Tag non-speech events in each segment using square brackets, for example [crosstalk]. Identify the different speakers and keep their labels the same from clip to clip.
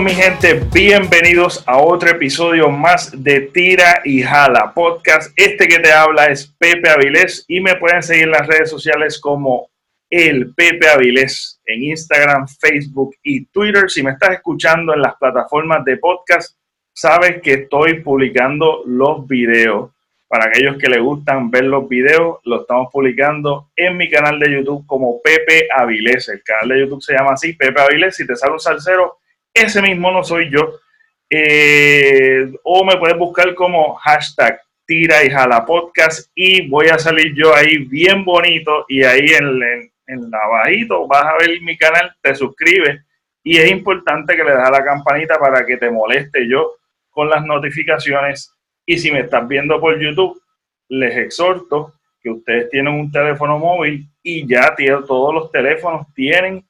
Speaker 1: Mi gente, bienvenidos a otro episodio más de Tira y Jala Podcast. Este que te habla es Pepe Avilés y me pueden seguir en las redes sociales como el Pepe Avilés en Instagram, Facebook y Twitter. Si me estás escuchando en las plataformas de podcast, sabes que estoy publicando los videos. Para aquellos que les gustan ver los videos, los estamos publicando en mi canal de YouTube como Pepe Avilés. El canal de YouTube se llama así, Pepe Avilés. Si te sale un salsero, ese mismo no soy yo. Eh, o me puedes buscar como hashtag tira y jala podcast y voy a salir yo ahí bien bonito y ahí en, en, en abajito vas a ver mi canal, te suscribes y es importante que le das a la campanita para que te moleste yo con las notificaciones y si me estás viendo por YouTube, les exhorto que ustedes tienen un teléfono móvil y ya todos los teléfonos tienen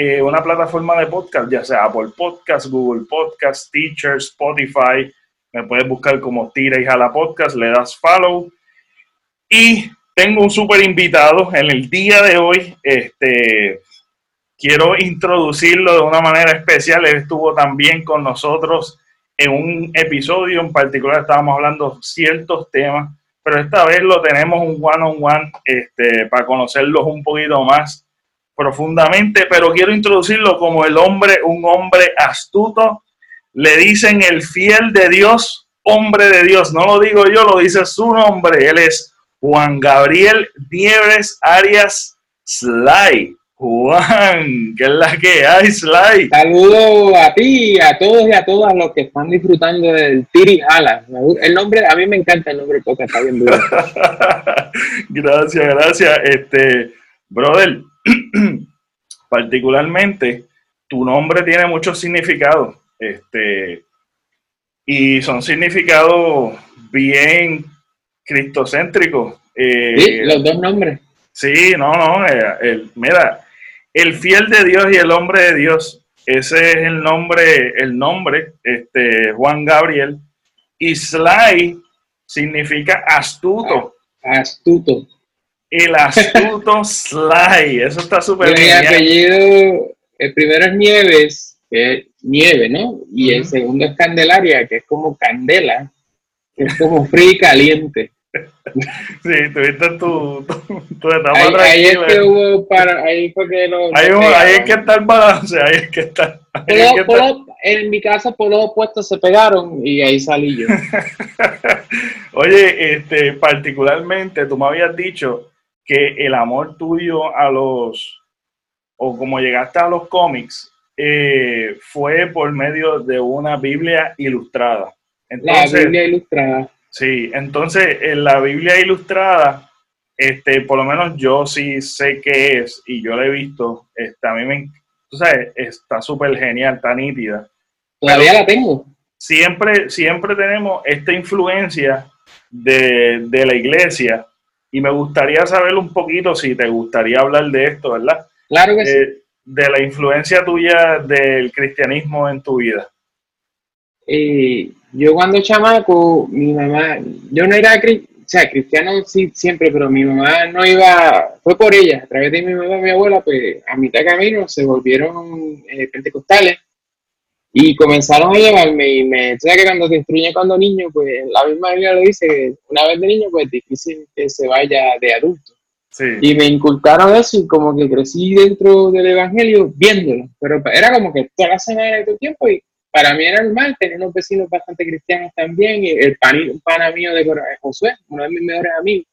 Speaker 1: eh, una plataforma de podcast, ya sea Apple Podcast, Google Podcast, Teacher, Spotify. Me puedes buscar como Tira y Jala Podcast, le das follow. Y tengo un súper invitado en el día de hoy. Este, quiero introducirlo de una manera especial. Él estuvo también con nosotros en un episodio en particular. Estábamos hablando ciertos temas, pero esta vez lo tenemos un one-on-one este, para conocerlos un poquito más profundamente, pero quiero introducirlo como el hombre, un hombre astuto. Le dicen el fiel de Dios, hombre de Dios. No lo digo yo, lo dice su nombre. Él es Juan Gabriel Nieves Arias Sly. Juan, ¿qué es la que hay, Sly?
Speaker 2: Saludos a ti, a todos y a todas los que están disfrutando del Tiri Jala. El nombre, a mí me encanta el nombre porque está bien duro. [laughs]
Speaker 1: gracias, gracias. Este, brother, [clears throat] particularmente, tu nombre tiene muchos significados. Este, y son significados bien cristocéntricos.
Speaker 2: Eh, sí, los dos nombres.
Speaker 1: Sí, no, no. Eh, el, mira, el fiel de Dios y el hombre de Dios. Ese es el nombre, el nombre, este, Juan Gabriel. Y Sly significa astuto.
Speaker 2: Astuto.
Speaker 1: El astuto [laughs] Sly, eso está súper
Speaker 2: bien. Mi apellido, el primero es Nieves, que es nieve, ¿no? Y el segundo es Candelaria, que es como candela, que es como frío y caliente. [laughs]
Speaker 1: Sí, tuviste tu, tu, tu
Speaker 2: etapa ahí, ahí es que hubo para, ahí fue que lo,
Speaker 1: ahí, ahí es que está el balance, ahí es que está.
Speaker 2: Es que está. en mi casa por los opuestos se pegaron y ahí salí yo. [laughs]
Speaker 1: Oye, este, particularmente tú me habías dicho que el amor tuyo a los, o como llegaste a los cómics, eh, fue por medio de una Biblia ilustrada.
Speaker 2: Entonces, la Biblia ilustrada.
Speaker 1: Sí, entonces en la Biblia ilustrada, este, por lo menos yo sí sé qué es y yo la he visto. Este, a mí me, tú sabes, está súper genial, está nítida.
Speaker 2: Todavía la tengo.
Speaker 1: Siempre, siempre tenemos esta influencia de, de la iglesia y me gustaría saber un poquito si te gustaría hablar de esto, ¿verdad?
Speaker 2: Claro que sí.
Speaker 1: Eh, de la influencia tuya del cristianismo en tu vida.
Speaker 2: Eh, yo cuando chamaco, mi mamá, yo no era o sea, cristiano sí, siempre, pero mi mamá no iba, fue por ella, a través de mi mamá y mi abuela, pues a mitad de camino se volvieron eh, pentecostales y comenzaron a llevarme y me decía que cuando te instruye cuando niño, pues la misma Biblia lo dice, una vez de niño, pues es difícil que se vaya de adulto. Y me inculcaron eso y como que crecí dentro del Evangelio viéndolo, pero era como que toda la semana de tu tiempo y para mí era normal, tenía unos vecinos bastante cristianos también, y el pan, un pana mío de Josué, uno de mis mejores amigos,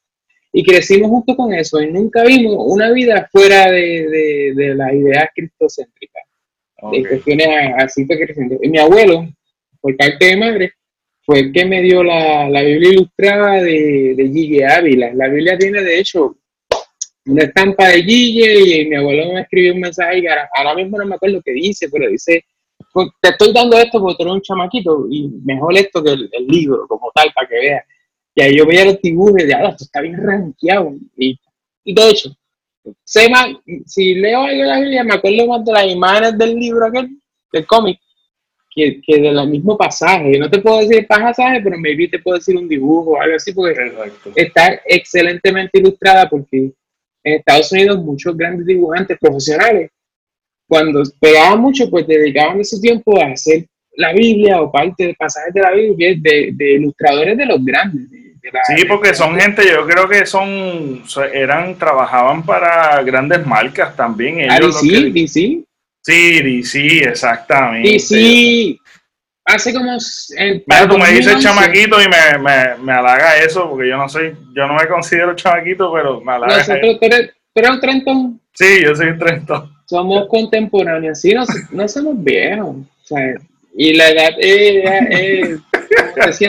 Speaker 2: y crecimos justo con eso, y nunca vimos una vida fuera de, de, de las ideas cristocéntricas de cuestiones así creciendo. Y mi abuelo, por parte de madre, fue el que me dio la, la Biblia ilustrada de, de Gigi Ávila. La Biblia tiene, de hecho, una estampa de Gigi y mi abuelo me escribió un mensaje y ahora, mismo no me acuerdo lo que dice, pero dice, pues, te estoy dando esto porque tú eres un chamaquito y mejor esto que el, libro como tal para que veas. Y ahí yo veía los dibujos y decía, esto está bien rankeado. Y, y de hecho, sé más, si leo algo de la Biblia, me acuerdo más de las imágenes del libro aquel, del cómic, que, que del mismo pasaje. No te puedo decir pasaje, pero maybe te puedo decir un dibujo o algo así, porque está excelentemente ilustrada, porque en Estados Unidos muchos grandes dibujantes profesionales cuando pegaba mucho, pues dedicaban ese tiempo a hacer la Biblia o parte de pasajes de la Biblia de, de ilustradores de los grandes.
Speaker 1: Sí, porque son gente, yo creo que son, eran, trabajaban para grandes marcas también.
Speaker 2: Ellos DC, DC.
Speaker 1: Sí, DC, exactamente.
Speaker 2: DC, hace como...
Speaker 1: Mira, tú me dices chamaquito y me, me, me, halaga eso, porque yo no soy, yo no me considero chamaquito, pero me halaga
Speaker 2: Nosotros, pero, un trentón.
Speaker 1: Sí, yo soy un trentón.
Speaker 2: Somos contemporáneos, sí, no, no somos viejos. O sea, y la edad es, se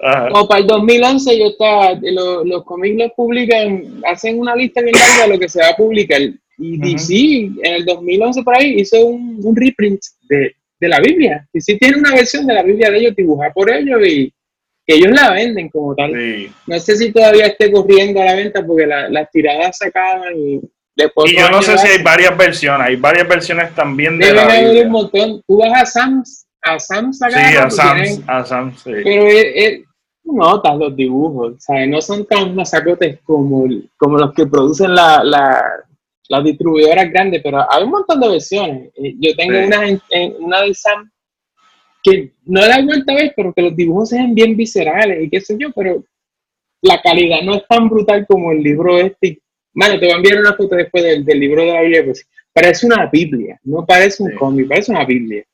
Speaker 2: sienta. Como para el 2011 yo estaba, los, los cómics los publican, hacen una lista bien larga de lo que se va a publicar. Y DC en el 2011 por ahí hizo un, un reprint de, de, la Biblia. Y sí tiene una versión de la Biblia de ellos dibujada por ellos y que ellos la venden como tal. No sé si todavía esté corriendo a la venta porque las tiradas se acaban y
Speaker 1: y yo no sé si hay varias versiones, hay varias versiones también de
Speaker 2: Deben haber un montón. Tú vas a Sam's, a Sam's
Speaker 1: acá. Sí, a Sam's, a Sam's, sí.
Speaker 2: Pero es, notas los dibujos, ¿sabes? No son tan masacotes como, como los que producen la, la, las distribuidoras grandes, pero hay un montón de versiones. Eh, yo tengo una, en, una de Sam que no la he vuelto a ver, pero que los dibujos se ven bien viscerales y qué sé yo, pero la calidad no es tan brutal como el libro este Mano, te voy a enviar una foto después del, libro de la Biblia, pues parece una Biblia, no parece un cómic, parece una Biblia.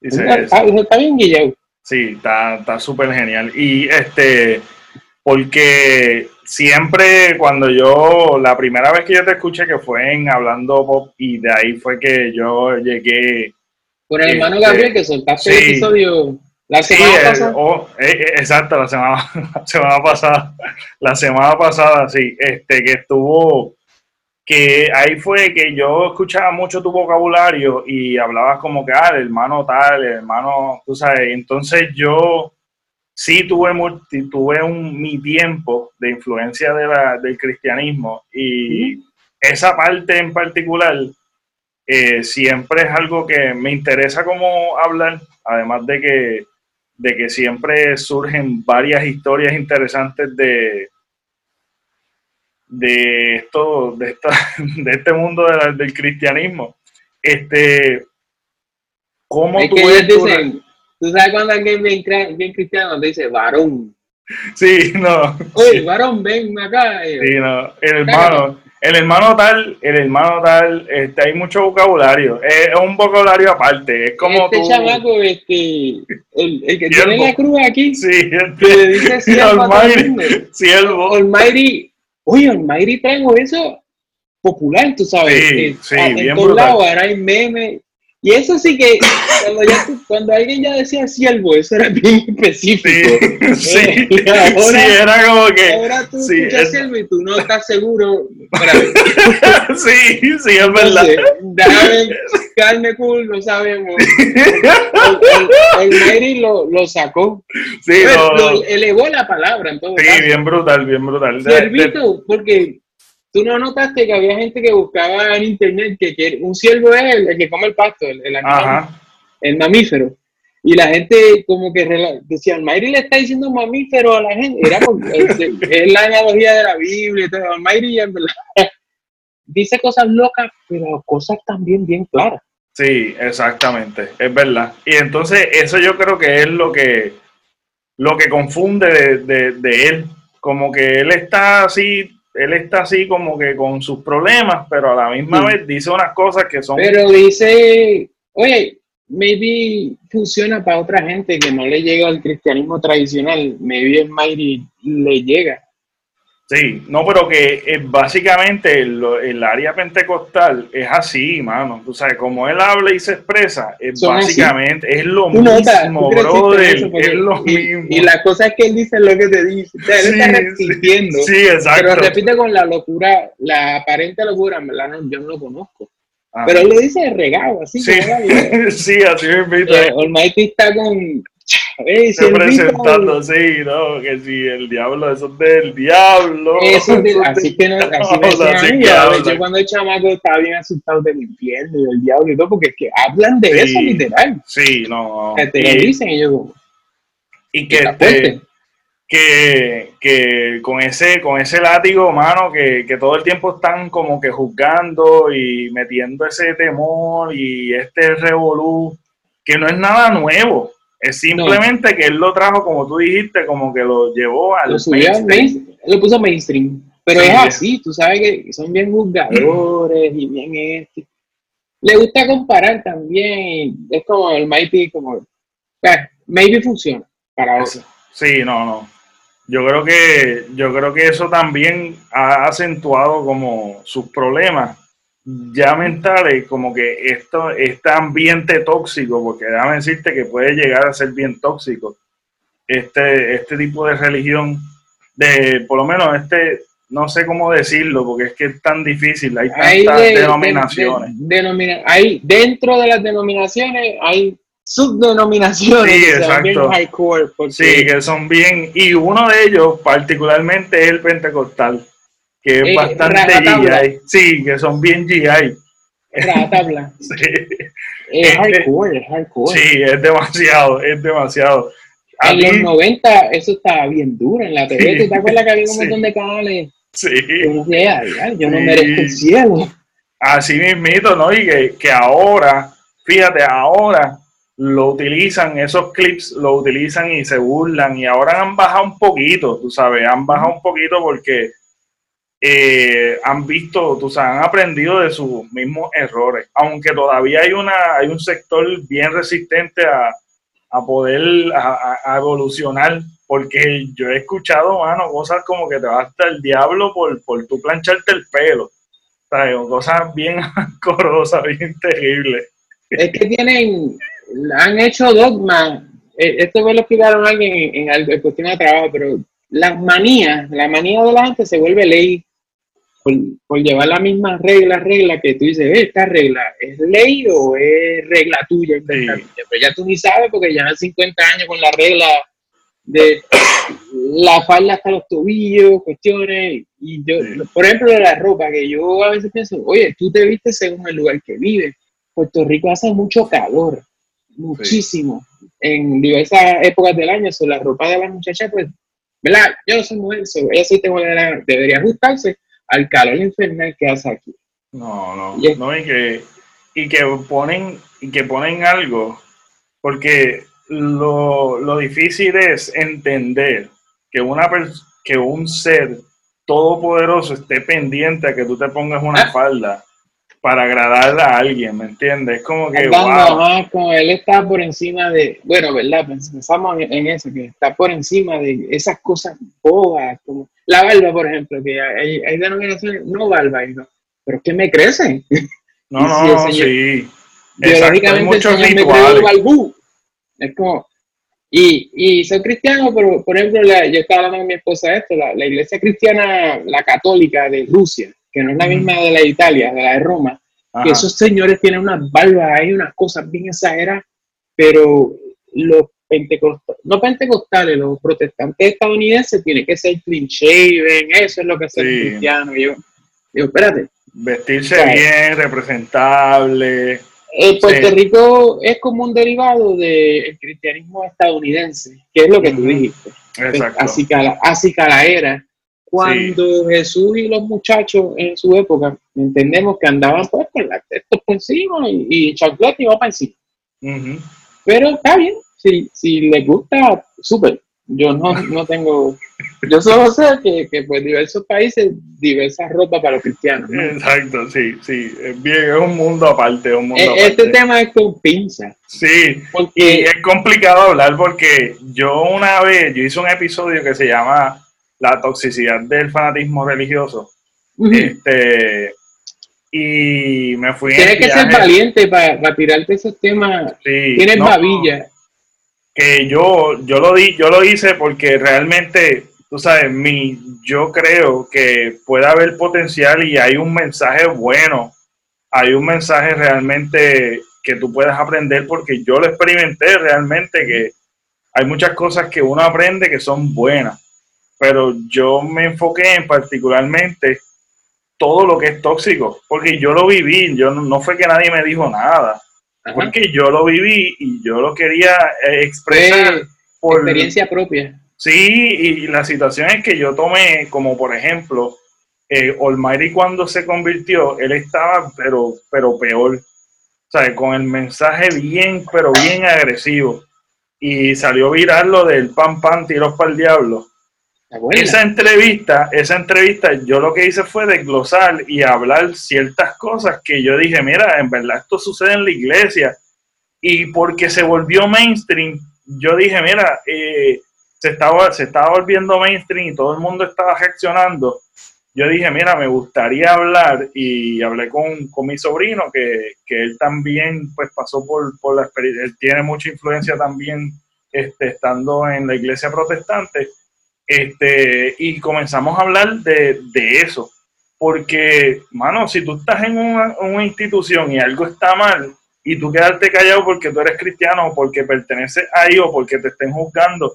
Speaker 2: está, bien guillado.
Speaker 1: Sí, está súper genial. Y este, porque siempre cuando yo, la primera vez que yo te escuché que fue en Hablando Pop y de ahí fue que yo llegué.
Speaker 2: Con el hermano este, Gabriel que soltaste el episodio la semana
Speaker 1: sí, pasada. Oh, eh, eh, exacto, la semana, [laughs] la semana pasada. La semana pasada, sí. Este, que estuvo. Que ahí fue que yo escuchaba mucho tu vocabulario y hablabas como que, ah, el hermano tal, el hermano, tú sabes. Entonces yo sí tuve, tuve un, mi tiempo de influencia de la, del cristianismo y esa parte en particular eh, siempre es algo que me interesa como hablar, además de que de que siempre surgen varias historias interesantes de, de esto, de, esta, [laughs] de este mundo del cristianismo. Este, ¿cómo tú
Speaker 2: ves tú sabes cuando alguien bien, bien cristiano te dice varón.
Speaker 1: Sí, no.
Speaker 2: Oye, varón, ven acá.
Speaker 1: Sí, no. El hermano, el hermano tal, el hermano tal, este, hay mucho vocabulario, es un vocabulario aparte, es como
Speaker 2: este chamaco, este, el, el que tiene la cruz aquí,
Speaker 1: sí, este,
Speaker 2: le dice [laughs]
Speaker 1: Almighty, siervo.
Speaker 2: Almighty, oye, Almighty traigo eso popular, tú sabes,
Speaker 1: sí, eh, sí,
Speaker 2: en todos lados ahora hay memes, y eso sí que, cuando, ya, cuando alguien ya decía siervo, eso era bien específico.
Speaker 1: Sí, eh, [laughs] sí, era como que.
Speaker 2: Ahora tú
Speaker 1: sí,
Speaker 2: escuchas siervo y tú no estás seguro. [laughs]
Speaker 1: sí, sí, es verdad.
Speaker 2: Déjame, carne cool, no sabemos. [laughs] El, el, lo, lo, sacó.
Speaker 1: Sí,
Speaker 2: lo, lo, elevó la palabra en todo
Speaker 1: Sí, bien brutal, bien brutal.
Speaker 2: Siervito, porque ¿Tú no notaste que había gente que buscaba en internet que, un ciervo es el, que come el pasto, el, animal, el mamífero? Y la gente como que decía, Mayri le está diciendo mamífero a la gente. Era [laughs] es, la analogía de la Biblia. Entonces, Mayri [laughs] dice cosas locas, pero cosas también bien claras.
Speaker 1: Sí, exactamente, es verdad. Y entonces eso yo creo que es lo que, lo que confunde de, de, de él. Como que él está así él está así como que con sus problemas, pero a la misma vez dice unas cosas que son...
Speaker 2: Pero dice, oye, maybe funciona para otra gente que no le llega al cristianismo tradicional, maybe el Mighty le llega.
Speaker 1: Sí, no, pero que eh, básicamente el, área pentecostal es así, mano. Tú sabes, como él habla y se expresa, es básicamente, es lo mismo, brother. es lo mismo.
Speaker 2: Y la cosa es que él dice lo que te dice. O sea, él está repitiendo.
Speaker 1: Sí, exacto.
Speaker 2: Pero repite con la locura, la aparente locura, en verdad, yo no lo conozco. Ah. Pero él lo dice regado, así.
Speaker 1: Sí, [laughs] sí así me invito.
Speaker 2: Eh, Almighty está con
Speaker 1: Si presentando, sí, no, que si el diablo, eso es del diablo.
Speaker 2: Eso de, [laughs] así que no, así me decían Yo cuando el chamaco estaba bien asustado del infierno y del diablo y todo, porque es que hablan de eso literal.
Speaker 1: Sí, no.
Speaker 2: te lo dicen y yo
Speaker 1: Y que este, que, que, con ese con ese látigo, mano, que, que, todo el tiempo están como que juzgando y metiendo ese temor y este revolú, que no es nada nuevo. Es simplemente que él lo trajo, como tú dijiste, como que lo llevó al
Speaker 2: lo mainstream. lo puso mainstream. Pero es así, tú sabes que son bien juzgadores y bien este. Le gusta comparar también, es como el Mighty, como, maybe funciona para eso.
Speaker 1: Sí, no, no. Yo creo que, yo creo que eso también ha acentuado como sus problemas ya mentales, como que esto, este ambiente tóxico, porque déjame decirte que puede llegar a ser bien tóxico, este, este tipo de religión, de por lo menos este, no sé cómo decirlo, porque es que es tan difícil, hay tantas denominaciones.
Speaker 2: hay, dentro de las denominaciones hay subdenominaciones
Speaker 1: sí, exacto. Sí, que son bien, y uno de ellos particularmente es el pentecostal que es eh, bastante GI. Sí, que son bien GI.
Speaker 2: tabla. [laughs] sí. Es este, hardcore, es hardcore.
Speaker 1: Sí, es demasiado, es demasiado.
Speaker 2: en los 90 eso estaba bien duro en la TV. ¿Te acuerdas que había un montón de canales?
Speaker 1: Sí.
Speaker 2: Yo no, sé, yo no merezco el cielo.
Speaker 1: Así mismito, ¿no? Y que, que ahora, fíjate, ahora lo utilizan, esos clips lo utilizan y se burlan y ahora han bajado un poquito, tú sabes, han bajado un poquito porque eh, han visto, tú sabes, han aprendido de sus mismos errores, aunque todavía hay, una, hay un sector bien resistente a, poder a, evolucionar, porque yo he escuchado, mano, cosas como que te va hasta el diablo por, por tu plancharte el pelo, ¿sabes? cosas bien [laughs] corrosas, bien terribles.
Speaker 2: Es que tienen, han hecho dogma, eh, esto me lo explicaron alguien en, en, en cuestión de trabajo, pero las manías, la manía de la gente se vuelve ley por, llevar la misma regla, regla que tú dices, esta regla es ley o es regla tuya. Pero ya tú ni sabes porque ya 50 años con la regla de la falda hasta los tobillos, cuestiones. Y yo, por ejemplo, de la ropa, que yo a veces pienso, oye, tú te viste según el lugar que vives. Puerto Rico hace mucho calor, muchísimo, en diversas épocas del año. So, la ropa de las muchachas, pues, ¿verdad? Yo no soy mujer, so, ella sí tengo la, debería ajustarse al calor infernal que hace aquí.
Speaker 1: No, no, no, y que, y que ponen, y que ponen algo, porque lo, lo difícil es entender que una que un ser todopoderoso esté pendiente a que tú te pongas una ah. falda para agradar a alguien, ¿me entiendes? Es como que,
Speaker 2: wow. como él está por encima de, bueno, ¿verdad? Pensamos en eso, que está por encima de esas cosas bobas, como la barba, por ejemplo, que hay, hay denominaciones, no barba, no, pero es que me crecen. [laughs]
Speaker 1: No, no, sí.
Speaker 2: Biológicamente Exacto, el señor me. Es como, y, y soy cristiano, pero por ejemplo, yo estaba hablando con mi esposa de esto, la, la, iglesia cristiana, la católica de Rusia, que no es la misma de la de Italia, de la de Roma, que esos señores tienen unas barbas ahí, unas cosas bien exageradas, pero los pentecostales, no pentecostales, los protestantes estadounidenses tienen que ser clean shaven, eso es lo que es ser cristiano. yo, digo, espérate.
Speaker 1: Vestirse bien, representable.
Speaker 2: Eh, Puerto Rico es como un derivado del cristianismo estadounidense, que es lo que tú dijiste. Exacto. Así, así era cuando Jesús y los muchachos en su época, entendemos que andaban pues con la textos por encima y, y chanclete iba para encima. Pero está bien, si, si les gusta, súper. Yo no, no tengo, yo solo sé que, que pues diversos países, diversas ropas para los cristianos.
Speaker 1: Exacto, sí, sí, es bien, es un mundo aparte, un mundo
Speaker 2: e, Este tema es con pinza.
Speaker 1: Sí, porque, y es complicado hablar porque yo una vez, yo hice un episodio que se llama La toxicidad del fanatismo religioso. Este, y me fui
Speaker 2: Tienes que ser valiente para, tirarte esos temas. Tienes babilla.
Speaker 1: Que yo, yo lo di, yo lo hice porque realmente, tú sabes, mi, yo creo que puede haber potencial y hay un mensaje bueno, hay un mensaje realmente que tú puedes aprender porque yo lo experimenté realmente que hay muchas cosas que uno aprende que son buenas, pero yo me enfoqué en particularmente todo lo que es tóxico, porque yo lo viví, yo no fue que nadie me dijo nada porque yo lo viví y yo lo quería eh, expresar
Speaker 2: por experiencia propia.
Speaker 1: Sí, y la situación es que yo tomé, como por ejemplo, eh, Olmairi cuando se convirtió, él estaba, pero, pero peor. O sea, con el mensaje bien, pero bien agresivo. Y salió viral lo del pan pan, tiros para el diablo. Esa entrevista, esa entrevista, yo lo que hice fue desglosar y hablar ciertas cosas que yo dije, mira, en verdad esto sucede en la iglesia. Y porque se volvió mainstream, yo dije, mira, eh, se, estaba, se estaba volviendo mainstream y todo el mundo estaba reaccionando yo dije, mira, me gustaría hablar y hablé con, con mi sobrino, que, que, él también pues pasó por, por la experiencia, él tiene mucha influencia también este, estando en la iglesia protestante, este, y comenzamos a hablar de, de eso, porque, mano, si tú estás en una, una, institución y algo está mal, y tú quedarte callado porque tú eres cristiano o porque perteneces ahí o porque te estén juzgando,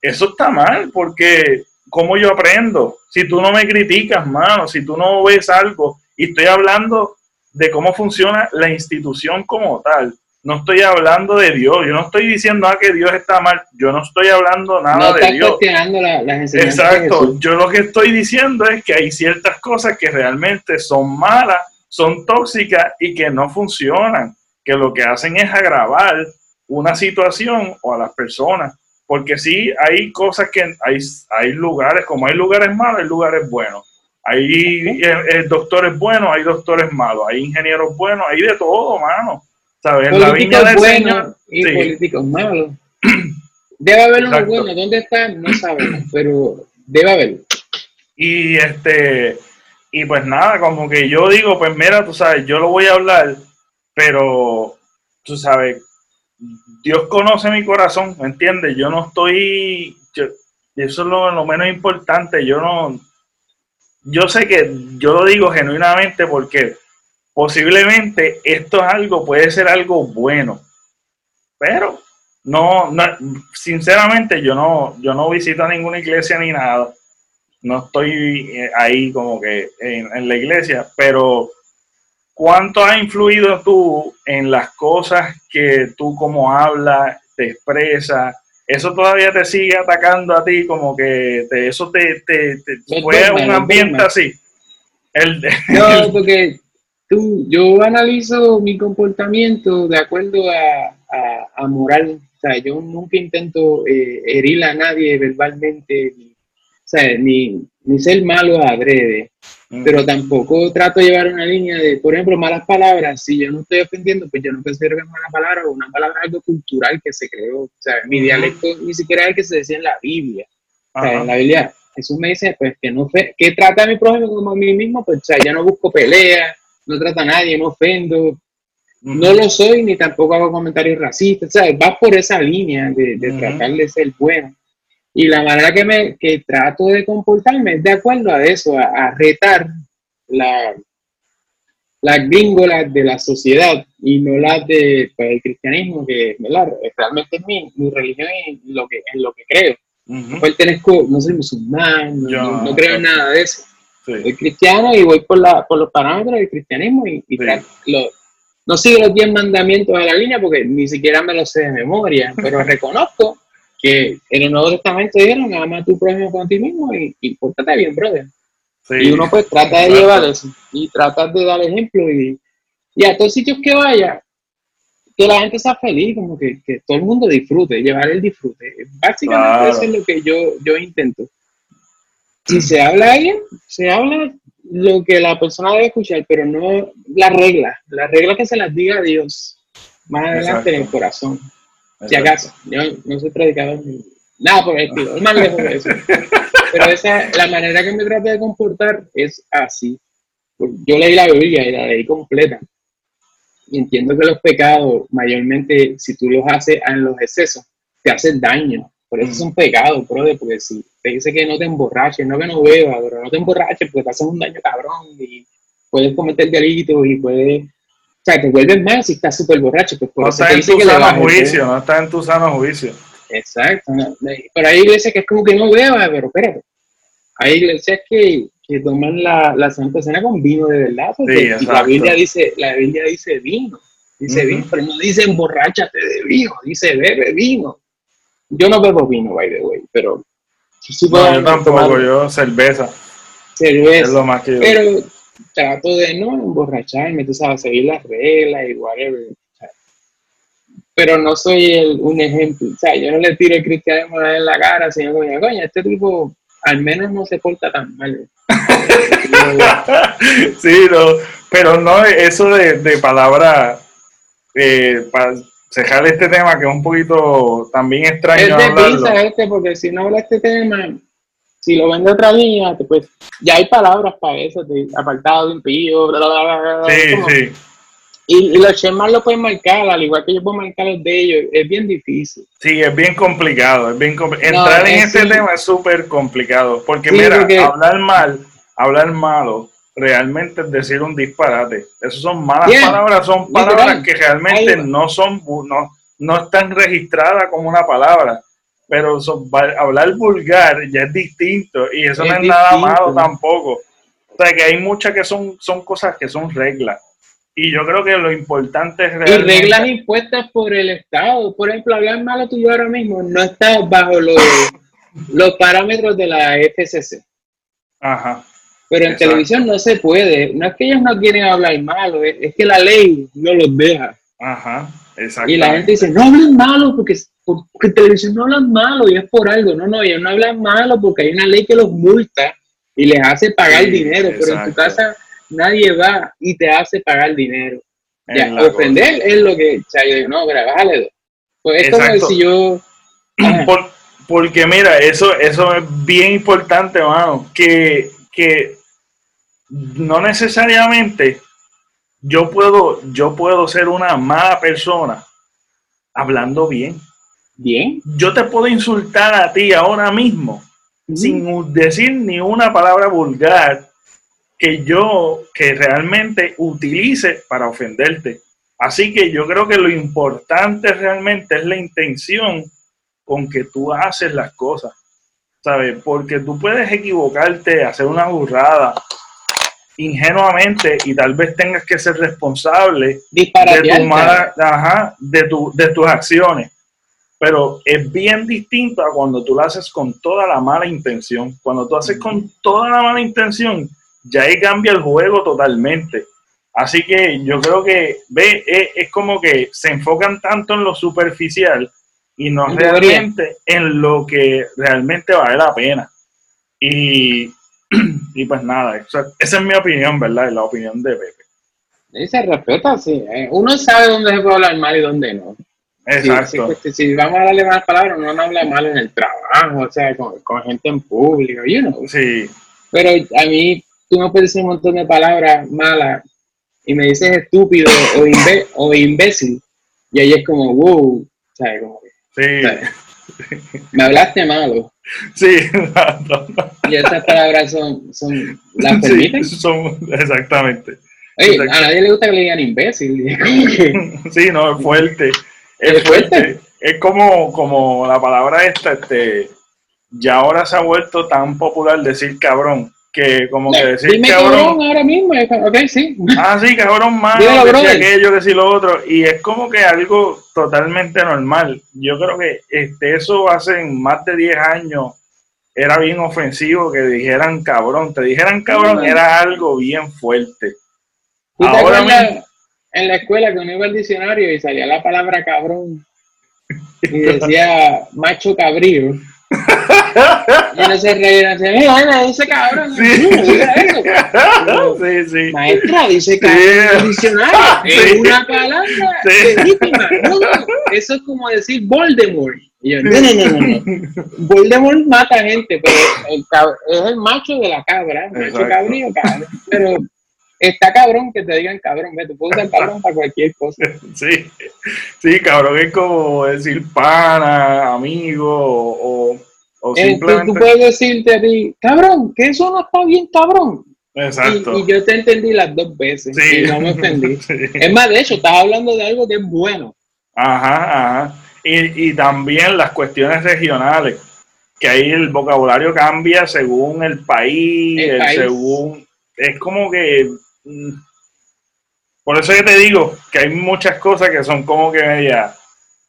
Speaker 1: eso está mal, porque ¿cómo yo aprendo? Si tú no me criticas, mano, si tú no ves algo, y estoy hablando de cómo funciona la institución como tal. No estoy hablando de Dios, yo no estoy diciendo ah, que Dios está mal, yo no estoy hablando nada de Dios. Exacto, yo lo que estoy diciendo es que hay ciertas cosas que realmente son malas, son tóxicas y que no funcionan, que lo que hacen es agravar una situación o a las personas porque sí hay cosas que hay, hay lugares, como hay lugares malos, hay lugares buenos. Hay eh, eh, doctores buenos, hay doctores malos, hay ingenieros buenos, hay de todo, mano. ¿Sabes?
Speaker 2: la viña del y políticos malos. [clears throat] Debe haber uno bueno, ¿dónde están? No sabemos, pero debe haber.
Speaker 1: Y este, y pues nada, como que yo digo, pues mira, tú sabes, yo lo voy a hablar, pero tú sabes, Dios conoce mi corazón, ¿me entiendes? Yo no estoy, eso es lo, menos importante, yo no, yo sé que yo lo digo genuinamente porque posiblemente esto es algo, puede ser algo bueno, pero no, no sinceramente yo no, yo no visito ninguna iglesia ni nada, no estoy eh, ahí como que en la iglesia, pero ¿Cuánto ha influido tú en las cosas que tú como hablas, te expresas? Eso todavía te sigue atacando a ti, como que eso te, te, fue un ambiente así. [laughs]
Speaker 2: El, no, porque tú, yo analizo mi comportamiento de acuerdo a, a, moral. O sea, yo nunca intento eh, herir a nadie verbalmente, ni, o sea, ni, ni ser malo adrede pero tampoco trato de llevar una línea de, por ejemplo, malas palabras. Si yo no estoy ofendiendo, pues yo no considero que es mala palabra o una palabra algo cultural que se creó. O sea, mi dialecto ni siquiera es el que se decía en la Biblia. O sea, en la Biblia Jesús me dice, pues, que no que trata a mi prójimo como a mí mismo, pues, o sea, ya no busco pelea, no trata a nadie, no ofendo, no lo soy ni tampoco hago comentarios racistas, o sea, va por esa línea de, de tratar de ser bueno. Y la manera que, me, que trato de comportarme es de acuerdo a eso, a, retar la, las gringolas de la sociedad y no las de pues, cristianismo, que realmente es mi, mi religión en lo que, en lo que creo. No pertenezco, no soy musulmán, no, creo en nada de eso. Soy cristiano y voy por, la, por los parámetros del cristianismo y, no sigo los 10 mandamientos de la línea porque ni siquiera me los sé de memoria, pero [laughs] reconozco que en el Nuevo Testamento dijeron, ama a tu prójimo con ti mismo y, y pórtate bien, brother. y uno pues trata de llevar eso y trata de dar ejemplo y, y a todos sitios que vaya, que la gente sea feliz, como que, que todo el mundo disfrute, llevar el disfrute. Básicamente eso es lo que yo, yo intento. Si se habla bien, se habla lo que la persona debe escuchar, pero no la regla. La regla que se las diga a Dios más adelante en el corazón. Si acaso, yo no soy predicador nada por el estilo, es más lejos de eso. Pero esa, la manera que me trato de comportar es así. Yo leí la Biblia y la leí completa. Y entiendo que los pecados, mayormente, si tú los haces en los excesos, te hacen daño. Por eso es un pecado, brother, porque si te dice que no te emborraches, no que no bebas, pero no te emborraches porque te haces un daño cabrón y puedes cometer delitos y puedes o sea, te vuelves mal si estás súper borracho. Pues
Speaker 1: no estás en tu sano juicio, no estás en tu sano juicio.
Speaker 2: Exacto. Pero hay iglesias que es como que no beba, pero espérate. Hay iglesias que, que toman la, la Santa Cena con vino de verdad. Porque y la Biblia dice, la Biblia dice vino. Dice vino, pero no dice emborráchate de vino, dice bebe vino. Yo no bebo vino, by the way, pero Sí
Speaker 1: No,
Speaker 2: puedo
Speaker 1: yo tampoco,
Speaker 2: tomar
Speaker 1: yo cerveza.
Speaker 2: cerveza.
Speaker 1: Es lo más que yo.
Speaker 2: Pero trato de no emborracharme, tú sabes, seguir las reglas y whatever. Pero no soy el- un ejemplo. O sea, yo no le tiro el cristianismo en la cara, sino coño, coño, este tipo al menos no se porta tan mal. [laughs]
Speaker 1: sí, no, pero no eso de, de palabra eh, para cerrar este tema que es un poquito también extraño
Speaker 2: Es de pizza este, porque si no habla este tema, si lo ven de otra línea, pues ya hay palabras para eso, de apartado, impío, bla, bla, bla, bla,
Speaker 1: Sí,
Speaker 2: como-
Speaker 1: sí,
Speaker 2: Y, y los chemas lo pueden marcar, al igual que yo puedo marcar los de ellos, es bien difícil.
Speaker 1: sí, es bien complicado, es bien
Speaker 2: No,
Speaker 1: Entrar en
Speaker 2: es
Speaker 1: este
Speaker 2: sí.
Speaker 1: tema es súper complicado, porque
Speaker 2: Sí,
Speaker 1: mira,
Speaker 2: porque-
Speaker 1: hablar mal, hablar malo, realmente es decir un disparate. Esas son malas
Speaker 2: Bien,
Speaker 1: palabras, son palabras que realmente no son, no, no están registradas como una palabra. Pero son- hablar vulgar ya es distinto y eso
Speaker 2: Es
Speaker 1: no es nada malo tampoco. O sea que hay muchas que son, son cosas que son reglas. Y yo creo que lo importante es
Speaker 2: Y
Speaker 1: realmente...
Speaker 2: reglas impuestas por el Estado. Por ejemplo, hablar malo tuyo ahora mismo no está bajo los, los parámetros de la FCC.
Speaker 1: Ajá.
Speaker 2: Pero en
Speaker 1: Exacto.
Speaker 2: televisión no se puede. No es que ellos no quieren hablar malo, es, que la ley no los deja.
Speaker 1: Ajá. Exacto.
Speaker 2: Y la gente dice, no hablen malo porque, porque en televisión no hablan malo y es por algo. No, no, ellos no hablan malo porque hay una ley que los multa y les hace pagar
Speaker 1: Sí,
Speaker 2: dinero. Pero en tu casa nadie va y te hace pagar dinero. Ya, ofender es lo que, o sea, yo digo, no, dos. Pues es como si yo.
Speaker 1: Por- porque mira, eso, eso es bien importante, mano, que, que no necesariamente yo puedo, yo puedo ser una mala persona hablando bien.
Speaker 2: bien,
Speaker 1: Yo te puedo insultar a ti ahora mismo sin decir ni una palabra vulgar que yo que realmente utilice para ofenderte. Así que yo creo que lo importante realmente es la intención con que tú haces las cosas, ¿sabes? Porque tú puedes equivocarte, hacer una burrada ingenuamente y tal vez tengas que ser responsable de, tu mala- ajá, de, tu- de tus acciones. Pero es bien distinto a cuando tú lo haces con toda la mala intención. Cuando tú haces con toda la mala intención, ya ahí cambia el juego totalmente. Así que yo creo que, ve, es, es como que se enfocan tanto en lo superficial y no realmente en lo que realmente vale la pena. Y, [clears throat] y pues nada, esa, esa es mi opinión, ¿verdad? Es la opinión de Pepe.
Speaker 2: Y se respeta, sí. eh. Uno sabe dónde se puede hablar mal y dónde no.
Speaker 1: Exacto.
Speaker 2: sí, si vamos a darle más palabras, uno no habla mal en el trabajo, o sea, con, con gente en público, you know.
Speaker 1: Sí,
Speaker 2: Pero a mí, tú me puedes decir un montón de palabras malas y me dices estúpido o, imbe- o imbécil, y ahí es como, wow, ¿sabes? Como
Speaker 1: sí,
Speaker 2: ¿sabes? Me hablaste malo.
Speaker 1: sí.
Speaker 2: Y esas palabras son, son ¿las
Speaker 1: Sí,
Speaker 2: permiten?
Speaker 1: son, exactamente.
Speaker 2: Oye, a nadie le gusta que le digan imbécil. [laughs]
Speaker 1: Sí, no, es fuerte. Es,
Speaker 2: ¿Es fuerte?
Speaker 1: fuerte. Es como, como la palabra esta, este, ya ahora se ha vuelto tan popular decir cabrón, que como que decir
Speaker 2: Dime
Speaker 1: cabrón,
Speaker 2: cabrón ahora mismo. Ok, sí.
Speaker 1: ah, sí, cabrón más,
Speaker 2: brother.
Speaker 1: aquello, decir lo otro, y es como que algo totalmente normal. Yo creo que este, eso hace más de 10 años era bien ofensivo que dijeran cabrón, te dijeran cabrón, era algo bien fuerte.
Speaker 2: ¿Tú te
Speaker 1: Ahora
Speaker 2: acuerdas en la escuela que uno iba al diccionario y salía la palabra cabrón [laughs] y decía macho cabrío? Y uno se reía y decía, mira, dice cabrón.
Speaker 1: Sí.
Speaker 2: eso. [laughs]
Speaker 1: sí, sí.
Speaker 2: Maestra, dice
Speaker 1: Sí.
Speaker 2: cabrón el diccionario. [laughs]
Speaker 1: Sí.
Speaker 2: Es una palabra
Speaker 1: Sí.
Speaker 2: legítima. No, no, eso es como decir Voldemort. Y yo, no, no, no, no, no. Voldemort mata gente, pero el es el macho de la cabra, macho cabrío, cabrón. Pero está cabrón que te digan cabrón, ve, tú puedes usar cabrón para cualquier cosa. [laughs]
Speaker 1: Sí, sí, cabrón, es como decir pana, amigo, o, o
Speaker 2: Eh, tú,
Speaker 1: simplemente.
Speaker 2: tú puedes decirte a ti, cabrón, que eso no está bien, cabrón. Y,
Speaker 1: Exacto.
Speaker 2: y yo te entendí las dos veces
Speaker 1: Sí.
Speaker 2: y no me ofendí. [laughs]
Speaker 1: Sí.
Speaker 2: Es más, de hecho, estás hablando de algo que es bueno.
Speaker 1: Ajá, ajá. Y, y también las cuestiones regionales, que ahí el vocabulario cambia según el país,
Speaker 2: El
Speaker 1: el
Speaker 2: país.
Speaker 1: según. Es como que. Mm, Por eso que te digo que hay muchas cosas que son como que medias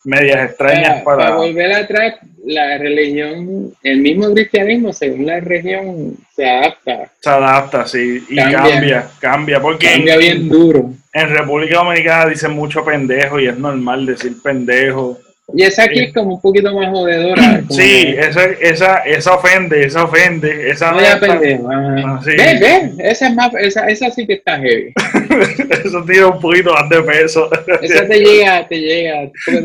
Speaker 1: medias extrañas
Speaker 2: Para,
Speaker 1: para.
Speaker 2: volver atrás, la religión, el mismo cristianismo, según la región, se adapta.
Speaker 1: Se adapta, sí, y cambia, cambia, porque
Speaker 2: cambia bien duro.
Speaker 1: En República Dominicana dicen mucho pendejo y es normal decir pendejo.
Speaker 2: Y esa aquí es como un poquito más jodedora. [clears throat]
Speaker 1: Sí, esa, esa, esa ofende, esa ofende, esa
Speaker 2: no pendejo. Ah, sí. Ve, ve, esa, es más, esa, esa sí que está heavy. [laughs]
Speaker 1: Eso tiene un poquito más de peso.
Speaker 2: Esa te llega, te llega. Pero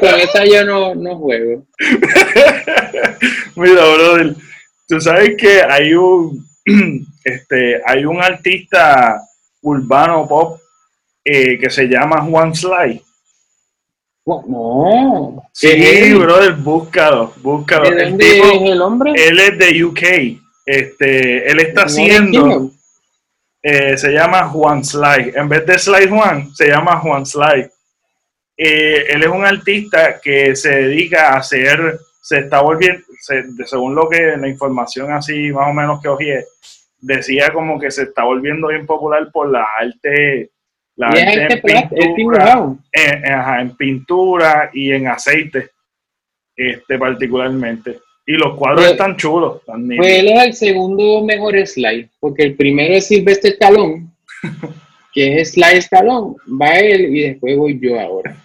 Speaker 2: con [laughs] esa yo no, no juego. [laughs]
Speaker 1: Mira, brother, tú sabes que hay un, [clears throat] este, hay un artista urbano pop eh, que se llama Juan Sly.
Speaker 2: No.
Speaker 1: Sí, brother, búscalo, búscalo.
Speaker 2: ¿De dónde es el hombre?
Speaker 1: Él es de UK. Este, él está haciendo. Eh, se llama Juan Sly. En vez de Sly Juan, se llama Juan Sly. Eh, él es un artista que se dedica a hacer, se está volviendo, según lo que la información así más o menos que oye, decía como que se está volviendo bien popular por la arte la
Speaker 2: en pintura,
Speaker 1: en, pintura y en aceite, este particularmente. Y los cuadros pues, están chulos.
Speaker 2: pues él es el segundo mejor slide, porque el primero es Silvestre Talón, [laughs] que es slide Talón, va él y después voy yo ahora.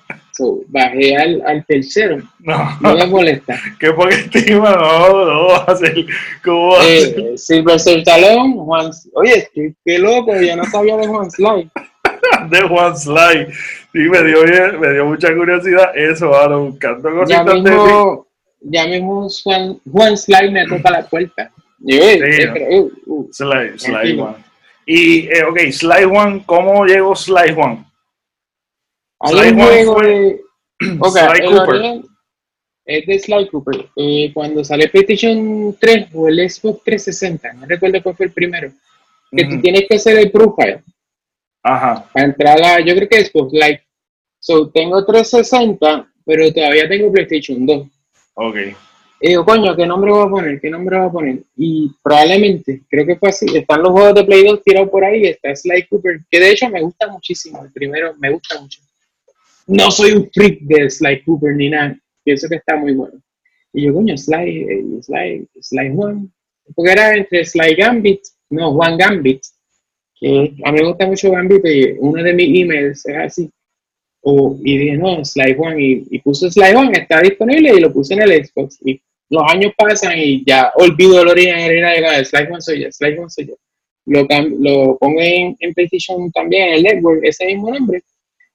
Speaker 2: bajé al, al, tercero. No, no me molesta. [laughs]
Speaker 1: ¿Qué porque estima? No, no, va a ser. ¿Cómo va a
Speaker 2: eh, Silvestre Talón, Juan. Oye, qué, qué loco, yo no sabía de Juan Slide. [laughs] [laughs]
Speaker 1: de Juan Sly. Sí, me dio, me dio mucha curiosidad eso, ahora buscando cositas
Speaker 2: ya mismo, Ya mismo Juan, Juan Sly me toca la puerta. sí, uh,
Speaker 1: uh, Sly, Sly Juan. Y, eh, ok, Sly Juan, ¿cómo llegó Sly Juan?
Speaker 2: Sly Juan fue... [clears throat] Okay, Sly Cooper. Es de Sly Cooper. Eh, cuando sale PlayStation 3 o el Xbox 360, no recuerdo cuál fue el primero, que tú tienes que hacer el profile
Speaker 1: Ajá.
Speaker 2: Para entrar a, yo creo que es Like. So, tengo 360, pero todavía tengo PlayStation 2.
Speaker 1: Ok.
Speaker 2: Y digo, coño, ¿qué nombre voy a poner? ¿Qué nombre voy a poner? Y probablemente, creo que fue así, están los juegos de Play 2 tirados por ahí, está Sly Cooper, que de hecho me gusta muchísimo, el primero me gusta mucho. No soy un freak de Sly Cooper ni nada, pienso que está muy bueno. Y yo, coño, Sly, eh, Sly, Sly Juan, porque era entre Sly Gambit, no, Juan Gambit, a mí me gusta mucho Gambit y uno de mis emails es así. O, y dije, no, Sly One, y, y puse Sly One, está disponible y lo puse en el Xbox. Y los años pasan y ya olvido el original de Sly One soy yo, Sly One soy yo. Lo, lo pongo en, en PlayStation también, en el network, ese mismo nombre.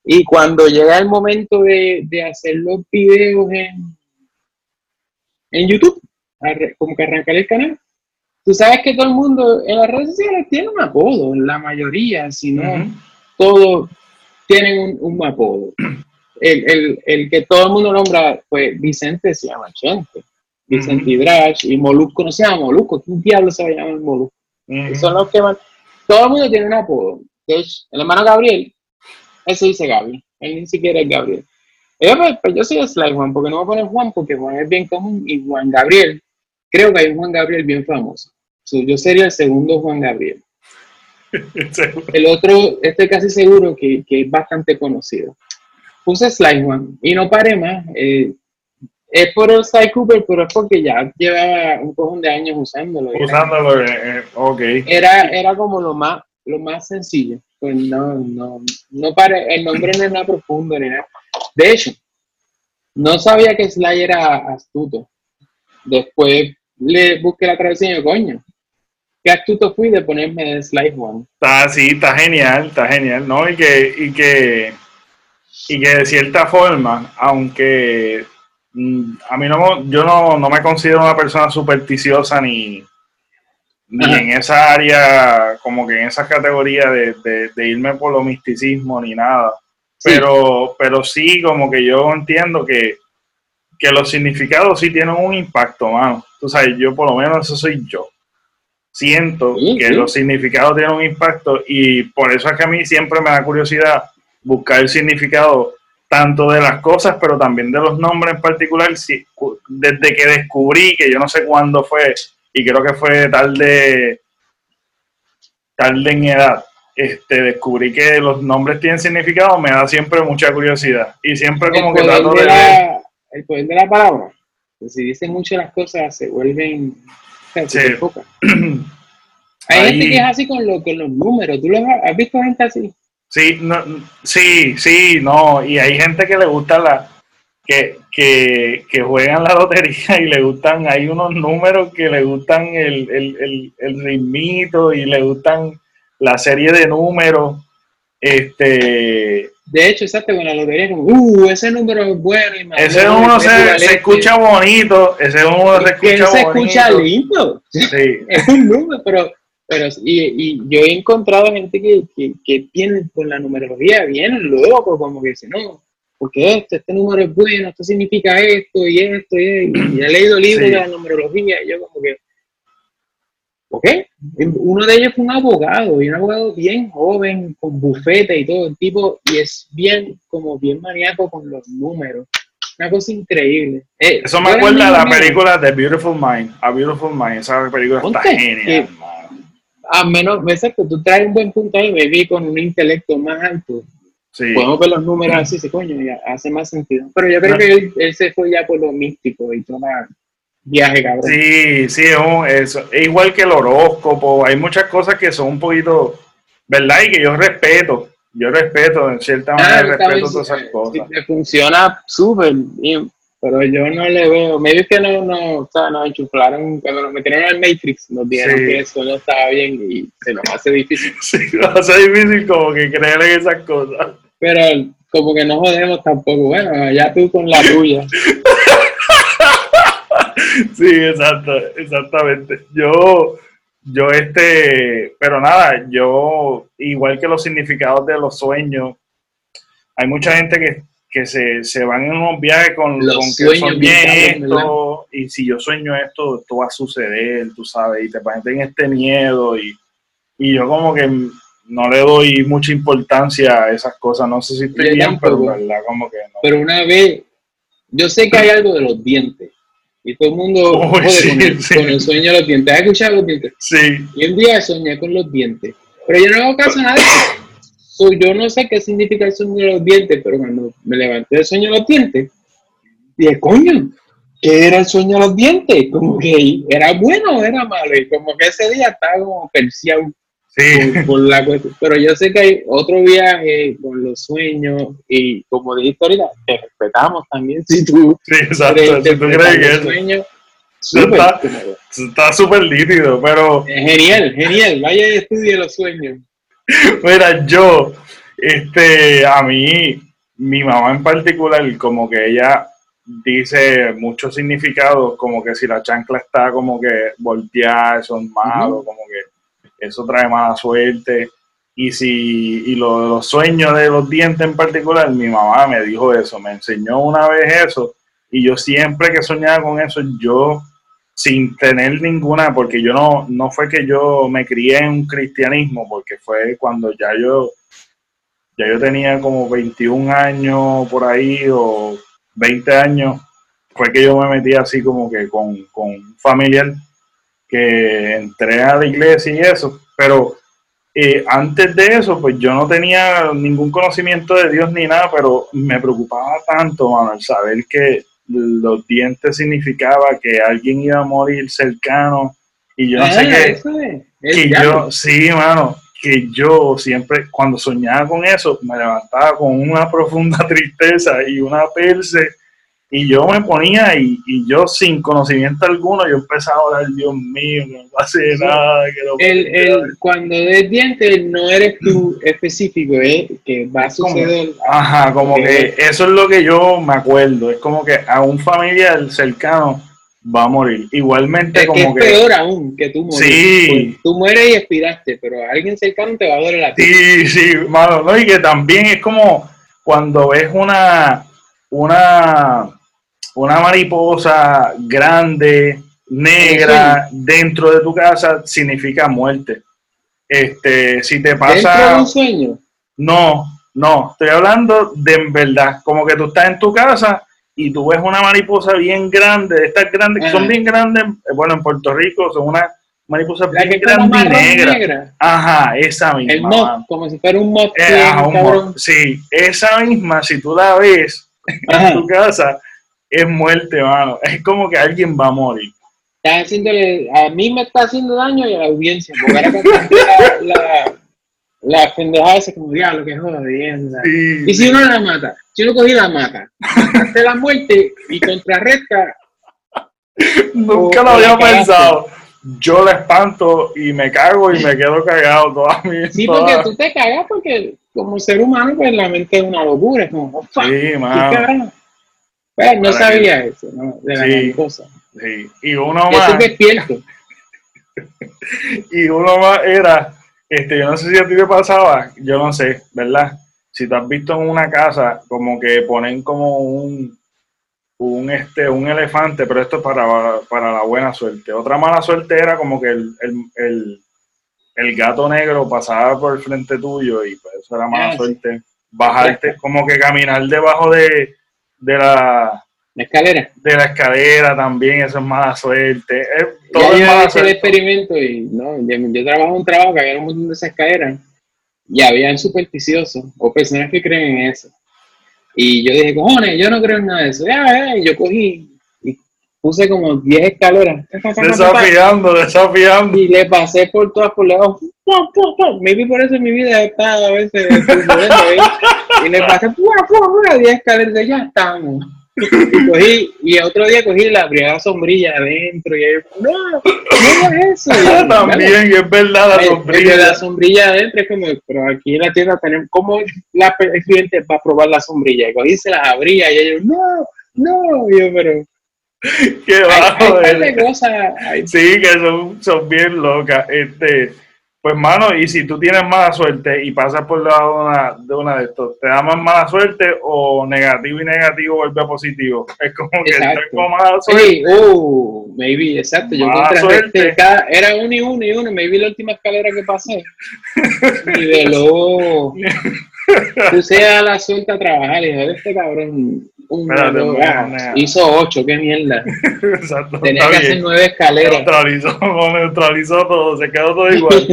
Speaker 2: Y cuando llega el momento de, de hacer los videos en, en YouTube, como que arrancar el canal, Tú sabes que todo el mundo en las redes sociales tiene un apodo, la mayoría, si no, todos tienen un, apodo. El, el, que todo el mundo nombra, pues Vicente se llama Chente, Vicente Hidrash, y Molusco no se llama Molusco, ¿quién diablo se va a llamar Molusco? Son los que van. Todo el mundo tiene un apodo. el hermano Gabriel, ese dice Gabriel, él ni siquiera es Gabriel. Yo, pues, pues, yo soy Sly Juan, porque no voy a poner Juan, porque Juan es bien común, y Juan Gabriel creo que hay un Juan Gabriel bien famoso. Yo sería el segundo Juan Gabriel. [laughs] el otro, estoy casi seguro que, es bastante conocido. Puse Sly Juan y no paré más. Eh, es por el Sly Cooper, pero es porque ya llevaba un cojón de años usándolo.
Speaker 1: Usándolo, eh, eh, ok.
Speaker 2: Era, era como lo más, lo más sencillo. Pues no, no, no pare, el nombre no nada profundo ni nada. De hecho, no sabía que Sly era astuto. Después le busqué la traducción y coño, qué astuto fui de ponerme Slide One.
Speaker 1: Está, sí, está genial, está genial, ¿no? Y que, y que, y que de cierta forma, aunque mm, a mí no, yo no, no me considero una persona supersticiosa ni, ni en esa área, como que en esa categoría de, de, irme por lo misticismo ni nada. Pero, pero sí, como que yo entiendo que, que los significados sí tienen un impacto, mano tú sabes, yo por lo menos eso soy yo. Siento que los significados tienen un impacto y por eso es que a mí siempre me da curiosidad buscar el significado tanto de las cosas, pero también de los nombres en particular. Desde que descubrí, que yo no sé cuándo fue, y creo que fue tarde, tarde en edad, este, descubrí que los nombres tienen significado, me da siempre mucha curiosidad. Y siempre como que trato de...
Speaker 2: el poder de la palabra. Si dicen mucho las cosas, se vuelven. Se [clears throat] Hay gente que es así con, lo, con los números. ¿Tú lo has, visto gente así?
Speaker 1: Sí, no, sí, sí, no. Y hay gente que le gusta la. Que, que, que juegan la lotería y le gustan. Hay unos números que le gustan el, el, el, el ritmito y le gustan la serie de números. Este
Speaker 2: de hecho, exacto, con la lotería, como, uh, ese número es bueno. Y
Speaker 1: ese número se, se, escucha bonito, ese número se escucha
Speaker 2: bonito. se escucha lindo. Sí. [laughs] es un número, pero, pero y, y yo he encontrado gente que, que, que tiene con la numerología bien loco, como que dice, no, porque esto, este número es bueno, esto significa esto y esto, y, y he leído libros de la numerología, y yo como que, ¿Ok? Uno de ellos fue un abogado, y un abogado bien joven, con bufete y todo, el tipo, y es bien, como bien maníaco con los números. Una cosa increíble.
Speaker 1: Eh, Eso me acuerda de la película The Beautiful Mind. A Beautiful Mind, esa película está genial.
Speaker 2: a menos, exacto, tú traes un buen punto ahí, me vi con un intelecto más alto. Sí. Podemos ver los números así, se coño, ya hace más sentido. Pero yo creo que él, él, se fue ya por lo místico y toda viaje, cabrón.
Speaker 1: Sí, sí, es, es, igual que el horóscopo. Hay muchas cosas que son un poquito, ¿verdad? Y que yo respeto. Yo respeto, en cierta manera, ah, respeto todas esas cosas.
Speaker 2: funciona súper bien, pero yo no le veo. Me que no, no, o sea, nos enchuflaron, cuando nos metieron al Matrix, nos dijeron que eso no estaba bien y se nos hace difícil. [laughs]
Speaker 1: Sí, nos hace difícil como que creer en esas cosas.
Speaker 2: Pero como que no jodemos tampoco. Bueno, ya tú con la tuya. [laughs] [laughs]
Speaker 1: sí, exacto, exactamente. Yo, yo este, pero nada, yo, igual que los significados de los sueños, hay mucha gente que, que se, se, van en unos viajes con, los con que soñé esto, y si yo sueño esto, esto va a suceder, tú sabes, y te en este miedo, y, y yo como que no le doy mucha importancia a esas cosas, no sé si estoy bien, pero verdad, como que no.
Speaker 2: Pero una vez, yo sé que hay algo de los dientes, y todo el mundo con, el, sueño de los dientes. ¿Has escuchado los dientes?
Speaker 1: Sí.
Speaker 2: Y un día soñé con los dientes. Pero yo no hago caso a nada. yo no sé qué significa el sueño de los dientes, pero cuando me levanté del sueño de los dientes, dije, coño, ¿qué era el sueño de los dientes? Como que era bueno o era malo. Y como que ese día estaba como la pero yo sé que hay otro viaje con los sueños y como dijiste ahorita, te respetamos también si tú.
Speaker 1: Sí, exacto. Si tú crees que es. Sueño, está súper lítido, pero.
Speaker 2: genial, genial. Vaya y estudie los sueños. [laughs]
Speaker 1: Mira, yo, este, a mí, mi mamá en particular, como que ella dice muchos significados, como que si la chancla está como que volteada, eso es malo, como que eso trae mala suerte. Y si y lo los sueños de los dientes en particular, mi mamá me dijo eso, me enseñó una vez eso, y yo siempre que soñaba con eso, yo sin tener ninguna, porque yo no, no fue que yo me crié en un cristianismo, porque fue cuando ya yo, ya yo tenía como 21 años por ahí o 20 años, fue que yo me metí así como que con, con un familiar que entré a la iglesia y eso, pero eh, antes de eso, pues yo no tenía ningún conocimiento de Dios ni nada, pero me preocupaba tanto, mano, el saber que los dientes significaba que alguien iba a morir cercano y yo no sé qué, que yo, sí, mano, que yo siempre, cuando soñaba con eso, me levantaba con una [laughs] profunda tristeza y una perse y yo me ponía y, y, yo sin conocimiento alguno, yo empezaba a orar, Dios mío, no hace nada. Que
Speaker 2: el, el, cuando des dientes no eres tú específico, ¿eh? que va a suceder.
Speaker 1: ajá, como que, eso es lo que yo me acuerdo. Es como que a un familiar cercano va a morir. Igualmente como
Speaker 2: que... Es peor aún que tú mueres. Sí. Pues, tú mueres y expiraste, pero a alguien cercano te va a doler la
Speaker 1: piel. Sí, sí, ¿no? Y que también es como cuando ves una... una una mariposa grande, negra, dentro de tu casa, significa muerte. Este, si te pasa.
Speaker 2: ¿Dentro de un sueño?
Speaker 1: No, no, estoy hablando de en verdad, como que tú estás en tu casa y tú ves una mariposa bien grande, estas grandes, que son bien grandes, bueno, en Puerto Rico son una mariposa bien grande y negra. Ajá, esa misma.
Speaker 2: El moth, como si fuera un moth. Eh,
Speaker 1: sí, esa misma, si tú la ves en tu casa, es muerte, mano. Es como que alguien va a morir.
Speaker 2: Está haciéndole, a mí me está haciendo daño y a la audiencia, porque ahora la, la, la pendejada esa como diablo, que jodienda.
Speaker 1: Sí,
Speaker 2: Y si uno la mata, si uno cogí la mata, hace la muerte y contrarresta,
Speaker 1: Nunca lo había
Speaker 2: cagaste.
Speaker 1: pensado. Yo la espanto y me cago y me quedo cagado toda mi
Speaker 2: sí,
Speaker 1: toda-
Speaker 2: porque tú te cagas porque como ser humano, pues la mente es una locura, es como, oh, fuck,
Speaker 1: Sí,
Speaker 2: ¿qué
Speaker 1: mano.
Speaker 2: Pues no sabía eso, ¿no? De la
Speaker 1: Sí.
Speaker 2: cosa.
Speaker 1: Sí. Y uno
Speaker 2: Yo
Speaker 1: más,
Speaker 2: despierto. [laughs]
Speaker 1: y uno más era, este, yo no sé si a ti te pasaba, yo no sé, ¿verdad? Si te has visto en una casa, como que ponen como un, un, este, un elefante, pero esto es para, para la buena suerte. Otra mala suerte era como que el, el, el, el gato negro pasaba por el frente tuyo y pues eso era mala
Speaker 2: Ah,
Speaker 1: suerte. Bajarte, como que caminar debajo de, de la
Speaker 2: La escalera.
Speaker 1: de la escalera también, eso es mala suerte. Es-
Speaker 2: Ya
Speaker 1: todo es
Speaker 2: yo
Speaker 1: mala
Speaker 2: hice el experimento y no, yo, yo trabajo en un trabajo que había un montón de esas escaleras y habían supersticiosos o personas que creen en eso. Y yo dije, cojones, yo no creo en nada de eso. Ya, ya, y yo cogí y puse como 10 escaleras.
Speaker 1: Desafiando, desafiando.
Speaker 2: Y le pasé por todas por lejos. Maybe por eso en mi vida he estado a veces ¿eh? Y le pasé ¡pum, pum, pum! 10 escaleras ya estamos. Y cogí, y otro día cogí la primera sombrilla adentro y yo, no, no hagas eso. Y yo,
Speaker 1: También, es verdad, la sombrilla.
Speaker 2: la sombrilla adentro es como, pero aquí en la tienda tenemos, ¿cómo la, el cliente va a probar la sombrilla? Y cogí, se las abría y yo, no, no, y yo, pero
Speaker 1: Qué
Speaker 2: hay,
Speaker 1: bajo,
Speaker 2: hay
Speaker 1: eh.
Speaker 2: de cosas, hay-
Speaker 1: Sí, que son, son bien locas. Este, pues, mano, y si tú tienes mala suerte y pasas por lado de una, de una de estos, ¿te da más mala suerte o negativo y negativo vuelve a positivo? Es como que
Speaker 2: Exacto.
Speaker 1: tengo mala suerte.
Speaker 2: Sí, uh, maybe, exacto. Yo
Speaker 1: suerte.
Speaker 2: cada- era uno y uno y uno. Maybe la última escalera que pasé. Niveló. [laughs] Puse a la suelta a trabajar y dije, este cabrón.
Speaker 1: No,
Speaker 2: hizo ocho, qué mierda. [laughs]
Speaker 1: Exacto,
Speaker 2: Tenía que hacer nueve escaleras.
Speaker 1: Neutralizó, [laughs] neutralizó todo, se quedó todo igual. [laughs]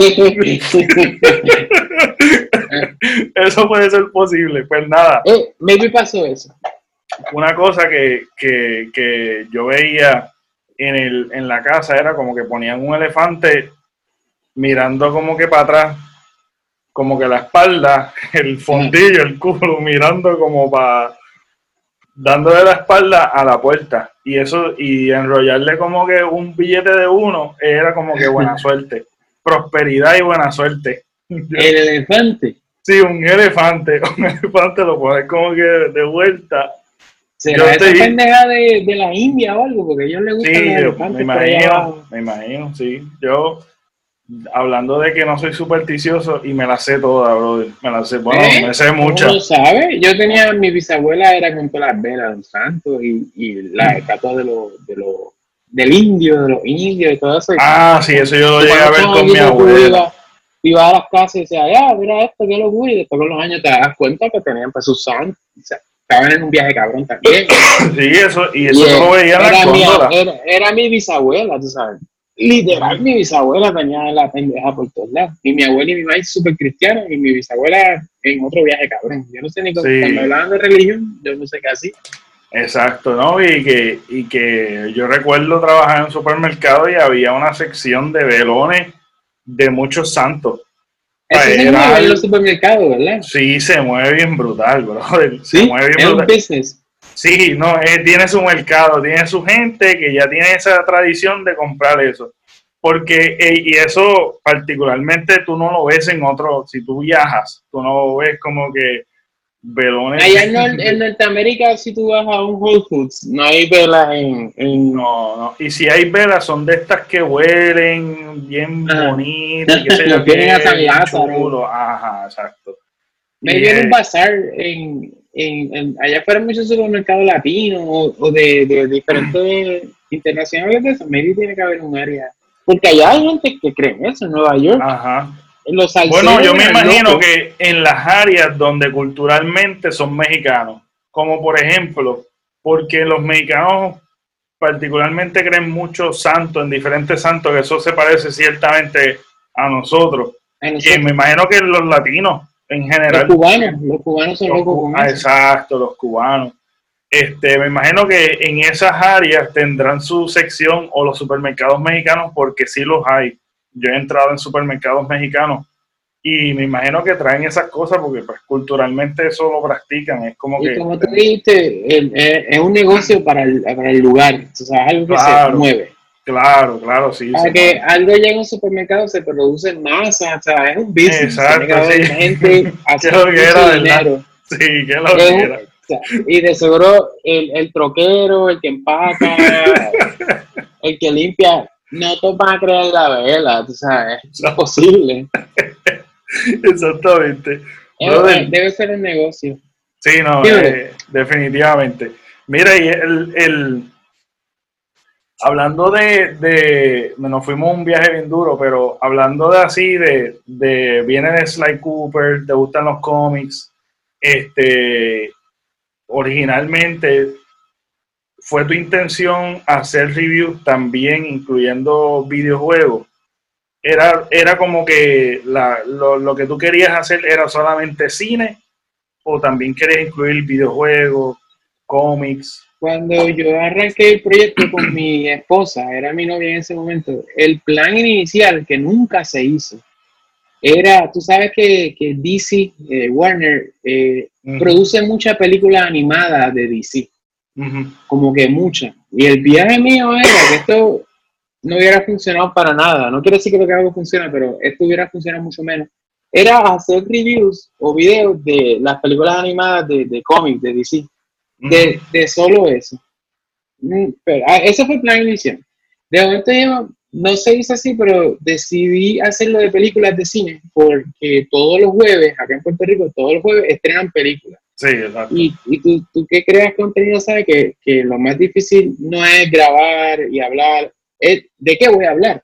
Speaker 1: Eso puede ser posible. Pues nada,
Speaker 2: eh, maybe pasó eso.
Speaker 1: una cosa que, que, que yo veía en, el, en la casa era como que ponían un elefante mirando como que para atrás, como que la espalda, el fondillo, el culo, mirando como para dándole la espalda a la puerta y eso y enrollarle como que un billete de uno era como que buena [laughs] suerte prosperidad y buena suerte
Speaker 2: El elefante.
Speaker 1: sí un elefante [laughs] un elefante lo pones como que de vuelta
Speaker 2: ¿Será esa
Speaker 1: estoy-
Speaker 2: pendeja de, de la India o algo? Porque a ellos les gustan
Speaker 1: Sí,
Speaker 2: los
Speaker 1: yo
Speaker 2: elefantes
Speaker 1: me imagino, me imagino, sí. Yo, hablando de que no soy supersticioso y me la sé toda, brother. Me la sé, bueno,
Speaker 2: ¿Eh?
Speaker 1: me sé muchas.
Speaker 2: ¿Cómo sabe? Yo tenía, mi bisabuela era con todas las velas de los santos y, y las estatuas de los, de los, del indio, de los indios y todo eso. Y
Speaker 1: Ah, sí, eso yo lo llegué a ver con mi abuela.
Speaker 2: Iba, iba a las casas y decía, ya, mira esto, qué locura. Y después con los años te das cuenta que tenían pues sus santos. O sea, estaban en un viaje cabrón también. [coughs]
Speaker 1: Sí, eso, y eso
Speaker 2: Y,
Speaker 1: yo lo veía en la
Speaker 2: era mi bisabuela, tú sabes. Literal, mi bisabuela tenía la pendeja por todos lados. Y mi abuela y mi mamá súper cristianos y mi bisabuela en otro viaje cabrón. Yo no sé ni cómo,
Speaker 1: Sí.
Speaker 2: cuando hablaban de religión, yo no sé qué así.
Speaker 1: Exacto, ¿no? Y que, y que yo recuerdo trabajar en un supermercado y había una sección de velones de muchos santos.
Speaker 2: Eso
Speaker 1: Ay,
Speaker 2: se
Speaker 1: era
Speaker 2: mueve en los supermercados, ¿verdad?
Speaker 1: Sí, se mueve bien brutal, brother. Se
Speaker 2: Sí,
Speaker 1: mueve bien
Speaker 2: es un
Speaker 1: brutal.
Speaker 2: business.
Speaker 1: Sí, no, eh, tiene su mercado, tiene su gente que ya tiene esa tradición de comprar eso. Porque, eh, y eso particularmente tú no lo ves en otro, si tú viajas, tú no ves como que velones.
Speaker 2: Allá en, Nor- en Norteamérica, si tú vas a un Whole Foods, no hay velas en, en
Speaker 1: No, no. Y si hay velas, son de estas que huelen bien bonitas, sé yo,
Speaker 2: Lo tienen a San.
Speaker 1: Ajá, exacto.
Speaker 2: Me
Speaker 1: eh,
Speaker 2: un bazar en, en, en- allá fueron muchos supermercados latinos o, o de, de diferentes [clears throat] internacionales de eso. Maybe tiene que haber un área. Porque allá hay gente que cree en eso, en Nueva York.
Speaker 1: Ajá.
Speaker 2: Los
Speaker 1: Bueno, yo me imagino
Speaker 2: locos.
Speaker 1: que en las áreas donde culturalmente son mexicanos, como por ejemplo, porque los mexicanos particularmente creen mucho santos, en diferentes santos, que eso se parece ciertamente a nosotros. Y me imagino que los latinos en
Speaker 2: los
Speaker 1: general.
Speaker 2: cubanos, los cubanos son
Speaker 1: los
Speaker 2: locos
Speaker 1: cu-
Speaker 2: con eso.
Speaker 1: exacto, los cubanos. Este, me imagino que en esas áreas tendrán su sección o los supermercados mexicanos, porque sí los hay. Yo he entrado en supermercados mexicanos y me imagino que traen esas cosas porque pues, culturalmente eso lo practican. Es como
Speaker 2: y
Speaker 1: que.
Speaker 2: como tú dijiste, eh, es un negocio para el, para el lugar, o sea, es algo que
Speaker 1: Claro.
Speaker 2: se mueve.
Speaker 1: Claro, claro, sí.
Speaker 2: Para
Speaker 1: sí,
Speaker 2: que algo llegue a un supermercado se produce en masa, o sea, es un business.
Speaker 1: Exacto, sí.
Speaker 2: gente [laughs] haciendo dinero.
Speaker 1: Sí, que lo
Speaker 2: Es un-
Speaker 1: quiera.
Speaker 2: o sea, y de seguro el, el troquero, el que empaca, [laughs] el que limpia, no todos van a crear la vela, tú sabes, es
Speaker 1: No.
Speaker 2: imposible. [laughs]
Speaker 1: Exactamente.
Speaker 2: Es- debe ser un negocio.
Speaker 1: Sí, no, eh, definitivamente. Mira, y el, el- hablando de, de, nos fuimos un viaje bien duro, pero hablando de así, de, de viene de Sly Cooper, te gustan los cómics, este, originalmente fue tu intención hacer reviews también, incluyendo videojuegos. Era, era como que la- lo, lo que tú querías hacer era solamente cine o también querías incluir videojuegos, cómics.
Speaker 2: Cuando yo arranqué el proyecto con mi esposa, era mi novia en ese momento, el plan inicial, que nunca se hizo, era, tú sabes que, que DC, eh, Warner, eh, produce muchas películas animadas de DC, como que muchas. Y el viaje mío era que esto no hubiera funcionado para nada. No quiero decir que lo que hago funciona, pero esto hubiera funcionado mucho menos. Era hacer reviews o videos de las películas animadas de, de cómics de DC de, de solo eso. Mm, Pero, ah, ese fue el plan inicial. De momento yo, no se hizo así, pero decidí hacerlo de películas de cine, porque todos los jueves, acá en Puerto Rico, todos los jueves estrenan películas.
Speaker 1: Sí, exacto.
Speaker 2: Y, y tú, tú que creas contenido sabes que, que lo más difícil no es grabar y hablar, es de qué voy a hablar.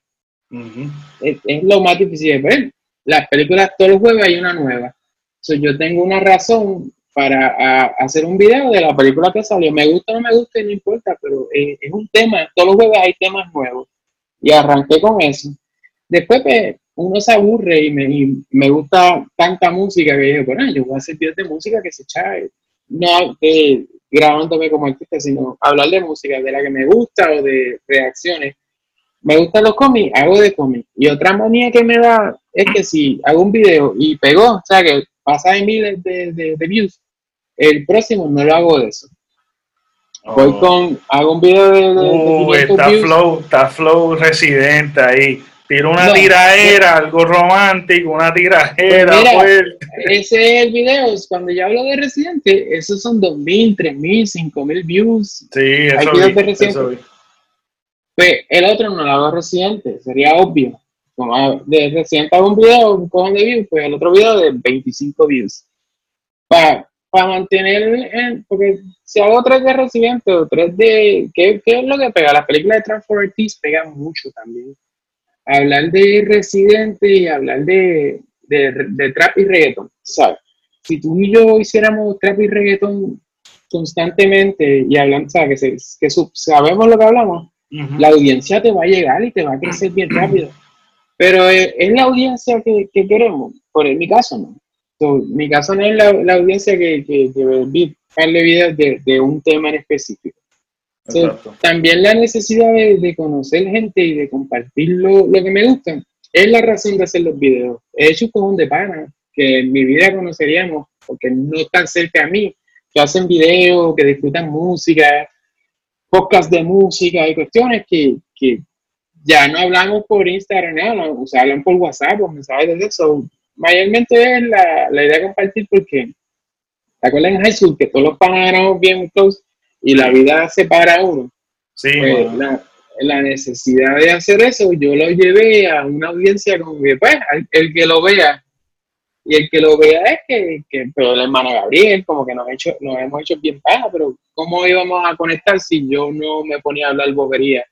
Speaker 1: Ujú,
Speaker 2: Es, es lo más difícil ver. Las películas todos los jueves hay una nueva. So, yo tengo una razón para hacer un video de la película que salió. Me gusta o no me gusta, no importa, pero eh, es un tema. Todos los jueves hay temas nuevos. Y arranqué con eso. Después pues, uno se aburre y me, me gusta tanta música que dije, bueno, yo voy a hacer videos de música que se echa, no de, grabándome como artista, sino hablar de música, de la que me gusta o de reacciones me gustan los cómics, hago de cómics. Y otra manía que me da es que si hago un video y pegó, o sea, que pasa de miles de views, el próximo no lo hago de eso. Voy
Speaker 1: Oh.
Speaker 2: con, hago un video de, de,
Speaker 1: Uh,
Speaker 2: 500
Speaker 1: está
Speaker 2: views.
Speaker 1: flow, está flow residente ahí. Tira una
Speaker 2: No.
Speaker 1: tiraera, algo romántico, una tiraera
Speaker 2: Pues mira. Ese es el video, cuando yo hablo de Residente, esos son 2.000, 3.000, 5.000 views.
Speaker 1: Sí, eso
Speaker 2: Hay
Speaker 1: vi,
Speaker 2: videos de Residente.
Speaker 1: eso vi.
Speaker 2: Pues el otro no lo hago Residente, sería obvio. Como de Residente hago un video, un cojón de views, pues el otro video de 25 views. Para mantener, el- porque si hago tres de Residente o tres de. ¿qué, qué es lo que pega? Las películas de Transformers pegan mucho también. Hablar de Residente y hablar de, de, de trap y reggaeton, ¿sabes? Si tú y yo hiciéramos trap y reggaeton constantemente y hablando, ¿sabes? Que, se- que sabemos lo que hablamos, la audiencia te va a llegar y te va a crecer bien [clears throat] rápido. Pero eh, es la audiencia que, que queremos. Por en mi caso, no. So, mi caso no es la, la audiencia que, que, que darle videos de, de un tema en específico. So, también la necesidad de, de conocer gente y de compartir lo, lo que me gusta es la razón de hacer los videos. He hecho con un de pana que en mi vida conoceríamos, porque no están cerca a mí, que hacen videos, que disfrutan música, podcast de música y cuestiones que, que ya no hablamos por Instagram, o sea, hablan por WhatsApp o mensajes de eso. Mayormente es la, la idea de compartir porque, ¿te acuerdas en high school que todos los panas éramos bien close y la vida separa a uno?
Speaker 1: Sí,
Speaker 2: Pues, la, la necesidad de hacer eso, yo lo llevé a una audiencia como que, pues, al- el que lo vea. Y el que lo vea es que, que pero el hermano Gabriel, como que nos, hecho, nos hemos hecho bien paja, pero ¿cómo íbamos a conectar si yo no me ponía a hablar bobería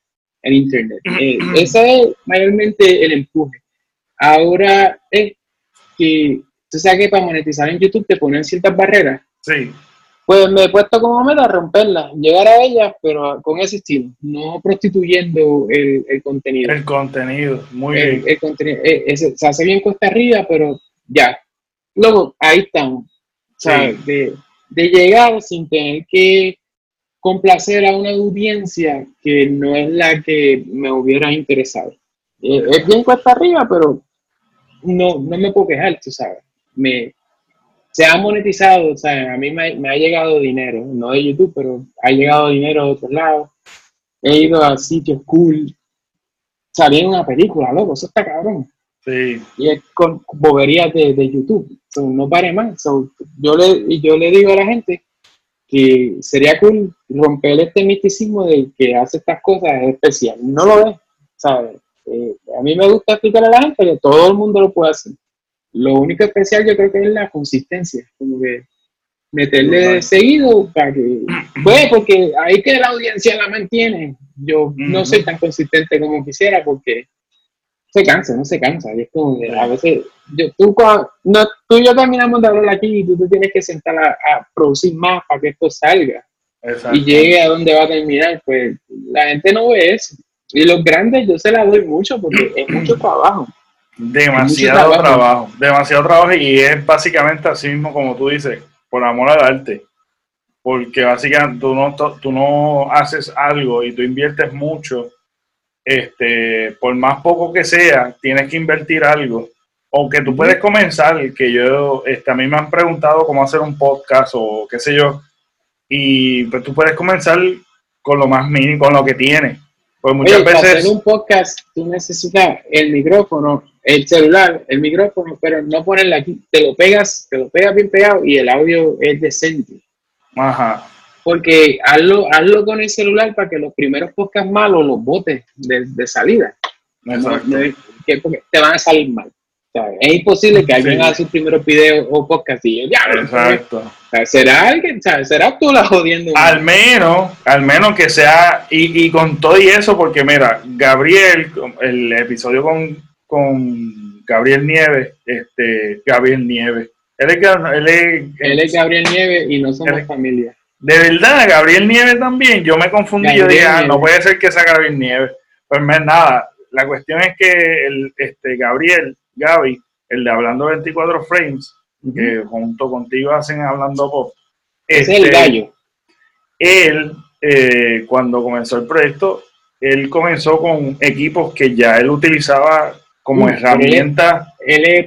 Speaker 2: en internet? Eh, [clears throat] ese es mayormente el empuje. Ahora es que, tú sabes que para monetizar en YouTube te ponen ciertas barreras.
Speaker 1: sí,
Speaker 2: Pues me he puesto como meta romperlas, llegar a ellas, pero con ese estilo, no prostituyendo el, el contenido.
Speaker 1: el contenido, muy
Speaker 2: El,
Speaker 1: bien.
Speaker 2: el contenido eh, ese- se hace bien cuesta arriba, pero ya. Luego, ahí estamos. O sea,
Speaker 1: Sí.
Speaker 2: de, de llegar sin tener que complacer a una audiencia que no es la que me hubiera interesado. Eh, es bien cuesta arriba, pero no, no me puedo quejar, tú sabes. Me, se ha monetizado, o sea, a mí me, me, ha llegado dinero, no de YouTube, pero ha llegado dinero de otros lados. He ido a sitios cool. Salí en una película, loco, eso está cabrón.
Speaker 1: Sí.
Speaker 2: Y es con boberías de, de YouTube. no pare más. yo, le, yo le digo a la gente que sería cool romper este misticismo de que hace estas cosas especial. No lo ve, ¿sabes? Eh, a mí me gusta explicar a la gente que todo el mundo lo puede hacer. Lo único especial yo creo que es la consistencia, como que meterle seguido para que, [clears throat] pues, porque ahí que la audiencia la mantiene. Yo no soy tan consistente como quisiera porque se cansa, no se cansa. Y es como que a veces, yo, tú, no, tú y yo terminamos de hablar aquí y tú te tienes que sentar a, producir más para que esto salga y llegue a donde va a terminar. Pues la gente no ve eso. Y los grandes yo se la doy mucho porque es [clears throat] mucho trabajo.
Speaker 1: Demasiado trabajo. demasiado trabajo y es básicamente así mismo como tú dices, por amor al arte. Porque básicamente tú no, tú no haces algo y tú inviertes mucho, este, por más poco que sea, tienes que invertir algo. Aunque tú puedes comenzar, que yo, este, a mí me han preguntado cómo hacer un podcast o qué sé yo, y pues tú puedes comenzar con lo más mínimo, con lo que tienes pues muchas veces. Para
Speaker 2: hacer un podcast, tú necesitas el micrófono, el celular, el micrófono, pero no ponerle aquí. Te lo pegas, te lo pegas bien pegado y el audio es decente.
Speaker 1: Ajá.
Speaker 2: Porque hazlo, hazlo con el celular para que los primeros podcasts malos los botes de, salida. porque te van a salir mal es imposible que alguien haga sus primeros videos o podcast y ya, Exacto. será alguien, será tú la jodiendo.
Speaker 1: Al menos, al menos que sea, y, con todo y eso, porque mira, Gabriel, el episodio con, con Gabriel Nieves, este, Gabriel Nieves, él es,
Speaker 2: él es, Gabriel Nieves y no somos familia.
Speaker 1: De verdad, Gabriel Nieves también, yo me confundí, yo dije, ah, no puede ser que sea Gabriel Nieves. Pues nada, la cuestión es que el, este, Gabriel Gaby, el de Hablando 24 Frames, que junto contigo hacen Hablando Pop.
Speaker 2: es el este, gallo.
Speaker 1: Él, eh, cuando comenzó el proyecto, él comenzó con equipos que ya él utilizaba como herramienta,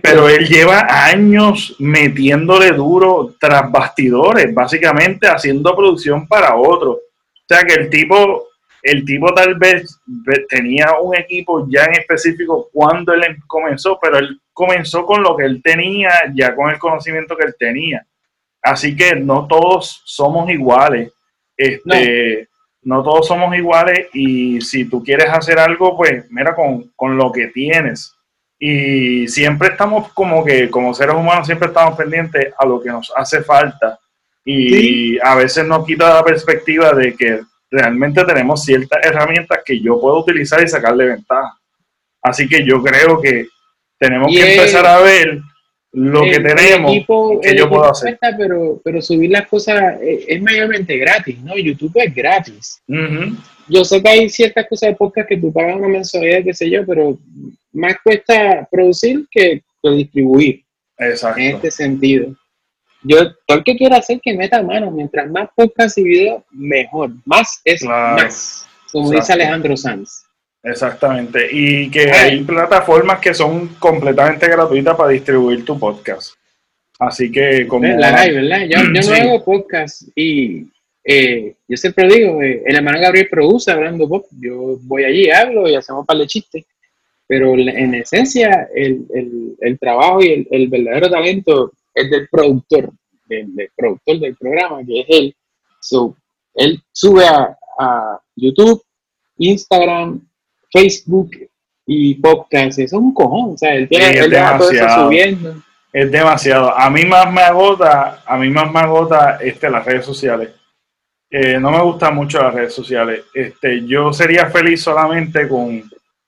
Speaker 1: pero él lleva años metiéndole duro tras bastidores, básicamente haciendo producción para otros. O sea que el tipo el tipo tal vez tenía un equipo ya en específico cuando él comenzó, pero él comenzó con lo que él tenía, ya con el conocimiento que él tenía. Así que no todos somos iguales. Este, no. todos somos iguales y si tú quieres hacer algo, pues mira con, con lo que tienes. Y siempre estamos como que, como seres humanos, siempre estamos pendientes a lo que nos hace falta. Y a veces nos quita la perspectiva de que realmente tenemos ciertas herramientas que yo puedo utilizar y sacarle ventaja. Así que yo creo que tenemos que empezar a ver lo que tenemos que yo puedo hacer.
Speaker 2: pero, pero subir las cosas es, mayormente gratis, ¿no? YouTube es gratis. Yo sé que hay ciertas cosas de podcast que tú pagas una mensualidad, qué sé yo, pero más cuesta producir que, distribuir.
Speaker 1: Exacto.
Speaker 2: En este sentido. Yo, todo el que quiera hacer que meta mano, mientras más podcast y video, mejor. Más es más, como dice Alejandro Sanz.
Speaker 1: Exactamente. Y que hay plataformas que son completamente gratuitas para distribuir tu podcast. Así que como...
Speaker 2: La hay, ¿verdad? Yo, yo no hago podcast y eh, yo siempre digo, eh, el hermano Gabriel produce hablando pop. Yo voy allí, hablo y hacemos un par de chistes. Pero en esencia, el, el, el trabajo y el, el verdadero talento es del productor, del, productor del programa, que es él. él sube a, YouTube, Instagram, Facebook y podcast. es un cojón. O sea, él tiene él todo eso subiendo.
Speaker 1: Es demasiado. A mí más me agota, a mí más me agota este, las redes sociales. Eh, no me gustan mucho las redes sociales. Este, yo sería feliz solamente con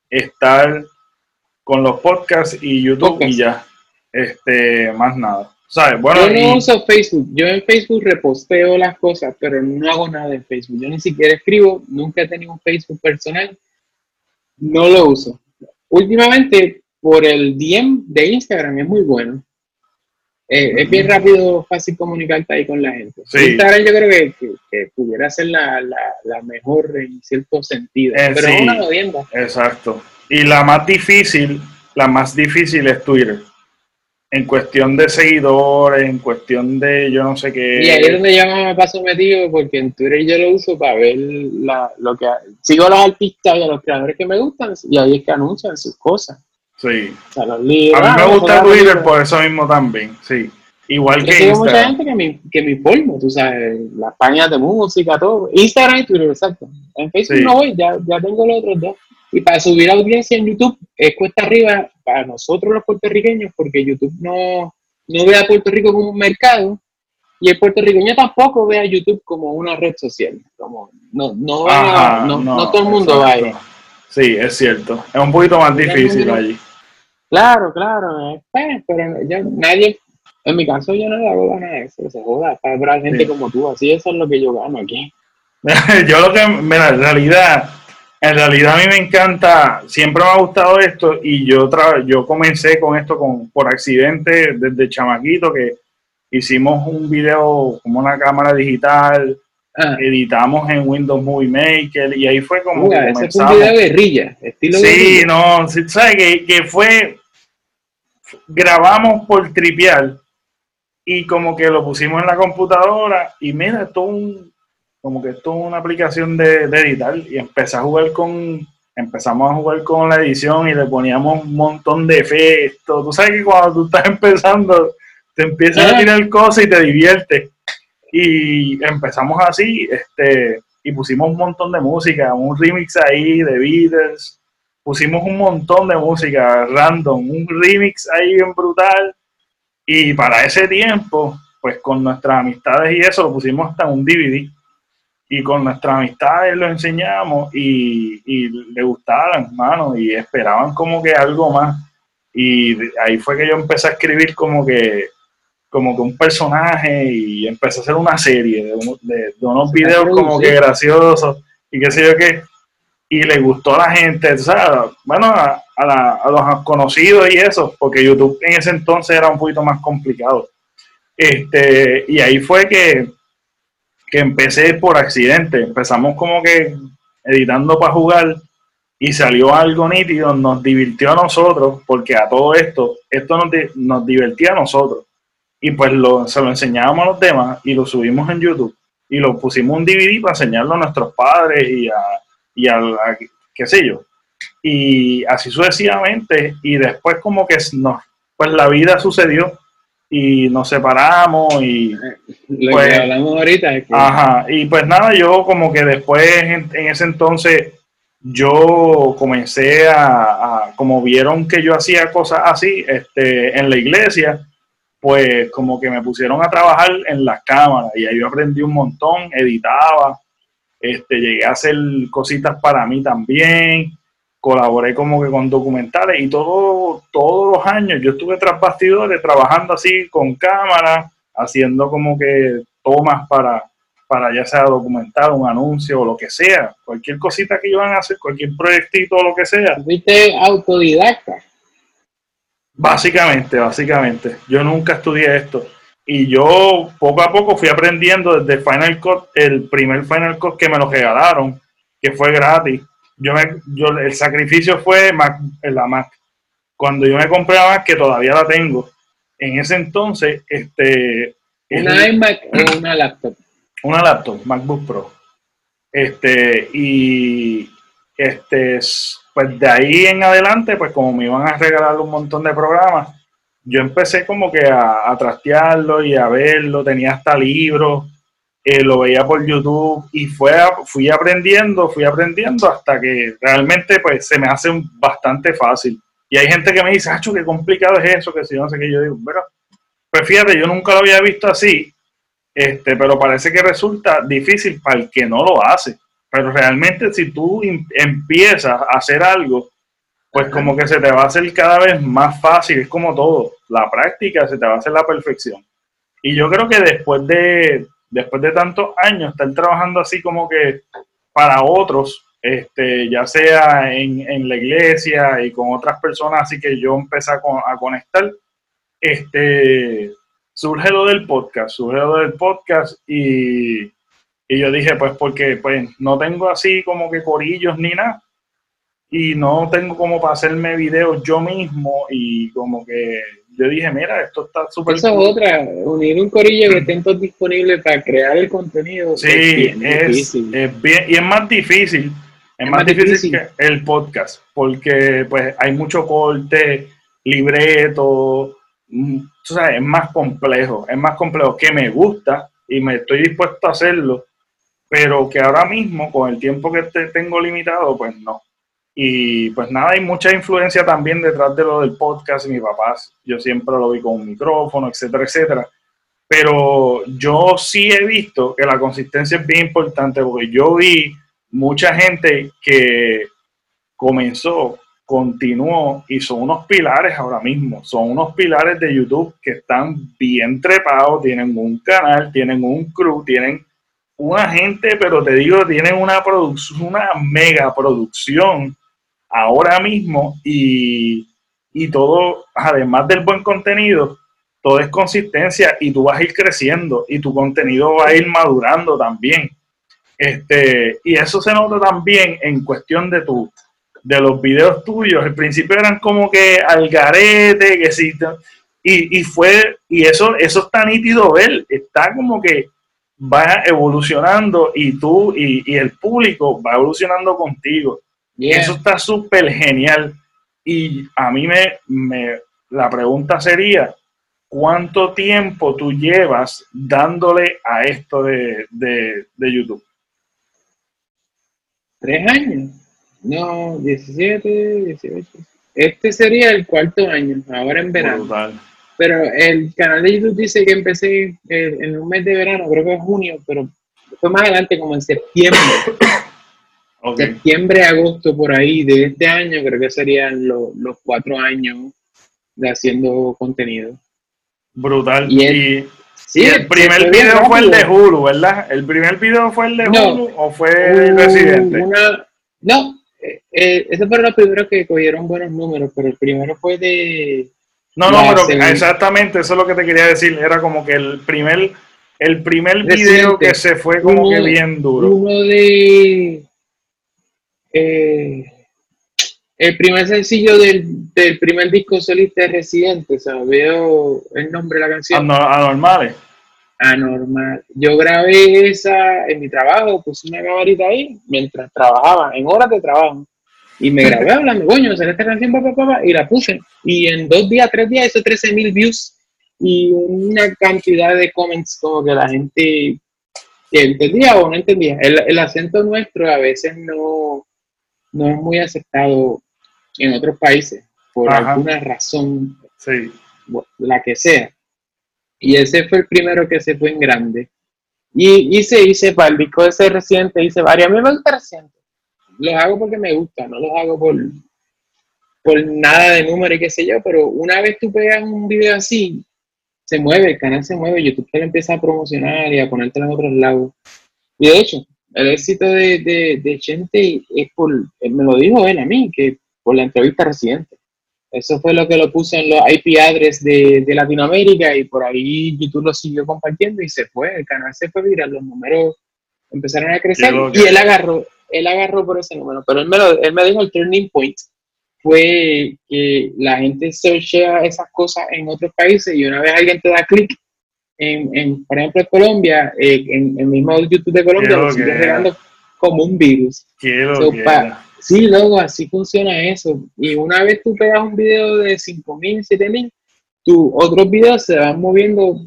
Speaker 1: estar con los podcasts y YouTube y ya. Este, más nada yo
Speaker 2: no uso Facebook. Yo en Facebook reposteo las cosas, pero no hago nada en Facebook. Yo ni siquiera escribo. Nunca he tenido un Facebook personal. No lo uso. Últimamente, por el DM de Instagram es muy bueno. es bien rápido, fácil comunicarte ahí con la gente. Instagram yo creo que, pudiera ser la, mejor en cierto sentido, eh, pero es una
Speaker 1: Exacto. Y la más difícil, la más difícil es Twitter. En cuestión de seguidores, en cuestión de yo no sé qué.
Speaker 2: Y ahí es donde yo me paso metido, porque en Twitter yo lo uso para ver la, lo que. Sigo a los artistas y a los creadores que me gustan, y ahí es que anuncian sus cosas.
Speaker 1: Sí. a mí me gusta Twitter por eso mismo también, sí. Igual que
Speaker 2: Instagram. mucha gente que me, que me informo, tú sabes, las páginas de música, todo. Instagram y Twitter, exacto. En Facebook no voy, ya, ya tengo los otros dos. Y para subir audiencia en YouTube es cuesta arriba para nosotros los puertorriqueños, porque YouTube no, no ve a Puerto Rico como un mercado y el puertorriqueño tampoco ve a YouTube como una red social. Como no, no, no, no, todo el mundo va ahí.
Speaker 1: Sí, es cierto. Es un poquito más difícil allí.
Speaker 2: Claro, claro, pues, pero nadie, en mi caso yo no le hago nada de eso, se joda, para gente como tú, así eso es lo que yo gano aquí. [laughs]
Speaker 1: yo lo que, mira, en realidad, en realidad a mí me encanta, siempre me ha gustado esto y yo, yo comencé con esto con, por accidente desde chamaquito que hicimos un video como una cámara digital, Ah. editamos en Windows Movie Maker y ahí fue como
Speaker 2: que ese fue un video de guerrilla, estilo
Speaker 1: Sí, no, ¿sabes? Que, que fue, grabamos por tripial y como que lo pusimos en la computadora y mira, esto un, como que esto es una aplicación de, de editar y empecé a jugar con, empezamos a jugar con la edición y le poníamos un montón de efectos. Tú sabes que cuando tú estás [laughs] empezando, te empiezas a tirar cosas y te diviertes. Y empezamos así, este, y pusimos un montón de música, un remix ahí de Beatles, pusimos un montón de música random, un remix ahí bien brutal. Y para ese tiempo, pues con nuestras amistades y eso, lo pusimos hasta un DVD. Y con nuestras amistades lo enseñamos y, y le gustaban, hermano, y esperaban como que algo más. Y ahí fue que yo empecé a escribir como que como que un personaje y empecé a hacer una serie de, unos videos como que graciosos y qué sé yo qué. Y le gustó a la gente, o sea, bueno, a, los conocidos y eso, porque YouTube en ese entonces era un poquito más complicado. Este, y ahí fue que, empecé por accidente. Empezamos como que editando para jugar y salió algo nítido, nos divirtió a nosotros, porque a todo esto, esto nos, nos divertía a nosotros y pues lo, se lo enseñábamos a los demás y lo subimos en YouTube y lo pusimos un DVD para enseñarlo a nuestros padres y a, y a, qué sé yo. Y así sucesivamente y después como que nos, pues la vida sucedió y nos separamos y
Speaker 2: pues, hablamos ahorita
Speaker 1: ajá y pues nada yo como que después en, ese entonces yo comencé a, a, como vieron que yo hacía cosas así este en la iglesia pues como que me pusieron a trabajar en las cámaras y ahí yo aprendí un montón, editaba, este, llegué a hacer cositas para mí también, colaboré como que con documentales y todo, todos los años yo estuve tras bastidores trabajando así con cámara, haciendo como que tomas para, para ya sea documentar un anuncio o lo que sea, cualquier cosita que iban a hacer, cualquier proyectito o lo que sea.
Speaker 2: ¿Fuiste autodidacta?
Speaker 1: Básicamente, básicamente. Yo nunca estudié esto. Y yo poco a poco fui aprendiendo desde Final Cut, el primer Final Cut que me lo regalaron, que fue gratis. Yo me, yo, el sacrificio fue Mac, la Mac. Cuando yo me compré la Mac, que todavía la tengo, en ese entonces, este...
Speaker 2: ¿Una iMac o una laptop?
Speaker 1: Una laptop, MacBook Pro. Este, y este, pues de ahí en adelante, pues como me iban a regalar un montón de programas, yo empecé como que a, trastearlo y a verlo, tenía hasta libros, eh, lo veía por YouTube y fue fui aprendiendo, fui aprendiendo hasta que realmente pues se me hace bastante fácil. Y hay gente que me dice, Acho, qué complicado es eso, que si no sé qué, yo digo, pero, pues fíjate, yo nunca lo había visto así, este, pero parece que resulta difícil para el que no lo hace. Pero realmente si tú empiezas a hacer algo, pues como que se te va a hacer cada vez más fácil, es como todo, la práctica se te va a hacer la perfección. Y yo creo que después de, después de tantos años, estar trabajando así como que para otros, este, ya sea en, la iglesia y con otras personas, así que yo empecé a, a conectar, este, surge lo del podcast, surge lo del podcast y, y yo dije, pues porque pues no tengo así como que corillos ni nada y no tengo como para hacerme videos yo mismo y como que yo dije, mira, esto está súper...
Speaker 2: Esa es otra, unir un corillo que estén todos disponibles para crear el contenido.
Speaker 1: Sí, es, es, bien, y es más difícil, es, más, difícil, que el podcast, porque pues hay mucho corte, libreto, mm, o sea, es más complejo, es más complejo que me gusta y me estoy dispuesto a hacerlo, pero que ahora mismo, con el tiempo que te tengo limitado, pues no. Y pues nada, hay mucha influencia también detrás de lo del podcast. Mi papá, yo siempre lo vi con un micrófono, etcétera, etcétera. Pero yo sí he visto que la consistencia es bien importante porque yo vi mucha gente que comenzó, continuó y son unos pilares ahora mismo. Son unos pilares de YouTube que están bien trepados, tienen un canal, tienen un crew, tienen una gente, pero te digo, tienen una una mega producción ahora mismo y, todo, además del buen contenido, todo es consistencia y tú vas a ir creciendo y tu contenido va a ir madurando también. Este, y eso se nota también en cuestión de tu, de los videos tuyos. Al principio eran como que al garete, que sí, y, y fue, y eso, eso está nítido ver, está como que va evolucionando y tú y, y el público va evolucionando contigo. Eso está súper genial. Y a mí me, me, la pregunta sería, ¿cuánto tiempo tú llevas dándole a esto de, YouTube?
Speaker 2: Tres años. No, 17, 18. Este sería el cuarto año, ahora en verano. Pero el canal de YouTube dice que empecé en un mes de verano, creo que es junio, pero fue más adelante, como en septiembre. Septiembre, agosto, por ahí de este año, creo que serían los cuatro años de haciendo contenido.
Speaker 1: Brutal. Y el, el primer video fue el de Hulu, ¿verdad? ¿El primer video fue el de Hulu o fue el Residente?
Speaker 2: no, eh, eh, esos fueron los primeros que cogieron buenos números, pero el primero fue de...
Speaker 1: No, no, pero exactamente, eso es lo que te quería decir. Era como que el primer, el primer video que se fue como que bien duro.
Speaker 2: Uno de eh, el primer sencillo del, primer disco solista de Residente, o sea, veo el nombre de la canción.
Speaker 1: Anormales.
Speaker 2: Anormal. Yo grabé esa en mi trabajo, puse una gabarita ahí mientras trabajaba, en horas de trabajo. Y me grabé hablando, [laughs] coño, hacer esta canción, papá, papá, y la puse. Y en dos días, tres días, hizo 13 mil views y una cantidad de comments como que la gente que entendía o no entendía. El, el acento nuestro a veces no, no es muy aceptado en otros países por alguna razón, la que sea. Y ese fue el primero que se fue en grande. Y hice, hice para el disco ese reciente, hice varias. A mí me gusta reciente. Los hago porque me gusta, no los hago por, por nada de número y qué sé yo, pero una vez tú pegas un video así, se mueve, el canal se mueve, YouTube te lo empieza a promocionar y a ponerte en otros lados. Y de hecho, el éxito de, de, de Chente es por, me lo dijo él a mí, que por la entrevista reciente. Eso fue lo que lo puso en los IP address de, de, Latinoamérica y por ahí YouTube lo siguió compartiendo y se fue, el canal se fue viral, los números empezaron a crecer y él agarró, él agarró por ese número, pero él me, lo, él me dijo el turning point fue que la gente searchea esas cosas en otros países y una vez alguien te da clic en, por ejemplo, en Colombia, eh, en el mismo YouTube de Colombia, lo sigue regando como un virus. sí, luego así funciona eso. Y una vez tú pegas un video de 5.000, 7.000, tus otros videos se van moviendo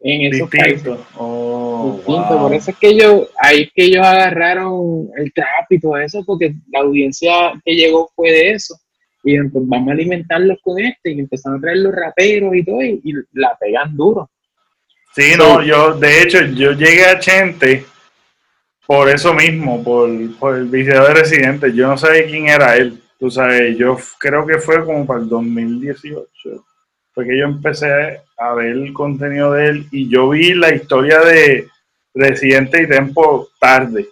Speaker 2: en esos países. Oh, Por eso es que ellos, ahí es que ellos agarraron el trap y todo eso, porque la audiencia que llegó fue de eso. Y pues vamos a alimentarlos con este, y empezaron a traer los raperos y todo, y la pegan duro.
Speaker 1: Sí, no, yo, de hecho, yo llegué a Chente por eso mismo, por, el video de Residente. Yo no sabía quién era él. Tú sabes, yo creo que fue como para el 2018. Fue que yo empecé a ver el contenido de él y yo vi la historia de Residente y Tempo tarde.